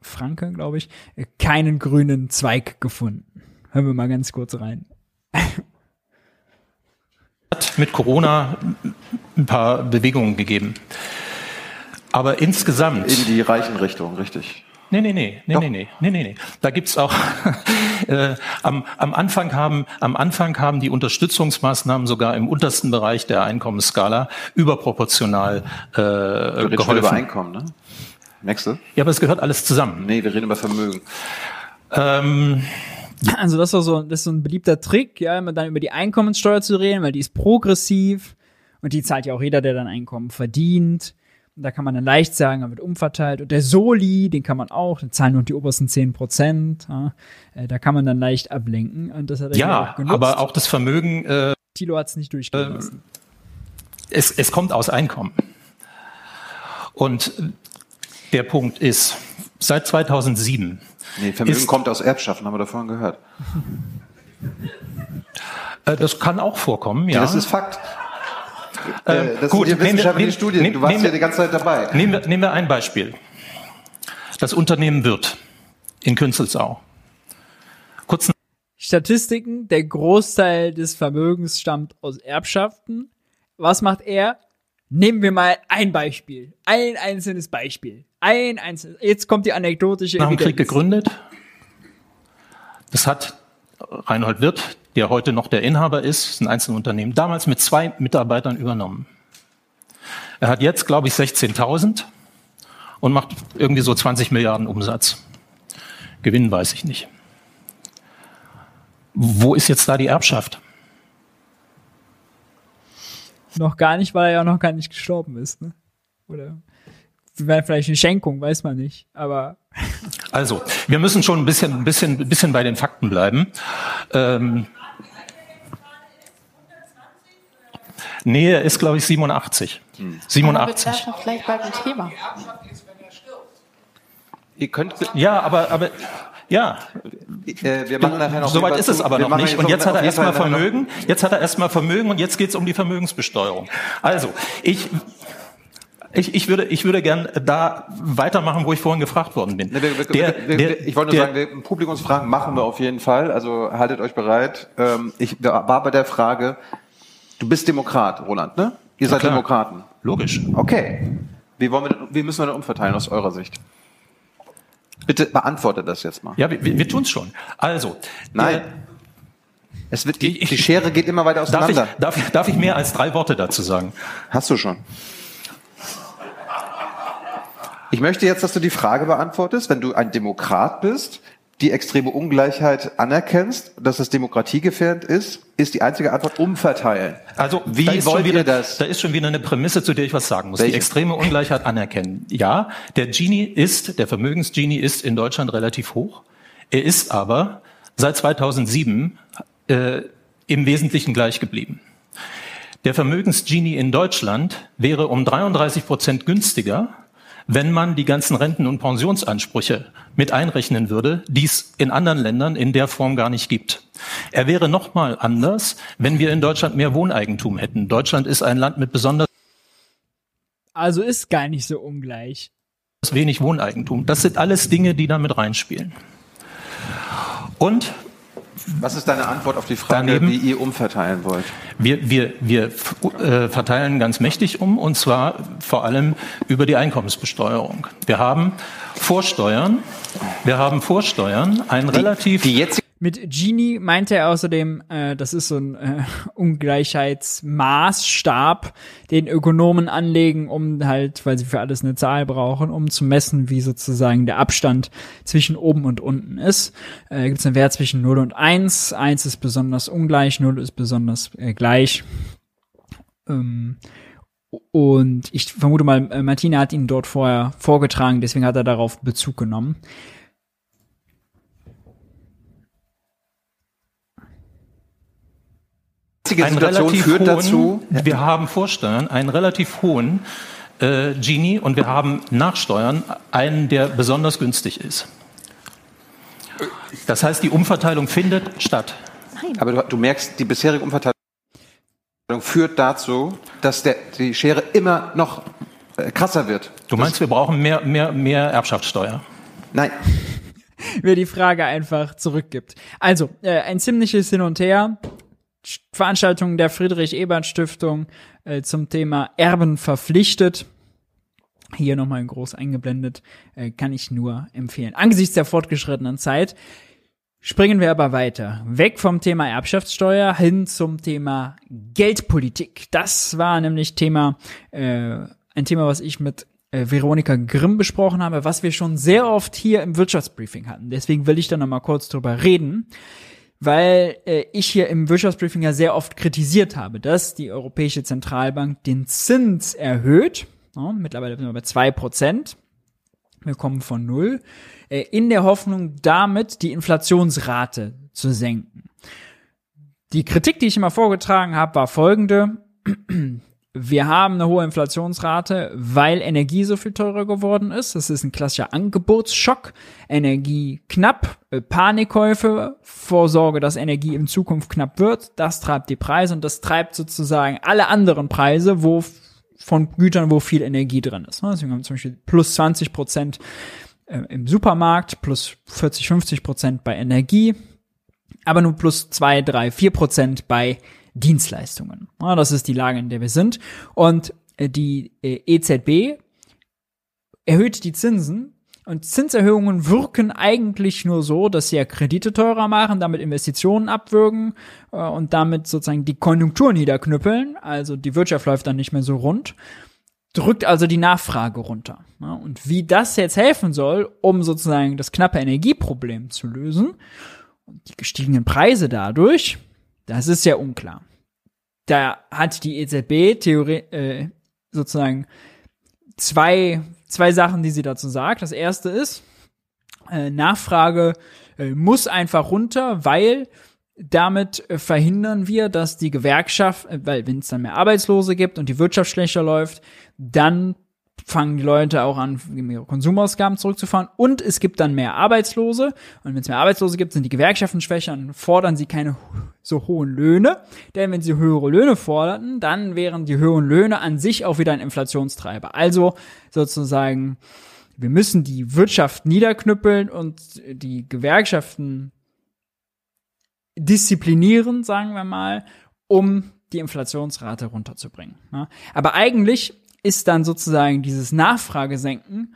Franke, glaube ich, keinen grünen Zweig gefunden. Hören wir mal ganz kurz rein. Hat mit Corona ein paar Bewegungen gegeben. Aber insgesamt. In die reichen Richtung, richtig. Nee, nee, nee, nee, nee, nee, nee, nee, nee. Da gibt's auch, äh, am, am, Anfang haben, am Anfang haben die Unterstützungsmaßnahmen sogar im untersten Bereich der Einkommensskala überproportional äh, wir reden geholfen. über Einkommen, ne? Nächste. Ja, aber es gehört alles zusammen. Nee, wir reden über Vermögen. Ähm, also das war so, das ist so ein beliebter Trick, ja, immer dann über die Einkommenssteuer zu reden, weil die ist progressiv und die zahlt ja auch jeder, der dann Einkommen verdient. Und da kann man dann leicht sagen, er wird umverteilt. Und der Soli, den kann man auch, den zahlen nur die obersten 10 Prozent. Ja, Äh, da kann man dann leicht ablenken. Und das hat er ja, auch genutzt. aber auch das Vermögen. Äh, Thilo hat es nicht durchgehen lassen. es, es kommt aus Einkommen. Und der Punkt ist, seit 2007 Nee, Vermögen ist, kommt aus Erbschaften, haben wir davon gehört. Äh, das kann auch vorkommen, ja. Das ist Fakt. Äh, Äh, das gut, sind ja nehmen wir- wissenschaftliche nehmen- Studien. Du warst ja die ganze Zeit dabei. Nehmen wir, nehmen wir ein Beispiel. Das Unternehmen Wirth in Künzelsau. Kurz Statistiken, der Großteil des Vermögens stammt aus Erbschaften. Was macht er? Nehmen wir mal ein Beispiel. Ein einzelnes Beispiel. Ein einzelnes. Jetzt kommt die anekdotische nach dem Krieg gegründet. Das hat Reinhold Wirth, der heute noch der Inhaber ist, ist ein Einzelunternehmen, damals mit zwei Mitarbeitern übernommen. Er hat jetzt, glaube ich, 16.000 und macht irgendwie so 20 Milliarden Umsatz. Gewinn weiß ich nicht. Wo ist jetzt da die Erbschaft? Noch gar nicht, weil er ja noch gar nicht gestorben ist. Ne? Oder wäre vielleicht eine Schenkung, weiß man nicht. Aber Also, wir müssen schon ein bisschen, ein bisschen, ein bisschen bei den Fakten bleiben. Ähm, nee, er ist, glaube ich, 87. Aber wir 87. bleiben vielleicht bei dem Thema. Ihr könnt. Ja, aber, aber, ja. Äh, wir machen nachher noch Soweit ist es aber noch nicht. Und jetzt hat er erstmal Vermögen. Jetzt hat er erstmal Vermögen und jetzt geht es um die Vermögensbesteuerung. Also, ich, ich, ich würde, ich würde gern da weitermachen, wo ich vorhin gefragt worden bin. Nee, wir, wir, Der- wir, der- ich wollte nur der- sagen, Publikumsfragen machen wir auf jeden Fall. Also haltet euch bereit. Ähm, ich war bei der Frage, du bist Demokrat, Roland, ne? Ihr Ja, seid klar. Demokraten. Logisch. Okay. Wie, wollen wir, wie müssen wir denn umverteilen aus eurer Sicht? Bitte beantwortet das jetzt mal. Ja, wir, wir, wir tun es schon. Also. Nein. Es wird, die, die Schere geht immer weiter Darf ich, auseinander. darf, ich- darf ich mehr als drei Worte dazu sagen? Hast du schon. Ich möchte jetzt, dass du die Frage beantwortest, wenn du ein Demokrat bist, die extreme Ungleichheit anerkennst, dass es demokratiegefährdend ist, ist die einzige Antwort umverteilen. Also wie da wollt wieder, ihr das? Da ist schon wieder eine Prämisse, zu der ich was sagen muss. Welche? Die extreme Ungleichheit anerkennen. Ja, der Gini ist, der Vermögensgini ist in Deutschland relativ hoch. Er ist aber seit 2007 äh, im Wesentlichen gleich geblieben. Der Vermögensgini in Deutschland wäre um 33 Prozent günstiger, wenn man die ganzen Renten- und Pensionsansprüche mit einrechnen würde, die es in anderen Ländern in der Form gar nicht gibt. Er wäre nochmal anders, wenn wir in Deutschland mehr Wohneigentum hätten. Deutschland ist ein Land mit besonders also ist gar nicht so ungleich. wenig Wohneigentum. Das sind alles Dinge, die da mit reinspielen. Und Was ist deine Antwort auf die Frage, Daneben- wie ihr umverteilen wollt? Wir, wir, wir äh, verteilen ganz mächtig um, und zwar vor allem über die Einkommensbesteuerung. Wir haben Vorsteuern, wir haben Vorsteuern, ein relativ... Die jetzt Mit Gini meinte er außerdem, äh, das ist so ein äh, Ungleichheitsmaßstab, den Ökonomen anlegen, um halt, weil sie für alles eine Zahl brauchen, um zu messen, wie sozusagen der Abstand zwischen oben und unten ist. Äh, Gibt es einen Wert zwischen 0 und 1. 1 ist besonders ungleich, 0 ist besonders äh, gleich. Ähm, und ich vermute mal, äh, Martina hat ihn dort vorher vorgetragen, deswegen hat er darauf Bezug genommen. Jetzige einen Situation relativ führt hohen, dazu- Wir haben Vorsteuern, einen relativ hohen äh, Gini und wir haben Nachsteuern, einen, der besonders günstig ist. Das heißt, die Umverteilung findet statt. Aber du, du merkst, die bisherige Umverteilung führt dazu, dass der, die Schere immer noch äh, krasser wird. Du meinst, wir brauchen mehr, mehr, mehr Erbschaftssteuer? Nein. wer die Frage einfach zurückgibt. Also, äh, ein ziemliches Hin und Her. Veranstaltung der Friedrich-Ebert-Stiftung äh, zum Thema Erben verpflichtet. Hier nochmal groß eingeblendet, äh, kann ich nur empfehlen. Angesichts der fortgeschrittenen Zeit springen wir aber weiter. Weg vom Thema Erbschaftssteuer hin zum Thema Geldpolitik. Das war nämlich Thema, äh, ein Thema, was ich mit äh, Veronika Grimm besprochen habe, was wir schon sehr oft hier im Wirtschaftsbriefing hatten. Deswegen will ich da nochmal kurz drüber reden weil äh, ich hier im Wirtschaftsbriefing ja sehr oft kritisiert habe, dass die Europäische Zentralbank den Zins erhöht. Ja, mittlerweile sind wir bei zwei Prozent. Wir kommen von null. Äh, in der Hoffnung, damit die Inflationsrate zu senken. Die Kritik, die ich immer vorgetragen habe, war folgende. Wir haben eine hohe Inflationsrate, weil Energie so viel teurer geworden ist. Das ist ein klassischer Angebotsschock. Energie knapp, äh, Panikkäufe, Vorsorge, dass Energie in Zukunft knapp wird. Das treibt die Preise und das treibt sozusagen alle anderen Preise, wo von Gütern, wo viel Energie drin ist. Deswegen haben wir zum Beispiel plus 20 Prozent äh, im Supermarkt, plus 40, 50 Prozent bei Energie, aber nur plus 2, 3, 4 Prozent bei Dienstleistungen. Ja, das ist die Lage, in der wir sind. Und äh, die äh, EZB erhöht die Zinsen und Zinserhöhungen wirken eigentlich nur so, dass sie ja Kredite teurer machen, damit Investitionen abwürgen äh, und damit sozusagen die Konjunktur niederknüppeln. Also die Wirtschaft läuft dann nicht mehr so rund. Drückt also die Nachfrage runter. Und wie das jetzt helfen soll, um sozusagen das knappe Energieproblem zu lösen und die gestiegenen Preise dadurch, das ist ja unklar. Da hat die EZB Theorie, äh, sozusagen zwei, zwei Sachen, die sie dazu sagt. Das erste ist, äh, Nachfrage äh, muss einfach runter, weil damit äh, verhindern wir, dass die Gewerkschaft, äh, weil wenn es dann mehr Arbeitslose gibt und die Wirtschaft schlechter läuft, dann fangen die Leute auch an, ihre Konsumausgaben zurückzufahren und es gibt dann mehr Arbeitslose und wenn es mehr Arbeitslose gibt, sind die Gewerkschaften schwächer und fordern sie keine so hohen Löhne, denn wenn sie höhere Löhne forderten, dann wären die höheren Löhne an sich auch wieder ein Inflationstreiber. Also sozusagen, wir müssen die Wirtschaft niederknüppeln und die Gewerkschaften disziplinieren, sagen wir mal, um die Inflationsrate runterzubringen. Aber eigentlich ist dann sozusagen dieses Nachfragesenken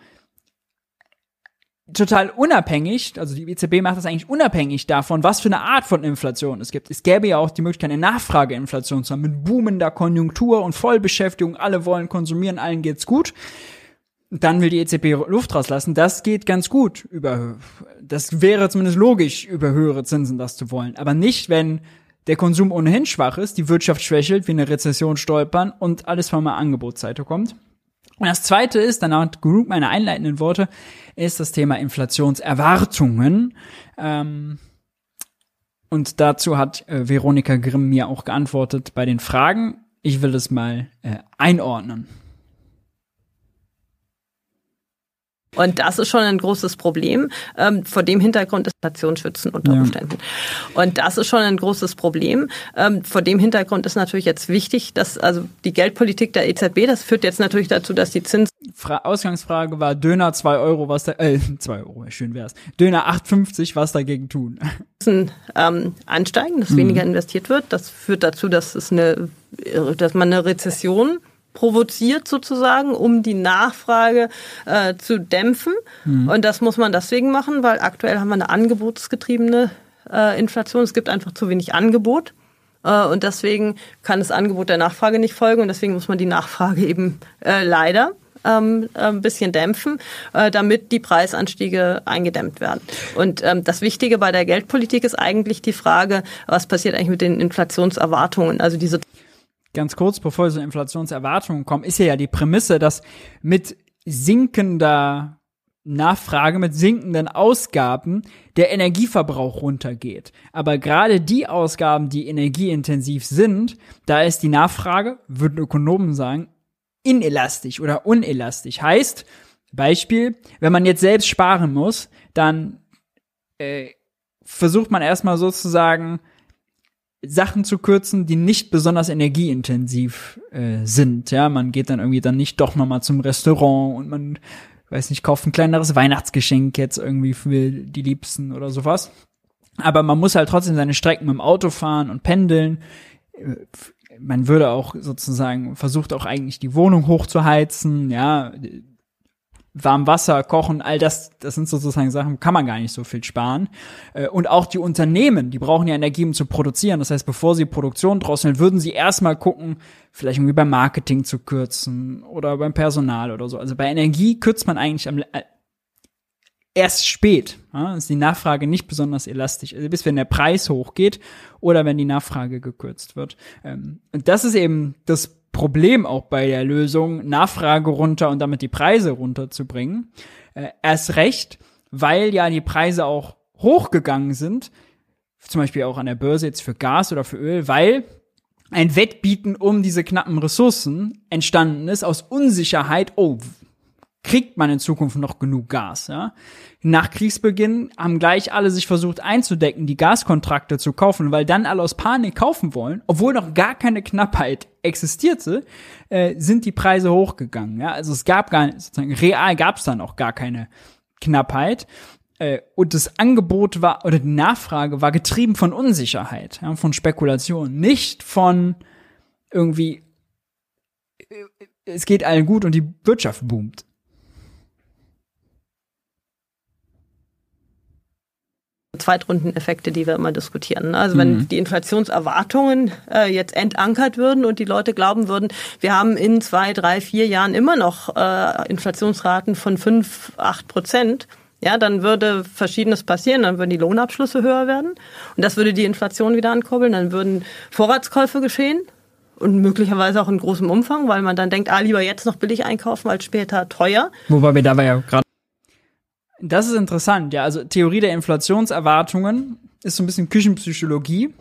total unabhängig, also die EZB macht das eigentlich unabhängig davon, was für eine Art von Inflation es gibt. Es gäbe ja auch die Möglichkeit, eine Nachfrageinflation zu haben, mit boomender Konjunktur und Vollbeschäftigung, alle wollen konsumieren, allen geht's gut. Dann will die EZB Luft rauslassen. Das geht ganz gut über, das wäre zumindest logisch, über höhere Zinsen das zu wollen. Aber nicht, wenn der Konsum ohnehin schwach ist, die Wirtschaft schwächelt, wie eine Rezession stolpern und alles von der Angebotsseite kommt. Und das zweite ist, danach genug meine einleitenden Worte, ist das Thema Inflationserwartungen. Ähm, und dazu hat äh, Veronika Grimm mir auch geantwortet bei den Fragen. Ich will es mal äh, einordnen. Und das ist schon ein großes Problem. Ähm, vor dem Hintergrund ist Inflationsschützen unter ja. Umständen. Und das ist schon ein großes Problem. Ähm, vor dem Hintergrund ist natürlich jetzt wichtig, dass also die Geldpolitik der EZB, das führt jetzt natürlich dazu, dass die Zins Fra Ausgangsfrage war Döner 2 Euro, was da, äh, 2 Euro, schön wär's. Döner 8,50, was dagegen tun? Ähm, ansteigen, dass mhm. weniger investiert wird. Das führt dazu, dass es eine, dass man eine Rezession provoziert sozusagen, um die Nachfrage äh, zu dämpfen. Mhm. Und das muss man deswegen machen, weil aktuell haben wir eine angebotsgetriebene äh, Inflation. Es gibt einfach zu wenig Angebot. Äh, und deswegen kann das Angebot der Nachfrage nicht folgen. Und deswegen muss man die Nachfrage eben äh, leider ähm, ein bisschen dämpfen, äh, damit die Preisanstiege eingedämmt werden. Und ähm, das Wichtige bei der Geldpolitik ist eigentlich die Frage, was passiert eigentlich mit den Inflationserwartungen? Also diese ganz kurz, bevor so Inflationserwartungen kommen, ist ja die Prämisse, dass mit sinkender Nachfrage, mit sinkenden Ausgaben der Energieverbrauch runtergeht. Aber gerade die Ausgaben, die energieintensiv sind, da ist die Nachfrage, würden Ökonomen sagen, inelastisch oder unelastisch. Heißt, Beispiel, wenn man jetzt selbst sparen muss, dann äh, versucht man erstmal sozusagen Sachen zu kürzen, die nicht besonders energieintensiv äh, sind. Ja, man geht dann irgendwie dann nicht doch noch mal zum Restaurant und man weiß nicht, kauft ein kleineres Weihnachtsgeschenk jetzt irgendwie für die Liebsten oder sowas. Aber man muss halt trotzdem seine Strecken mit dem Auto fahren und pendeln. Man würde auch sozusagen versucht auch eigentlich die Wohnung hochzuheizen, ja, warm Wasser, Kochen, all das, das sind sozusagen Sachen, kann man gar nicht so viel sparen. Äh, und auch die Unternehmen, die brauchen ja Energie, um zu produzieren. Das heißt, bevor sie Produktion drosseln, würden sie erstmal gucken, vielleicht irgendwie beim Marketing zu kürzen oder beim Personal oder so. Also bei Energie kürzt man eigentlich am, äh, erst spät. Ja, ist die Nachfrage nicht besonders elastisch. Also bis wenn der Preis hochgeht oder wenn die Nachfrage gekürzt wird. Ähm, und das ist eben das Problem auch bei der Lösung, Nachfrage runter und damit die Preise runterzubringen. Äh, erst recht, weil ja die Preise auch hochgegangen sind, zum Beispiel auch an der Börse jetzt für Gas oder für Öl, weil ein Wettbieten um diese knappen Ressourcen entstanden ist aus Unsicherheit, oh, kriegt man in Zukunft noch genug Gas, ja? Nach Kriegsbeginn haben gleich alle sich versucht einzudecken, die Gaskontrakte zu kaufen, weil dann alle aus Panik kaufen wollen, obwohl noch gar keine Knappheit existierte, äh, sind die Preise hochgegangen, ja? Also es gab gar sozusagen real gab es dann auch gar keine Knappheit äh, und das Angebot war oder die Nachfrage war getrieben von Unsicherheit, ja, von Spekulation, nicht von irgendwie äh, es geht allen gut und die Wirtschaft boomt. Zweitrundeneffekte, die wir immer diskutieren. Also wenn Mhm. die Inflationserwartungen äh, jetzt entankert würden und die Leute glauben würden, wir haben in zwei, drei, vier Jahren immer noch äh, Inflationsraten von fünf, acht Prozent, ja, dann würde Verschiedenes passieren. Dann würden die Lohnabschlüsse höher werden und das würde die Inflation wieder ankurbeln. Dann würden Vorratskäufe geschehen und möglicherweise auch in großem Umfang, weil man dann denkt, ah, lieber jetzt noch billig einkaufen als später teuer. Wobei wir dabei ja gerade. Das ist interessant, ja. Also Theorie der Inflationserwartungen ist so ein bisschen Küchenpsychologie.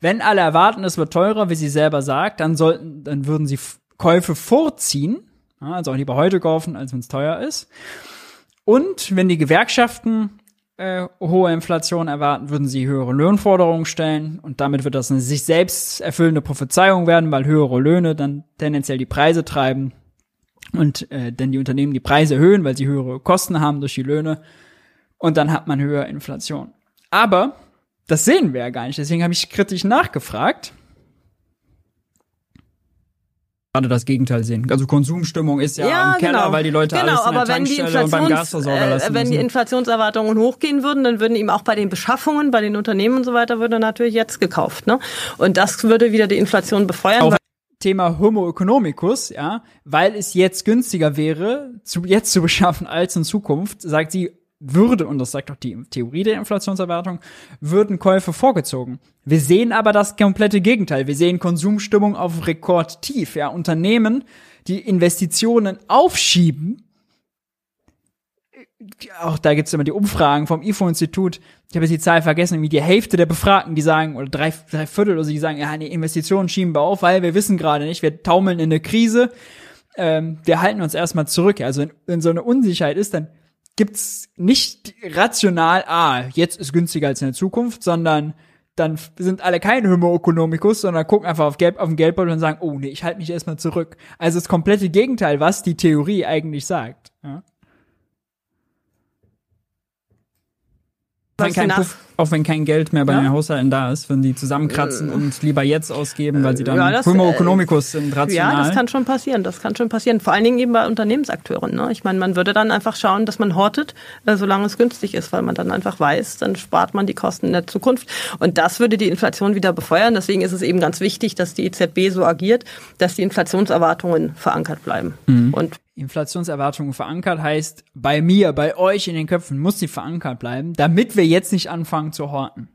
Wenn alle erwarten, es wird teurer, wie sie selber sagt, dann sollten, dann würden sie Käufe vorziehen, also auch lieber heute kaufen, als wenn es teuer ist. Und wenn die Gewerkschaften äh, hohe Inflation erwarten, würden sie höhere Lohnforderungen stellen und damit wird das eine sich selbst erfüllende Prophezeiung werden, weil höhere Löhne dann tendenziell die Preise treiben und äh, denn die Unternehmen die Preise erhöhen, weil sie höhere Kosten haben durch die Löhne und dann hat man höhere Inflation. Aber das sehen wir ja gar nicht, deswegen habe ich kritisch nachgefragt. Gerade das Gegenteil sehen. Also Konsumstimmung ist ja, im Keller, weil die Leute genau, alles in der aber wenn die, Tankstelle und beim Gasversorger äh, lassen wenn die. Inflationserwartungen hochgehen würden, dann würden ihm auch bei den Beschaffungen, bei den Unternehmen und so weiter, würde natürlich jetzt gekauft. Ne? Und das würde wieder die Inflation befeuern. Auch Thema Homo economicus, ja, weil es jetzt günstiger wäre, zu, jetzt zu beschaffen als in Zukunft, sagt sie, würde, und das sagt auch die Theorie der Inflationserwartung, würden Käufe vorgezogen. Wir sehen aber das komplette Gegenteil. Wir sehen Konsumstimmung auf Rekordtief, ja, Unternehmen, die Investitionen aufschieben, auch da gibt's immer die Umfragen vom IFO-Institut. Ich habe jetzt die Zahl vergessen, irgendwie die Hälfte der Befragten, die sagen, oder drei, drei Viertel oder so, die sagen, ja, nee, Investitionen schieben wir auf, weil wir wissen gerade nicht, wir taumeln in eine Krise. Ähm, wir halten uns erstmal zurück. Also wenn, wenn so eine Unsicherheit ist, dann gibt's nicht rational, ah, jetzt ist günstiger als in der Zukunft, sondern dann sind alle kein Homo economicus, sondern gucken einfach auf, Gelb, auf den Geldbeutel und sagen, oh nee, ich halte mich erstmal zurück. Also das komplette Gegenteil, was die Theorie eigentlich sagt. Ja? Wenn kein Puff, auch wenn kein Geld mehr bei Ja? den Haushalten da ist, würden die zusammenkratzen Äh. und lieber jetzt ausgeben, weil sie dann Ja, das, Homo äh, economicus sind, rational. Ja, das kann schon passieren. Das kann schon passieren. Vor allen Dingen eben bei Unternehmensakteuren. Ne? Ich meine, man würde dann einfach schauen, dass man hortet, äh, solange es günstig ist, weil man dann einfach weiß, dann spart man die Kosten in der Zukunft. Und das würde die Inflation wieder befeuern. Deswegen ist es eben ganz wichtig, dass die EZB so agiert, dass die Inflationserwartungen verankert bleiben. Mhm. Und Inflationserwartungen verankert heißt, bei mir, bei euch in den Köpfen muss sie verankert bleiben, damit wir jetzt nicht anfangen zu horten.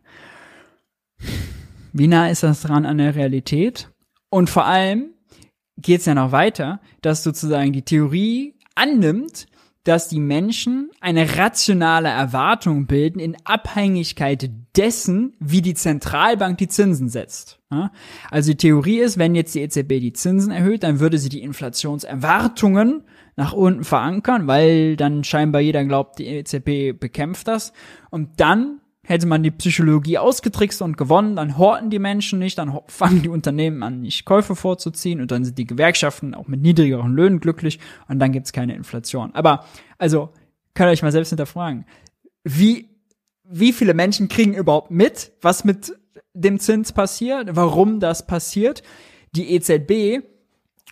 Wie nah ist das dran an der Realität? Und vor allem geht es ja noch weiter, dass sozusagen die Theorie annimmt, dass die Menschen eine rationale Erwartung bilden in Abhängigkeit dessen, wie die Zentralbank die Zinsen setzt. Also die Theorie ist, wenn jetzt die EZB die Zinsen erhöht, dann würde sie die Inflationserwartungen nach unten verankern, weil dann scheinbar jeder glaubt, die EZB bekämpft das. Und dann hätte man die Psychologie ausgetrickst und gewonnen, dann horten die Menschen nicht, dann fangen die Unternehmen an, nicht Käufe vorzuziehen und dann sind die Gewerkschaften auch mit niedrigeren Löhnen glücklich und dann gibt's keine Inflation. Aber, also, könnt ihr euch mal selbst hinterfragen, wie, wie viele Menschen kriegen überhaupt mit, was mit dem Zins passiert, warum das passiert? Die EZB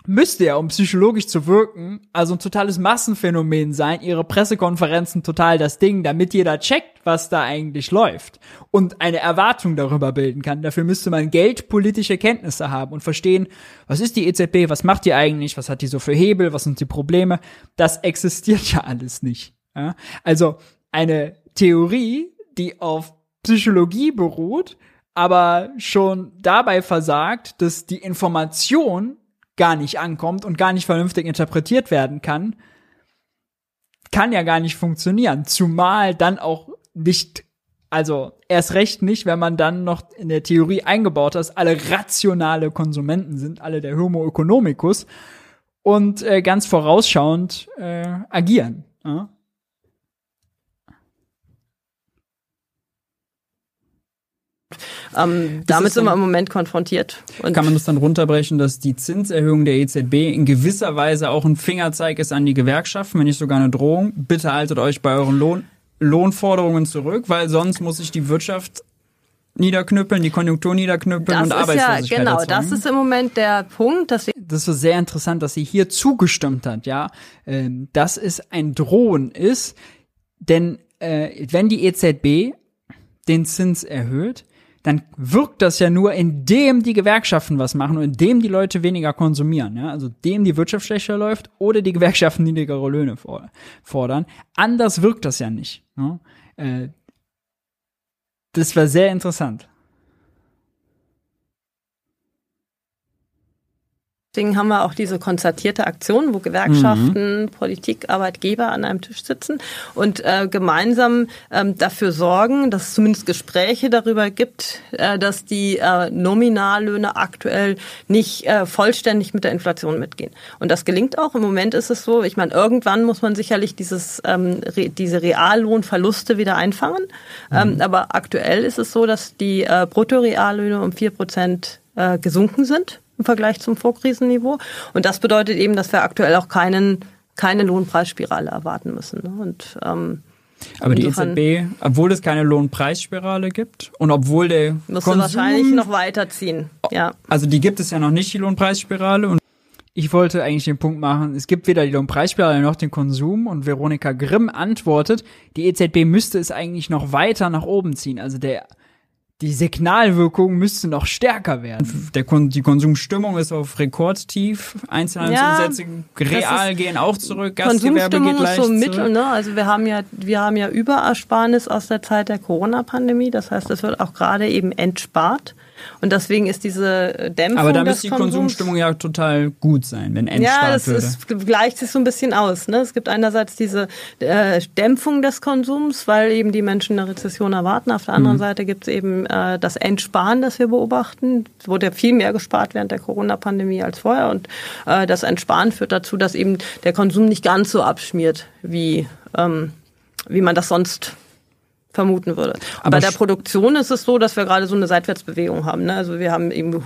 müsste ja, um psychologisch zu wirken, also ein totales Massenphänomen sein, ihre Pressekonferenzen total das Ding, damit jeder checkt, was da eigentlich läuft und eine Erwartung darüber bilden kann. Dafür müsste man geldpolitische Kenntnisse haben und verstehen, was ist die EZB, was macht die eigentlich, was hat die so für Hebel, was sind die Probleme. Das existiert ja alles nicht. Ja? Also eine Theorie, die auf Psychologie beruht, aber schon dabei versagt, dass die Information gar nicht ankommt und gar nicht vernünftig interpretiert werden kann, kann ja gar nicht funktionieren. Zumal dann auch nicht Also erst recht nicht, wenn man dann noch in der Theorie eingebaut hat, dass alle rationale Konsumenten sind, alle der Homo economicus und äh, ganz vorausschauend äh, agieren. Ja? Ähm, damit sind wir im Moment konfrontiert. Und kann man das dann runterbrechen, dass die Zinserhöhung der EZB in gewisser Weise auch ein Fingerzeig ist an die Gewerkschaften, wenn nicht sogar eine Drohung? Bitte haltet euch bei euren Lohn Lohnforderungen zurück, weil sonst muss sich die Wirtschaft niederknüppeln, die Konjunktur niederknüppeln das und Arbeitslosigkeit ja, genau, erzeugen. das ist im Moment der Punkt, dass das ist sehr interessant, dass sie hier zugestimmt hat, ja, ähm, dass es ein Drohen ist, denn äh, wenn die EZB den Zins erhöht, dann wirkt das ja nur, indem die Gewerkschaften was machen und indem die Leute weniger konsumieren. Ja? Also dem die Wirtschaft schlechter läuft oder die Gewerkschaften niedrigere Löhne fordern. Anders wirkt das ja nicht. Ne? Äh, das war sehr interessant. Deswegen haben wir auch diese konzertierte Aktion, wo Gewerkschaften, mhm. Politik, Arbeitgeber an einem Tisch sitzen und äh, gemeinsam ähm, dafür sorgen, dass es zumindest Gespräche darüber gibt, äh, dass die äh, Nominallöhne aktuell nicht äh, vollständig mit der Inflation mitgehen. Und das gelingt auch. Im Moment ist es so, ich meine, irgendwann muss man sicherlich dieses, ähm, re, diese Reallohnverluste wieder einfangen. Mhm. Ähm, aber aktuell ist es so, dass die äh, Bruttoreallöhne um vier Prozent äh, gesunken sind im Vergleich zum Vorkrisenniveau. Und das bedeutet eben, dass wir aktuell auch keinen, keine Lohnpreisspirale erwarten müssen. Ne? Und ähm, aber die EZB, obwohl es keine Lohnpreisspirale gibt und obwohl der muss Konsum, wahrscheinlich noch weiterziehen. Ja. Also die gibt es ja noch nicht, die Lohnpreisspirale. Und ich wollte eigentlich den Punkt machen, es gibt weder die Lohnpreisspirale noch den Konsum und Veronika Grimm antwortet, die EZB müsste es eigentlich noch weiter nach oben ziehen. Also der die Signalwirkung müsste noch stärker werden. Der Kon die Konsumstimmung ist auf Rekordtief. Einzelhandelsumsätze ja, real gehen auch zurück. Leicht ist so zurück. mittel, ne? Also wir haben ja, wir haben ja Überersparnis aus der Zeit der Corona-Pandemie. Das heißt, es wird auch gerade eben entspart. Und deswegen ist diese Dämpfung Aber da müsste die Konsums Konsumstimmung ja total gut sein, wenn entspart ja, das. Ist, gleicht sich so ein bisschen aus. Ne? Es gibt einerseits diese äh, Dämpfung des Konsums, weil eben die Menschen eine Rezession erwarten. Auf der anderen Mhm. Seite gibt es eben äh, das Entsparen, das wir beobachten. Es wurde ja viel mehr gespart während der Corona-Pandemie als vorher. Und äh, das Entsparen führt dazu, dass eben der Konsum nicht ganz so abschmiert, wie, ähm, wie man das sonst vermuten würde. Und Aber bei der Produktion ist es so, dass wir gerade so eine Seitwärtsbewegung haben. Ne? Also wir haben eben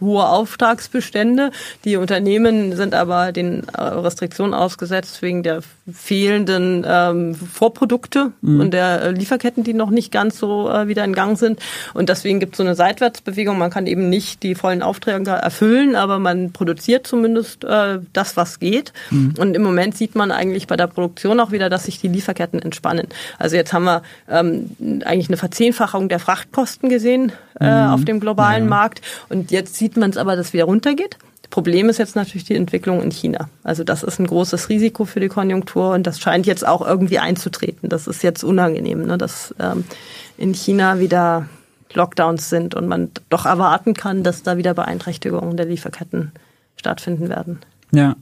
hohe Auftragsbestände. Die Unternehmen sind aber den äh, Restriktionen ausgesetzt wegen der fehlenden ähm, Vorprodukte Mhm. und der äh, Lieferketten, die noch nicht ganz so äh, wieder in Gang sind. Und deswegen gibt es so eine Seitwärtsbewegung. Man kann eben nicht die vollen Aufträge erfüllen, aber man produziert zumindest äh, das, was geht. Mhm. Und im Moment sieht man eigentlich bei der Produktion auch wieder, dass sich die Lieferketten entspannen. Also jetzt haben wir ähm, eigentlich eine Verzehnfachung der Frachtkosten gesehen äh, Mhm. auf dem globalen Markt. Und jetzt sieht man es aber, dass wieder runtergeht. Problem ist jetzt natürlich die Entwicklung in China. Also das ist ein großes Risiko für die Konjunktur und das scheint jetzt auch irgendwie einzutreten. Das ist jetzt unangenehm, ne? dass ähm, in China wieder Lockdowns sind und man doch erwarten kann, dass da wieder Beeinträchtigungen der Lieferketten stattfinden werden. Ja.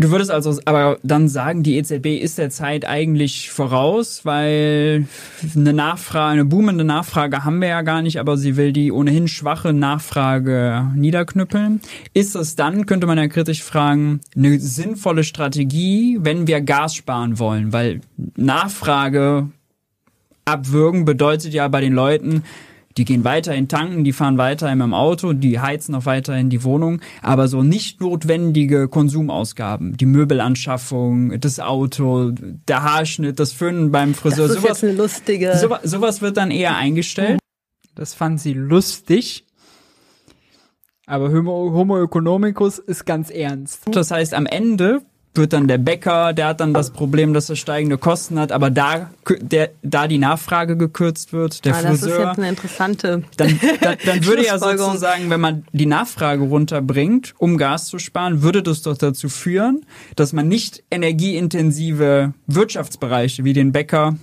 Du würdest also aber dann sagen, die EZB ist der Zeit eigentlich voraus, weil eine Nachfrage, eine boomende Nachfrage haben wir ja gar nicht, aber sie will die ohnehin schwache Nachfrage niederknüppeln. Ist es dann, könnte man ja kritisch fragen, eine sinnvolle Strategie, wenn wir Gas sparen wollen? Weil Nachfrage abwürgen bedeutet ja bei den Leuten, die gehen weiterhin tanken, die fahren weiterhin mit dem Auto, die heizen auch weiterhin die Wohnung, aber so nicht notwendige Konsumausgaben, die Möbelanschaffung, das Auto, der Haarschnitt, das Föhnen beim Friseur, Das ist sowas, jetzt eine lustige. sowas, sowas wird dann eher eingestellt. Das fand sie lustig. Aber Homo, Homo economicus ist ganz ernst. Das heißt, am Ende wird dann der Bäcker, der hat dann das Problem, dass er steigende Kosten hat, aber da, der, da die Nachfrage gekürzt wird, der ah, das ist Friseur, jetzt eine interessante. dann, dann, dann würde ja sozusagen, wenn man die Nachfrage runterbringt, um Gas zu sparen, würde das doch dazu führen, dass man nicht energieintensive Wirtschaftsbereiche wie den Bäcker,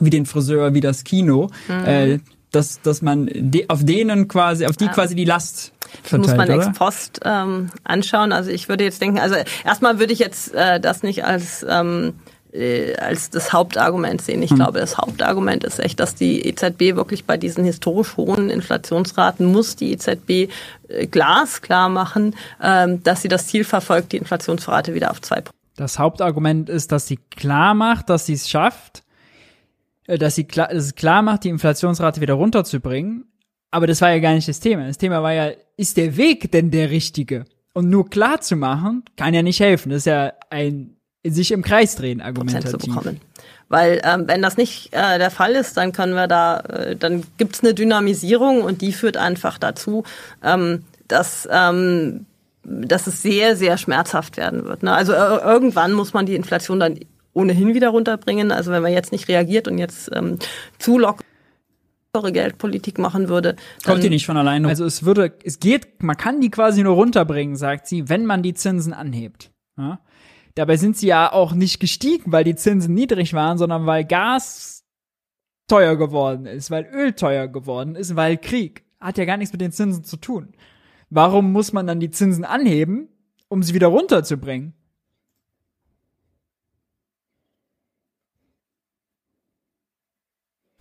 wie den Friseur, wie das Kino, Mhm. äh, dass, dass man de auf denen quasi, auf die Ja. quasi die Last Das muss verteilt, man oder? ex post ähm, anschauen. Also ich würde jetzt denken, also erstmal würde ich jetzt äh, das nicht als ähm, äh, als das Hauptargument sehen. Ich mhm. glaube, das Hauptargument ist echt, dass die EZB wirklich bei diesen historisch hohen Inflationsraten muss die EZB äh, glasklar machen, ähm, dass sie das Ziel verfolgt, die Inflationsrate wieder auf zwei. Das Hauptargument ist, dass sie klar macht, dass sie es schafft, dass sie klar, dass es klar macht, die Inflationsrate wieder runterzubringen. Aber das war ja gar nicht das Thema. Das Thema war ja, ist der Weg denn der richtige? Und nur klar zu machen, kann ja nicht helfen. Das ist ja ein sich im Kreis drehen argumentativ. Prozent zu bekommen. Weil ähm, wenn das nicht äh, der Fall ist, dann können wir da, äh, dann gibt's eine Dynamisierung und die führt einfach dazu, ähm, dass ähm, dass es sehr, sehr schmerzhaft werden wird. Ne? Also äh, irgendwann muss man die Inflation dann ohnehin wieder runterbringen. Also wenn man jetzt nicht reagiert und jetzt ähm, zu locker Geldpolitik machen würde. Kommt die nicht von alleine. Also es würde, es geht, man kann die quasi nur runterbringen, sagt sie, wenn man die Zinsen anhebt. Ja? Dabei sind sie ja auch nicht gestiegen, weil die Zinsen niedrig waren, sondern weil Gas teuer geworden ist, weil Öl teuer geworden ist, weil Krieg. Hat ja gar nichts mit den Zinsen zu tun. Warum muss man dann die Zinsen anheben, um sie wieder runterzubringen?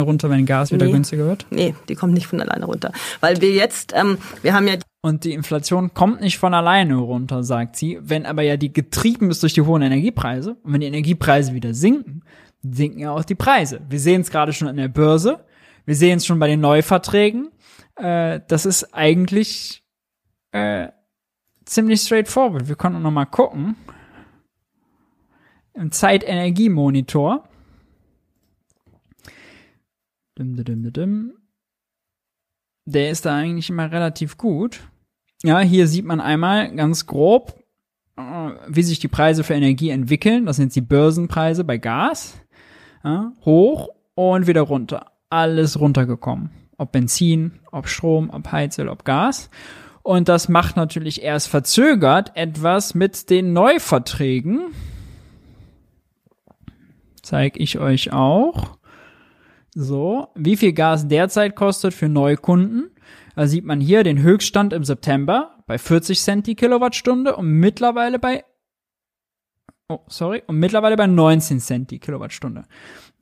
Runter, wenn Gas wieder nee. günstiger wird? Nee, die kommt nicht von alleine runter. Weil wir jetzt, ähm, wir haben ja und die Inflation kommt nicht von alleine runter, sagt sie. Wenn aber ja die getrieben ist durch die hohen Energiepreise und wenn die Energiepreise wieder sinken, sinken ja auch die Preise. Wir sehen es gerade schon an der Börse, wir sehen es schon bei den Neuverträgen. Äh, das ist eigentlich äh, ziemlich straightforward. Wir können noch mal gucken. Im Zeitenergiemonitor. Dim, dim, dim, der ist da eigentlich immer relativ gut. Ja, hier sieht man einmal ganz grob, äh, wie sich die Preise für Energie entwickeln. Das sind die Börsenpreise bei Gas. Ja, hoch und wieder runter. Alles runtergekommen. Ob Benzin, ob Strom, ob Heizöl, ob Gas. Und das macht natürlich erst verzögert etwas mit den Neuverträgen. Zeige ich euch auch. So, wie viel Gas derzeit kostet für Neukunden? Da sieht man hier den Höchststand im September bei 40 Cent die Kilowattstunde und mittlerweile bei oh, sorry, und mittlerweile bei 19 Cent die Kilowattstunde.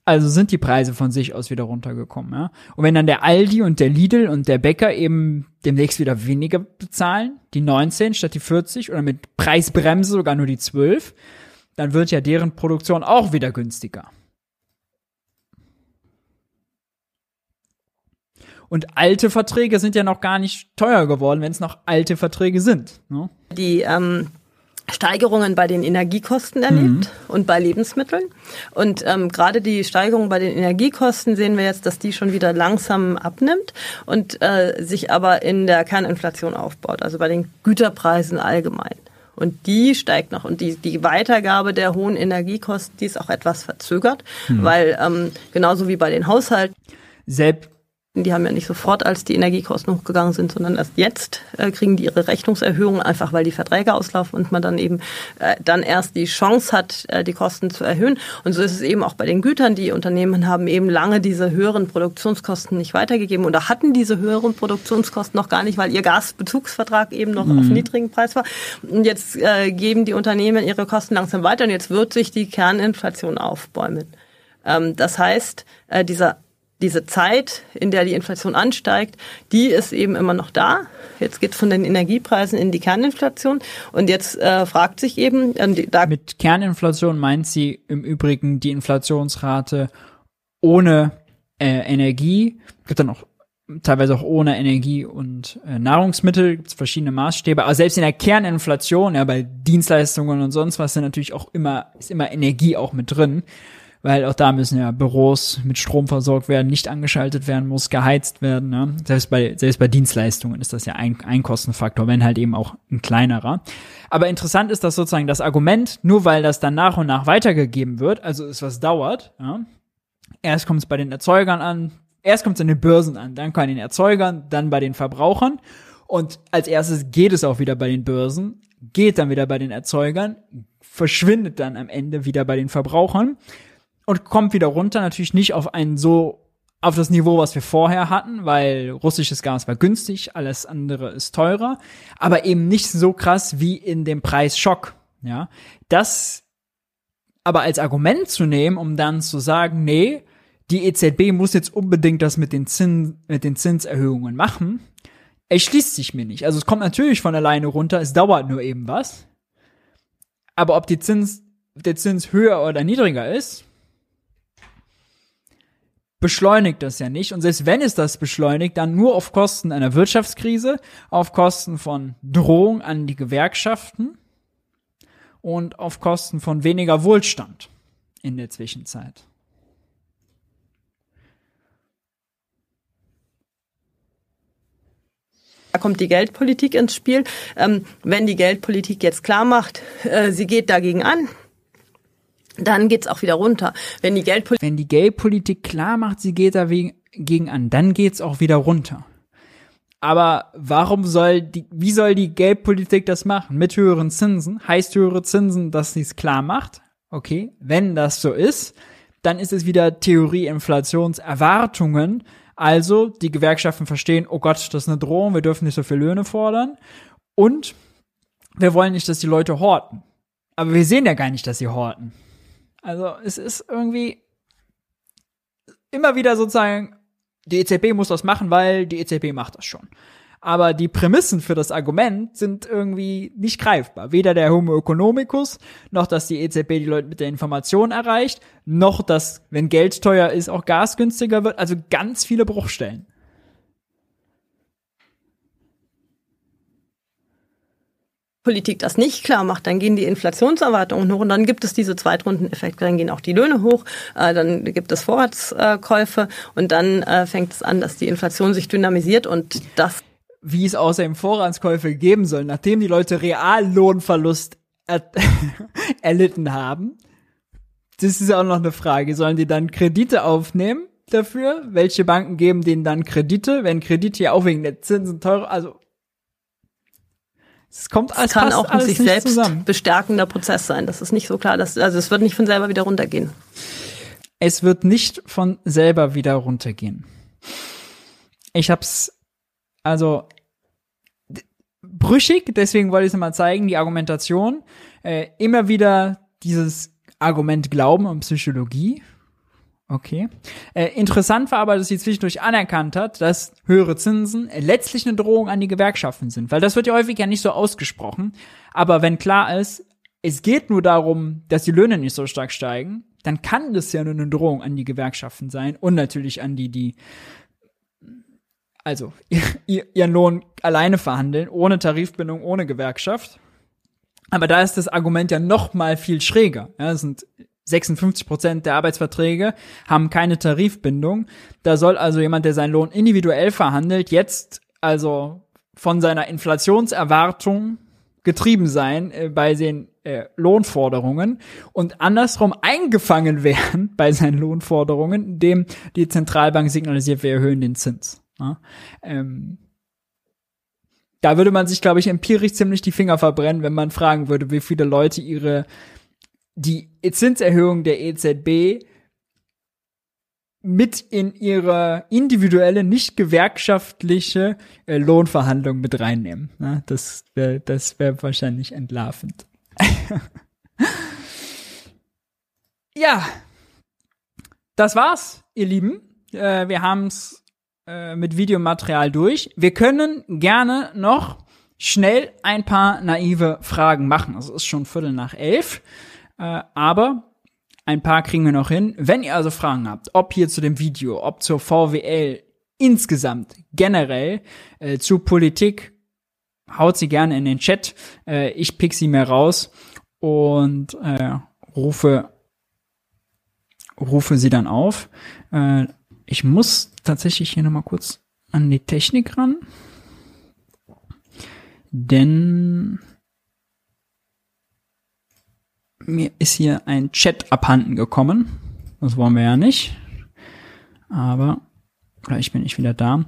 Also sind die Preise von sich aus wieder runtergekommen, ja. Und wenn dann der Aldi und der Lidl und der Bäcker eben demnächst wieder weniger bezahlen, die 19 statt die 40 oder mit Preisbremse sogar nur die 12, dann wird ja deren Produktion auch wieder günstiger. Und alte Verträge sind ja noch gar nicht teuer geworden, wenn es noch alte Verträge sind. Ne? Die ähm, Steigerungen bei den Energiekosten erlebt mhm. und bei Lebensmitteln. Und ähm, gerade die Steigerung bei den Energiekosten sehen wir jetzt, dass die schon wieder langsam abnimmt und äh, sich aber in der Kerninflation aufbaut, also bei den Güterpreisen allgemein. Und die steigt noch. Und die, die Weitergabe der hohen Energiekosten, die ist auch etwas verzögert, mhm. weil ähm, genauso wie bei den Haushalten. Selbst die haben ja nicht sofort, als die Energiekosten hochgegangen sind, sondern erst jetzt äh, kriegen die ihre Rechnungserhöhung, einfach weil die Verträge auslaufen und man dann eben äh, dann erst die Chance hat, äh, die Kosten zu erhöhen. Und so ist es eben auch bei den Gütern. Die Unternehmen haben eben lange diese höheren Produktionskosten nicht weitergegeben oder hatten diese höheren Produktionskosten noch gar nicht, weil ihr Gasbezugsvertrag eben noch mhm. auf niedrigen Preis war. Und jetzt äh, geben die Unternehmen ihre Kosten langsam weiter und jetzt wird sich die Kerninflation aufbäumen. Ähm, das heißt, äh, dieser diese Zeit, in der die Inflation ansteigt, die ist eben immer noch da. Jetzt geht von den Energiepreisen in die Kerninflation. Und jetzt äh, fragt sich eben, äh, da mit Kerninflation meint sie im Übrigen die Inflationsrate ohne äh, Energie, gibt dann auch teilweise auch ohne Energie und äh, Nahrungsmittel, gibt es verschiedene Maßstäbe, aber selbst in der Kerninflation, ja, bei Dienstleistungen und sonst was sind natürlich auch immer, ist immer Energie auch mit drin weil auch da müssen ja Büros mit Strom versorgt werden, nicht angeschaltet werden, muss geheizt werden. Ne? Selbst bei selbst bei Dienstleistungen ist das ja ein, ein Kostenfaktor, wenn halt eben auch ein kleinerer. Aber interessant ist, dass sozusagen das Argument, nur weil das dann nach und nach weitergegeben wird, also ist was dauert. Ja? Erst kommt es bei den Erzeugern an, erst kommt es an den Börsen an, dann bei den Erzeugern, dann bei den Verbrauchern. Und als erstes geht es auch wieder bei den Börsen, geht dann wieder bei den Erzeugern, verschwindet dann am Ende wieder bei den Verbrauchern und kommt wieder runter, natürlich nicht auf ein so auf das Niveau, was wir vorher hatten, weil russisches Gas war günstig, alles andere ist teurer, aber eben nicht so krass wie in dem Preisschock, ja. Das aber als Argument zu nehmen, um dann zu sagen, nee, die EZB muss jetzt unbedingt das mit den, Zins, mit den Zinserhöhungen machen, erschließt sich mir nicht. Also es kommt natürlich von alleine runter, es dauert nur eben was. Aber ob die Zins, der Zins höher oder niedriger ist, beschleunigt das ja nicht. Und selbst wenn es das beschleunigt, dann nur auf Kosten einer Wirtschaftskrise, auf Kosten von Drohung an die Gewerkschaften und auf Kosten von weniger Wohlstand in der Zwischenzeit. Da kommt die Geldpolitik ins Spiel. Ähm, wenn die Geldpolitik jetzt klar macht, äh, sie geht dagegen an, dann geht's auch wieder runter. Wenn die Geldpolitik, wenn die Geldpolitik klar macht, sie geht dagegen an, dann geht's auch wieder runter. Aber warum soll die, wie soll die Geldpolitik das machen? Mit höheren Zinsen? Heißt höhere Zinsen, dass sie es klar macht? Okay, wenn das so ist, dann ist es wieder Theorie Inflationserwartungen. Also, die Gewerkschaften verstehen, oh Gott, das ist eine Drohung, wir dürfen nicht so viel Löhne fordern. Und wir wollen nicht, dass die Leute horten. Aber wir sehen ja gar nicht, dass sie horten. Also, es ist irgendwie immer wieder sozusagen die EZB muss das machen, weil die EZB macht das schon. Aber die Prämissen für das Argument sind irgendwie nicht greifbar. Weder der Homo economicus, noch dass die EZB die Leute mit der Information erreicht, noch dass, wenn Geld teuer ist, auch Gas günstiger wird. Also ganz viele Bruchstellen. Politik das nicht klar macht, dann gehen die Inflationserwartungen hoch und dann gibt es diese Zweitrundeneffekte, dann gehen auch die Löhne hoch, äh, dann gibt es Vorratskäufe und dann äh, fängt es an, dass die Inflation sich dynamisiert und das wie es außerdem Vorratskäufe geben soll, nachdem die Leute Reallohnverlust er erlitten haben. Das ist auch noch eine Frage. Sollen die dann Kredite aufnehmen dafür? Welche Banken geben denen dann Kredite? Wenn Kredite ja auch wegen der Zinsen teurer, also es kommt als kann auch ein sich selbst zusammen. bestärkender Prozess sein. Das ist nicht so klar. Dass, also es wird nicht von selber wieder runtergehen. Es wird nicht von selber wieder runtergehen. Ich hab's also brüchig, deswegen wollte ich es mal zeigen, die Argumentation. Äh, immer wieder dieses Argument Glauben und Psychologie. Okay. Äh, interessant war aber, dass sie zwischendurch anerkannt hat, dass höhere Zinsen letztlich eine Drohung an die Gewerkschaften sind, weil das wird ja häufig ja nicht so ausgesprochen. Aber wenn klar ist, es geht nur darum, dass die Löhne nicht so stark steigen, dann kann das ja nur eine Drohung an die Gewerkschaften sein und natürlich an die, die also ihren Lohn alleine verhandeln, ohne Tarifbindung, ohne Gewerkschaft. Aber da ist das Argument ja noch mal viel schräger. Ja, es sind 56 Prozent der Arbeitsverträge haben keine Tarifbindung. Da soll also jemand, der seinen Lohn individuell verhandelt, jetzt also von seiner Inflationserwartung getrieben sein äh, bei den äh, Lohnforderungen und andersrum eingefangen werden bei seinen Lohnforderungen, indem die Zentralbank signalisiert, wir erhöhen den Zins. Ja? Ähm, da würde man sich, glaube ich, empirisch ziemlich die Finger verbrennen, wenn man fragen würde, wie viele Leute ihre die Zinserhöhung der EZB mit in ihre individuelle, nicht gewerkschaftliche äh, Lohnverhandlung mit reinnehmen. Na, das wäre das wär wahrscheinlich entlarvend. ja, das war's, ihr Lieben. Äh, wir haben's äh, mit Videomaterial durch. Wir können gerne noch schnell ein paar naive Fragen machen. Es ist schon Viertel nach elf. Äh, aber ein paar kriegen wir noch hin. Wenn ihr also Fragen habt, ob hier zu dem Video, ob zur VWL insgesamt, generell, äh, zu Politik, haut sie gerne in den Chat. Äh, ich pick sie mir raus und äh, rufe, rufe sie dann auf. Äh, ich muss tatsächlich hier nochmal kurz an die Technik ran. Denn mir ist hier ein Chat abhanden gekommen. Das wollen wir ja nicht. Aber gleich bin ich wieder da.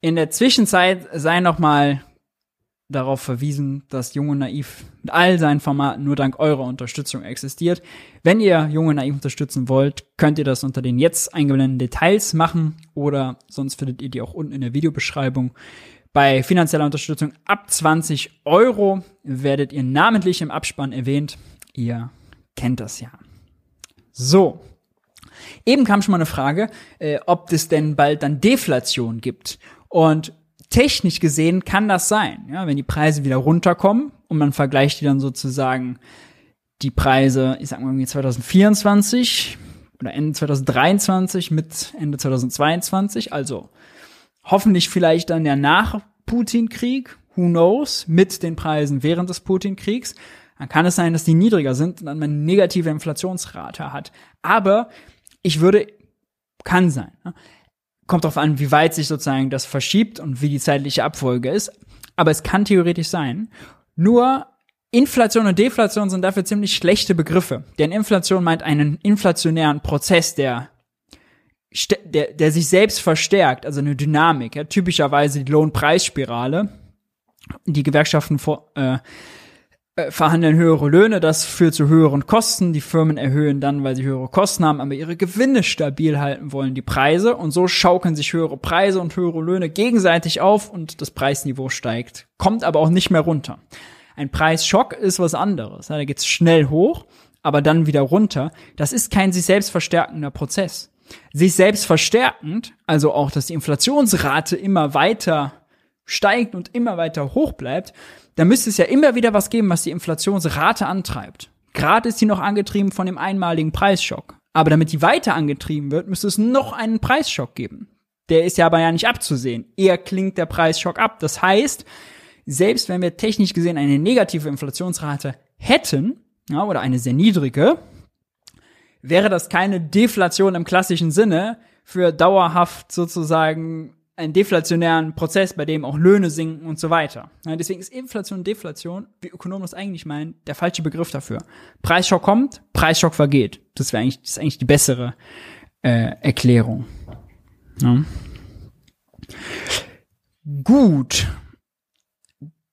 In der Zwischenzeit sei noch mal darauf verwiesen, dass Junge Naiv mit all seinen Formaten nur dank eurer Unterstützung existiert. Wenn ihr Junge Naiv unterstützen wollt, könnt ihr das unter den jetzt eingeblendeten Details machen oder sonst findet ihr die auch unten in der Videobeschreibung. Bei finanzieller Unterstützung ab 20 Euro werdet ihr namentlich im Abspann erwähnt. Ihr kennt das ja. So. Eben kam schon mal eine Frage, äh, ob es denn bald dann Deflation gibt. Und technisch gesehen kann das sein, ja, wenn die Preise wieder runterkommen und man vergleicht die dann sozusagen die Preise, ich sag mal irgendwie 2024 oder Ende 2023 mit Ende 2022, also hoffentlich vielleicht dann der nach Putin-Krieg, who knows, mit den Preisen während des Putin-Kriegs, dann kann es sein, dass die niedriger sind und dann man negative Inflationsrate hat. Aber ich würde, kann sein. Ne? Kommt darauf an, wie weit sich sozusagen das verschiebt und wie die zeitliche Abfolge ist. Aber es kann theoretisch sein. Nur Inflation und Deflation sind dafür ziemlich schlechte Begriffe. Denn Inflation meint einen inflationären Prozess, der, der, der sich selbst verstärkt, also eine Dynamik. Ja, typischerweise die Lohnpreisspirale. Die Gewerkschaften vor, äh, verhandeln höhere Löhne, das führt zu höheren Kosten. Die Firmen erhöhen dann, weil sie höhere Kosten haben, aber ihre Gewinne stabil halten wollen, die Preise. Und so schaukeln sich höhere Preise und höhere Löhne gegenseitig auf und das Preisniveau steigt, kommt aber auch nicht mehr runter. Ein Preisschock ist was anderes. Da geht's schnell hoch, aber dann wieder runter. Das ist kein sich selbst verstärkender Prozess. Sich selbst verstärkend, also auch, dass die Inflationsrate immer weiter steigt und immer weiter hoch bleibt, da müsste es ja immer wieder was geben, was die Inflationsrate antreibt. Gerade ist sie noch angetrieben von dem einmaligen Preisschock. Aber damit die weiter angetrieben wird, müsste es noch einen Preisschock geben. Der ist ja aber ja nicht abzusehen. Eher klingt der Preisschock ab. Das heißt, selbst wenn wir technisch gesehen eine negative Inflationsrate hätten, ja, oder eine sehr niedrige, wäre das keine Deflation im klassischen Sinne für dauerhaft sozusagen einen deflationären Prozess, bei dem auch Löhne sinken und so weiter. Ja, deswegen ist Inflation und Deflation, wie Ökonomen das eigentlich meinen, der falsche Begriff dafür. Preisschock kommt, Preisschock vergeht. Das wäre eigentlich, das ist eigentlich die bessere äh, Erklärung. Ja. Gut.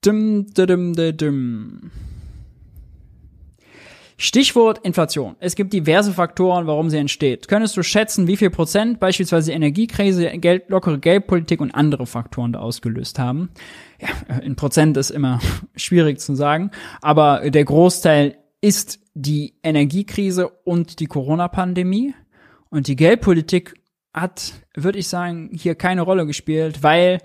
Dim, dim, dim, dim. Stichwort Inflation. Es gibt diverse Faktoren, warum sie entsteht. Könntest du schätzen, wie viel Prozent beispielsweise Energiekrise, Geld, lockere Geldpolitik und andere Faktoren da ausgelöst haben? Ja, in Prozent ist immer schwierig zu sagen, aber der Großteil ist die Energiekrise und die Corona-Pandemie. Und die Geldpolitik hat, würde ich sagen, hier keine Rolle gespielt, weil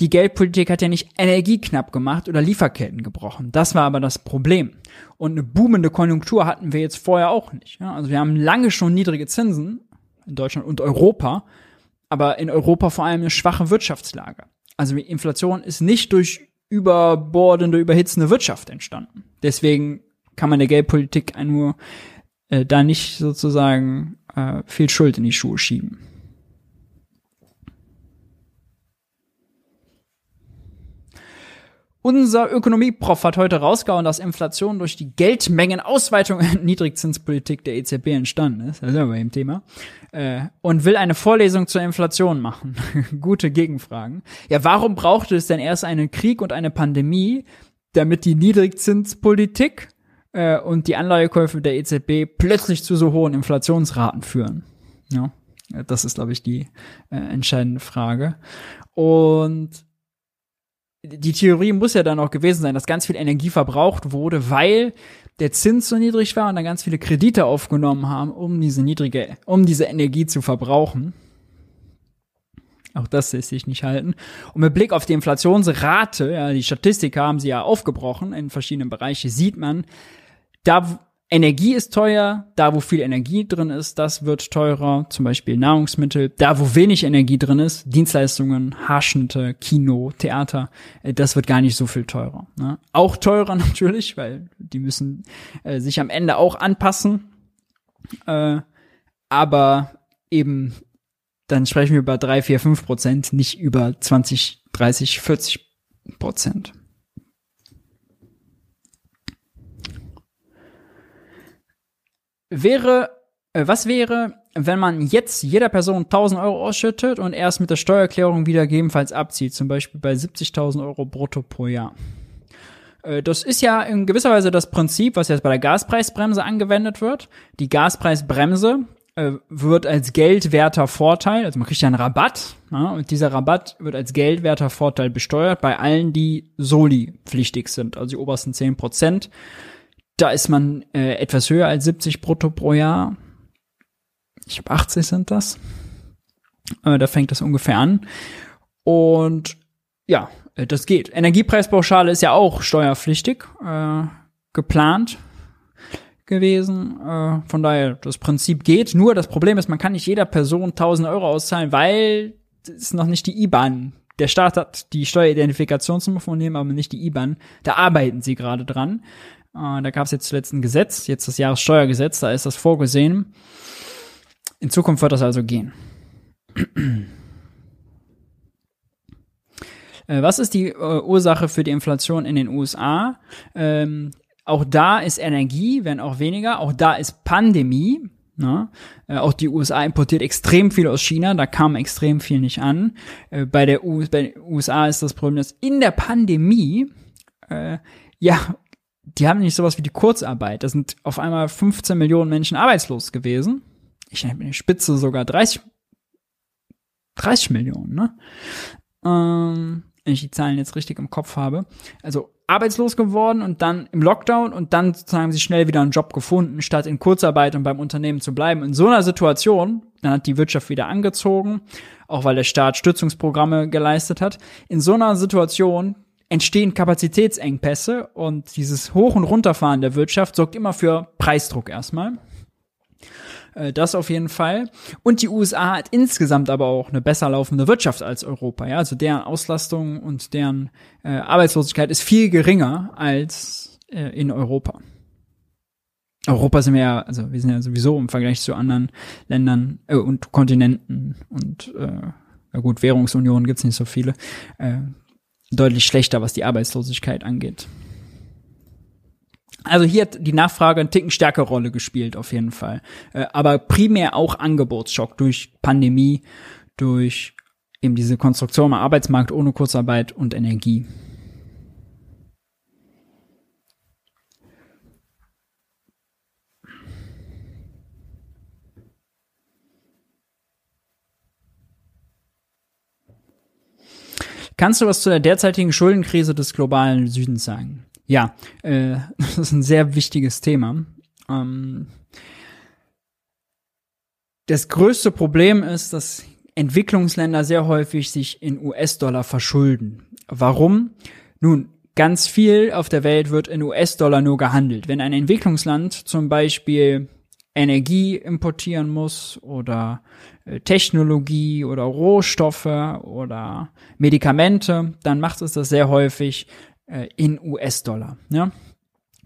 die Geldpolitik hat ja nicht energieknapp gemacht oder Lieferketten gebrochen. Das war aber das Problem. Und eine boomende Konjunktur hatten wir jetzt vorher auch nicht. Also wir haben lange schon niedrige Zinsen in Deutschland und Europa, aber in Europa vor allem eine schwache Wirtschaftslage. Also die Inflation ist nicht durch überbordende, überhitzende Wirtschaft entstanden. Deswegen kann man der Geldpolitik nur äh, da nicht sozusagen äh, viel Schuld in die Schuhe schieben. Unser Ökonomieprof hat heute rausgehauen, dass Inflation durch die Geldmengenausweitung und Niedrigzinspolitik der EZB entstanden ist. Das ist aber im Thema. Äh, und will eine Vorlesung zur Inflation machen. Gute Gegenfragen. Ja, warum brauchte es denn erst einen Krieg und eine Pandemie, damit die Niedrigzinspolitik äh, und die Anleihekäufe der EZB plötzlich zu so hohen Inflationsraten führen? Ja, das ist, glaube ich, die äh, entscheidende Frage. Und die Theorie muss ja dann auch gewesen sein, dass ganz viel Energie verbraucht wurde, weil der Zins so niedrig war und dann ganz viele Kredite aufgenommen haben, um diese niedrige, um diese Energie zu verbrauchen. Auch das lässt sich nicht halten. Und mit Blick auf die Inflationsrate, ja, die Statistik haben sie ja aufgebrochen in verschiedenen Bereichen, sieht man, da Energie ist teuer, da wo viel Energie drin ist, das wird teurer, zum Beispiel Nahrungsmittel. Da wo wenig Energie drin ist, Dienstleistungen, Haarschnitte, Kino, Theater, äh, das wird gar nicht so viel teurer. Ne? Auch teurer natürlich, weil die müssen äh, sich am Ende auch anpassen. Äh, aber eben, dann sprechen wir über drei, vier, fünf Prozent, nicht über 20, 30, 40 Prozent. Wäre, äh, was wäre, wenn man jetzt jeder Person 1000 Euro ausschüttet und erst mit der Steuererklärung wieder gegebenenfalls abzieht, zum Beispiel bei 70.000 Euro brutto pro Jahr? Äh, das ist ja in gewisser Weise das Prinzip, was jetzt bei der Gaspreisbremse angewendet wird. Die Gaspreisbremse äh, wird als geldwerter Vorteil, also man kriegt ja einen Rabatt, ja, und dieser Rabatt wird als geldwerter Vorteil besteuert bei allen, die Soli-pflichtig sind, also die obersten 10 Prozent. Da ist man äh, etwas höher als 70 brutto pro Jahr. ich glaube 80 sind das. Äh, da fängt das ungefähr an. Und ja, äh, das geht. Energiepreispauschale ist ja auch steuerpflichtig äh, geplant gewesen. Äh, von daher, das Prinzip geht. Nur das Problem ist, man kann nicht jeder Person 1000 Euro auszahlen, weil es noch nicht die IBAN. Der Staat hat die Steueridentifikationsnummer von dem, aber nicht die IBAN. Da arbeiten sie gerade dran. Äh, da gab es jetzt zuletzt ein Gesetz, jetzt das Jahressteuergesetz, da ist das vorgesehen. In Zukunft wird das also gehen. Äh, was ist die äh, Ursache für die Inflation in den USA? Ähm, auch da ist Energie, wenn auch weniger. Auch da ist Pandemie. Ne? Äh, auch die USA importiert extrem viel aus China, da kam extrem viel nicht an. Äh, bei, der U bei den USA ist das Problem, dass in der Pandemie, äh, ja, die haben nicht sowas wie die Kurzarbeit. Da sind auf einmal 15 Millionen Menschen arbeitslos gewesen. Ich nenne die Spitze sogar 30, 30 Millionen, ne? Ähm, wenn ich die Zahlen jetzt richtig im Kopf habe. Also arbeitslos geworden und dann im Lockdown und dann sozusagen haben sie schnell wieder einen Job gefunden, statt in Kurzarbeit und beim Unternehmen zu bleiben. In so einer Situation, dann hat die Wirtschaft wieder angezogen, auch weil der Staat Stützungsprogramme geleistet hat. In so einer Situation entstehen Kapazitätsengpässe und dieses Hoch- und Runterfahren der Wirtschaft sorgt immer für Preisdruck erstmal. Äh, das auf jeden Fall. Und die USA hat insgesamt aber auch eine besser laufende Wirtschaft als Europa. Ja? Also deren Auslastung und deren äh, Arbeitslosigkeit ist viel geringer als äh, in Europa. Europa sind wir ja, also wir sind ja sowieso im Vergleich zu anderen Ländern äh, und Kontinenten und äh, ja gut, Währungsunion gibt's nicht so viele, äh, deutlich schlechter, was die Arbeitslosigkeit angeht. Also hier hat die Nachfrage einen Ticken stärkere Rolle gespielt, auf jeden Fall. Äh, aber primär auch Angebotsschock durch Pandemie, durch eben diese Konstruktion am Arbeitsmarkt ohne Kurzarbeit und Energie. Kannst du was zu der derzeitigen Schuldenkrise des globalen Südens sagen? Ja, äh, das ist ein sehr wichtiges Thema. Ähm, das größte Problem ist, dass Entwicklungsländer sehr häufig sich in US-Dollar verschulden. Warum? Nun, ganz viel auf der Welt wird in US-Dollar nur gehandelt. Wenn ein Entwicklungsland zum Beispiel Energie importieren muss oder Technologie oder Rohstoffe oder Medikamente, dann macht es das sehr häufig äh, in US-Dollar. Ja?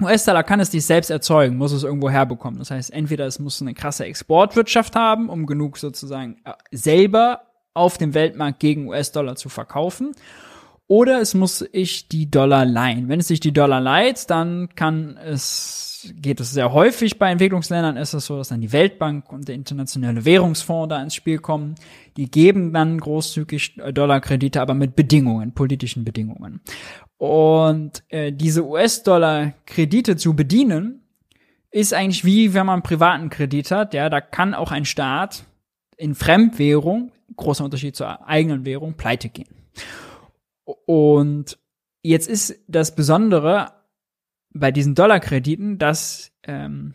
US-Dollar kann es nicht selbst erzeugen, muss es irgendwo herbekommen. Das heißt, entweder es muss eine krasse Exportwirtschaft haben, um genug sozusagen äh, selber auf dem Weltmarkt gegen US-Dollar zu verkaufen. Oder es muss ich die Dollar leihen. Wenn es sich die Dollar leiht, dann kann es, geht es sehr häufig bei Entwicklungsländern, ist es so, dass dann die Weltbank und der internationale Währungsfonds da ins Spiel kommen. Die geben dann großzügig Dollarkredite, aber mit Bedingungen, politischen Bedingungen. Und äh, diese US-Dollar-Kredite zu bedienen, ist eigentlich wie wenn man einen privaten Kredit hat. Ja, da kann auch ein Staat in Fremdwährung, großer Unterschied zur eigenen Währung, pleite gehen. Und jetzt ist das Besondere bei diesen Dollarkrediten, dass ähm,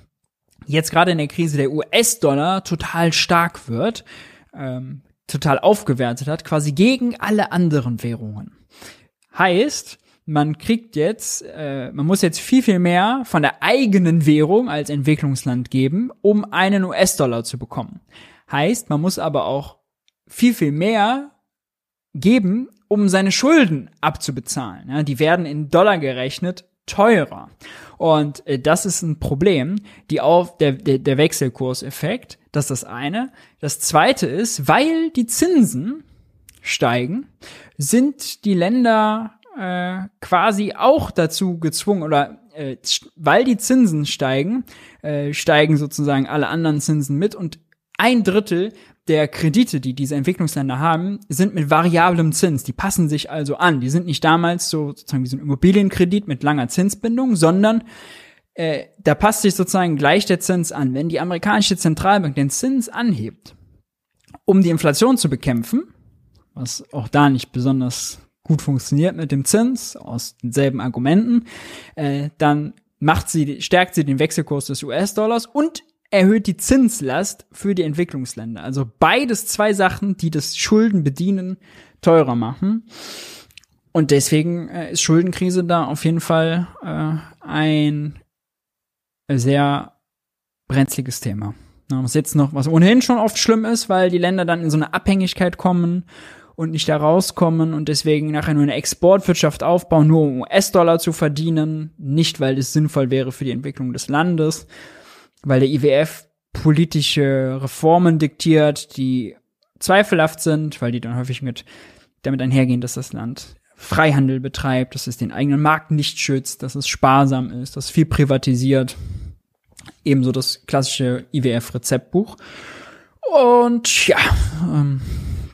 jetzt gerade in der Krise der US-Dollar total stark wird, ähm, total aufgewertet hat, quasi gegen alle anderen Währungen. Heißt, man kriegt jetzt, äh, man muss jetzt viel, viel mehr von der eigenen Währung als Entwicklungsland geben, um einen US-Dollar zu bekommen. Heißt, man muss aber auch viel, viel mehr geben, um seine Schulden abzubezahlen. Ja, die werden in Dollar gerechnet teurer. Und äh, das ist ein Problem, die auf der, der, der Wechselkurseffekt, das ist das eine. Das zweite ist, weil die Zinsen steigen, sind die Länder äh, quasi auch dazu gezwungen oder äh, weil die Zinsen steigen, äh, steigen sozusagen alle anderen Zinsen mit und ein Drittel der Kredite, die diese Entwicklungsländer haben, sind mit variablem Zins. Die passen sich also an. Die sind nicht damals so sozusagen wie so ein Immobilienkredit mit langer Zinsbindung, sondern äh, da passt sich sozusagen gleich der Zins an. Wenn die amerikanische Zentralbank den Zins anhebt, um die Inflation zu bekämpfen, was auch da nicht besonders gut funktioniert mit dem Zins, aus denselben Argumenten, äh, dann macht sie, stärkt sie den Wechselkurs des US-Dollars und erhöht die Zinslast für die Entwicklungsländer. Also beides zwei Sachen, die das Schulden bedienen, teurer machen. Und deswegen äh, ist Schuldenkrise da auf jeden Fall äh, ein sehr brenzliges Thema. Was jetzt noch, was ohnehin schon oft schlimm ist, weil die Länder dann in so eine Abhängigkeit kommen und nicht da rauskommen und deswegen nachher nur eine Exportwirtschaft aufbauen, nur um US-Dollar zu verdienen, nicht weil es sinnvoll wäre für die Entwicklung des Landes, weil der IWF politische Reformen diktiert, die zweifelhaft sind, weil die dann häufig mit damit einhergehen, dass das Land Freihandel betreibt, dass es den eigenen Markt nicht schützt, dass es sparsam ist, dass viel privatisiert. Ebenso das klassische IWF-Rezeptbuch. Und ja, ähm,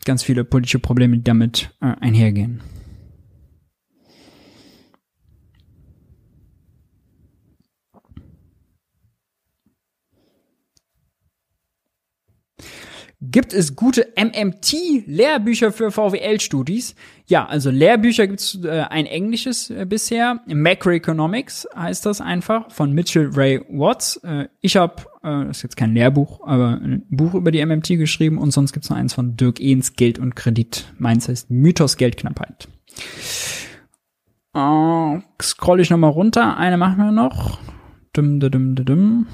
ganz viele politische Probleme, die damit äh, einhergehen. Gibt es gute MMT-Lehrbücher für VWL-Studis? Ja, also Lehrbücher gibt es äh, ein englisches äh, bisher. Macroeconomics heißt das einfach, von Mitchell Ray Watts. Äh, ich habe, äh, das ist jetzt kein Lehrbuch, aber ein Buch über die MMT geschrieben und sonst gibt es noch eins von Dirk Ehns, Geld und Kredit. Meins heißt Mythos Geldknappheit. Äh, scroll ich nochmal runter. Eine machen wir noch. Dum, dum, dum, dum.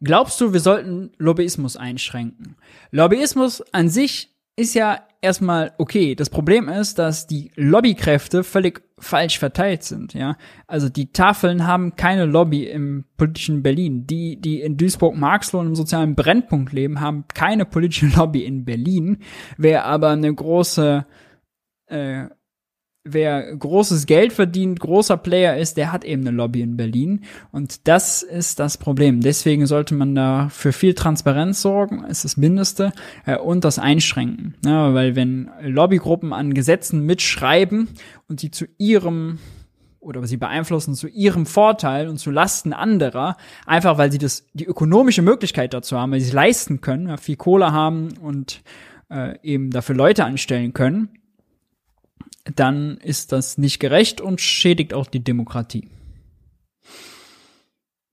Glaubst du, wir sollten Lobbyismus einschränken? Lobbyismus an sich ist ja erstmal okay. Das Problem ist, dass die Lobbykräfte völlig falsch verteilt sind, ja. Also die Tafeln haben keine Lobby im politischen Berlin. Die, die in Duisburg-Marxloh im sozialen Brennpunkt leben, haben keine politische Lobby in Berlin. Wer aber eine große äh, wer großes Geld verdient, großer Player ist, der hat eben eine Lobby in Berlin. Und das ist das Problem. Deswegen sollte man da für viel Transparenz sorgen, ist das Mindeste, äh, und das einschränken. Ja, weil wenn Lobbygruppen an Gesetzen mitschreiben und sie zu ihrem oder sie beeinflussen zu ihrem Vorteil und zu Lasten anderer, einfach weil sie das die ökonomische Möglichkeit dazu haben, weil sie es leisten können, ja, viel Kohle haben und äh, eben dafür Leute anstellen können, dann ist das nicht gerecht und schädigt auch die Demokratie.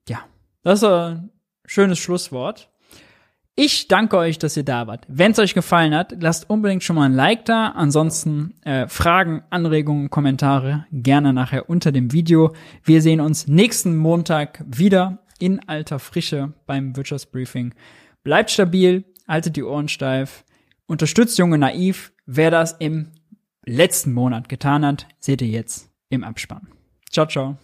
Ja, das ist ein schönes Schlusswort. Ich danke euch, dass ihr da wart. Wenn es euch gefallen hat, lasst unbedingt schon mal ein Like da. Ansonsten äh, Fragen, Anregungen, Kommentare gerne nachher unter dem Video. Wir sehen uns nächsten Montag wieder in alter Frische beim Wirtschaftsbriefing. Bleibt stabil, haltet die Ohren steif, unterstützt Junge Naiv. Wer das im letzten Monat getan hat, seht ihr jetzt im Abspann. Ciao, ciao.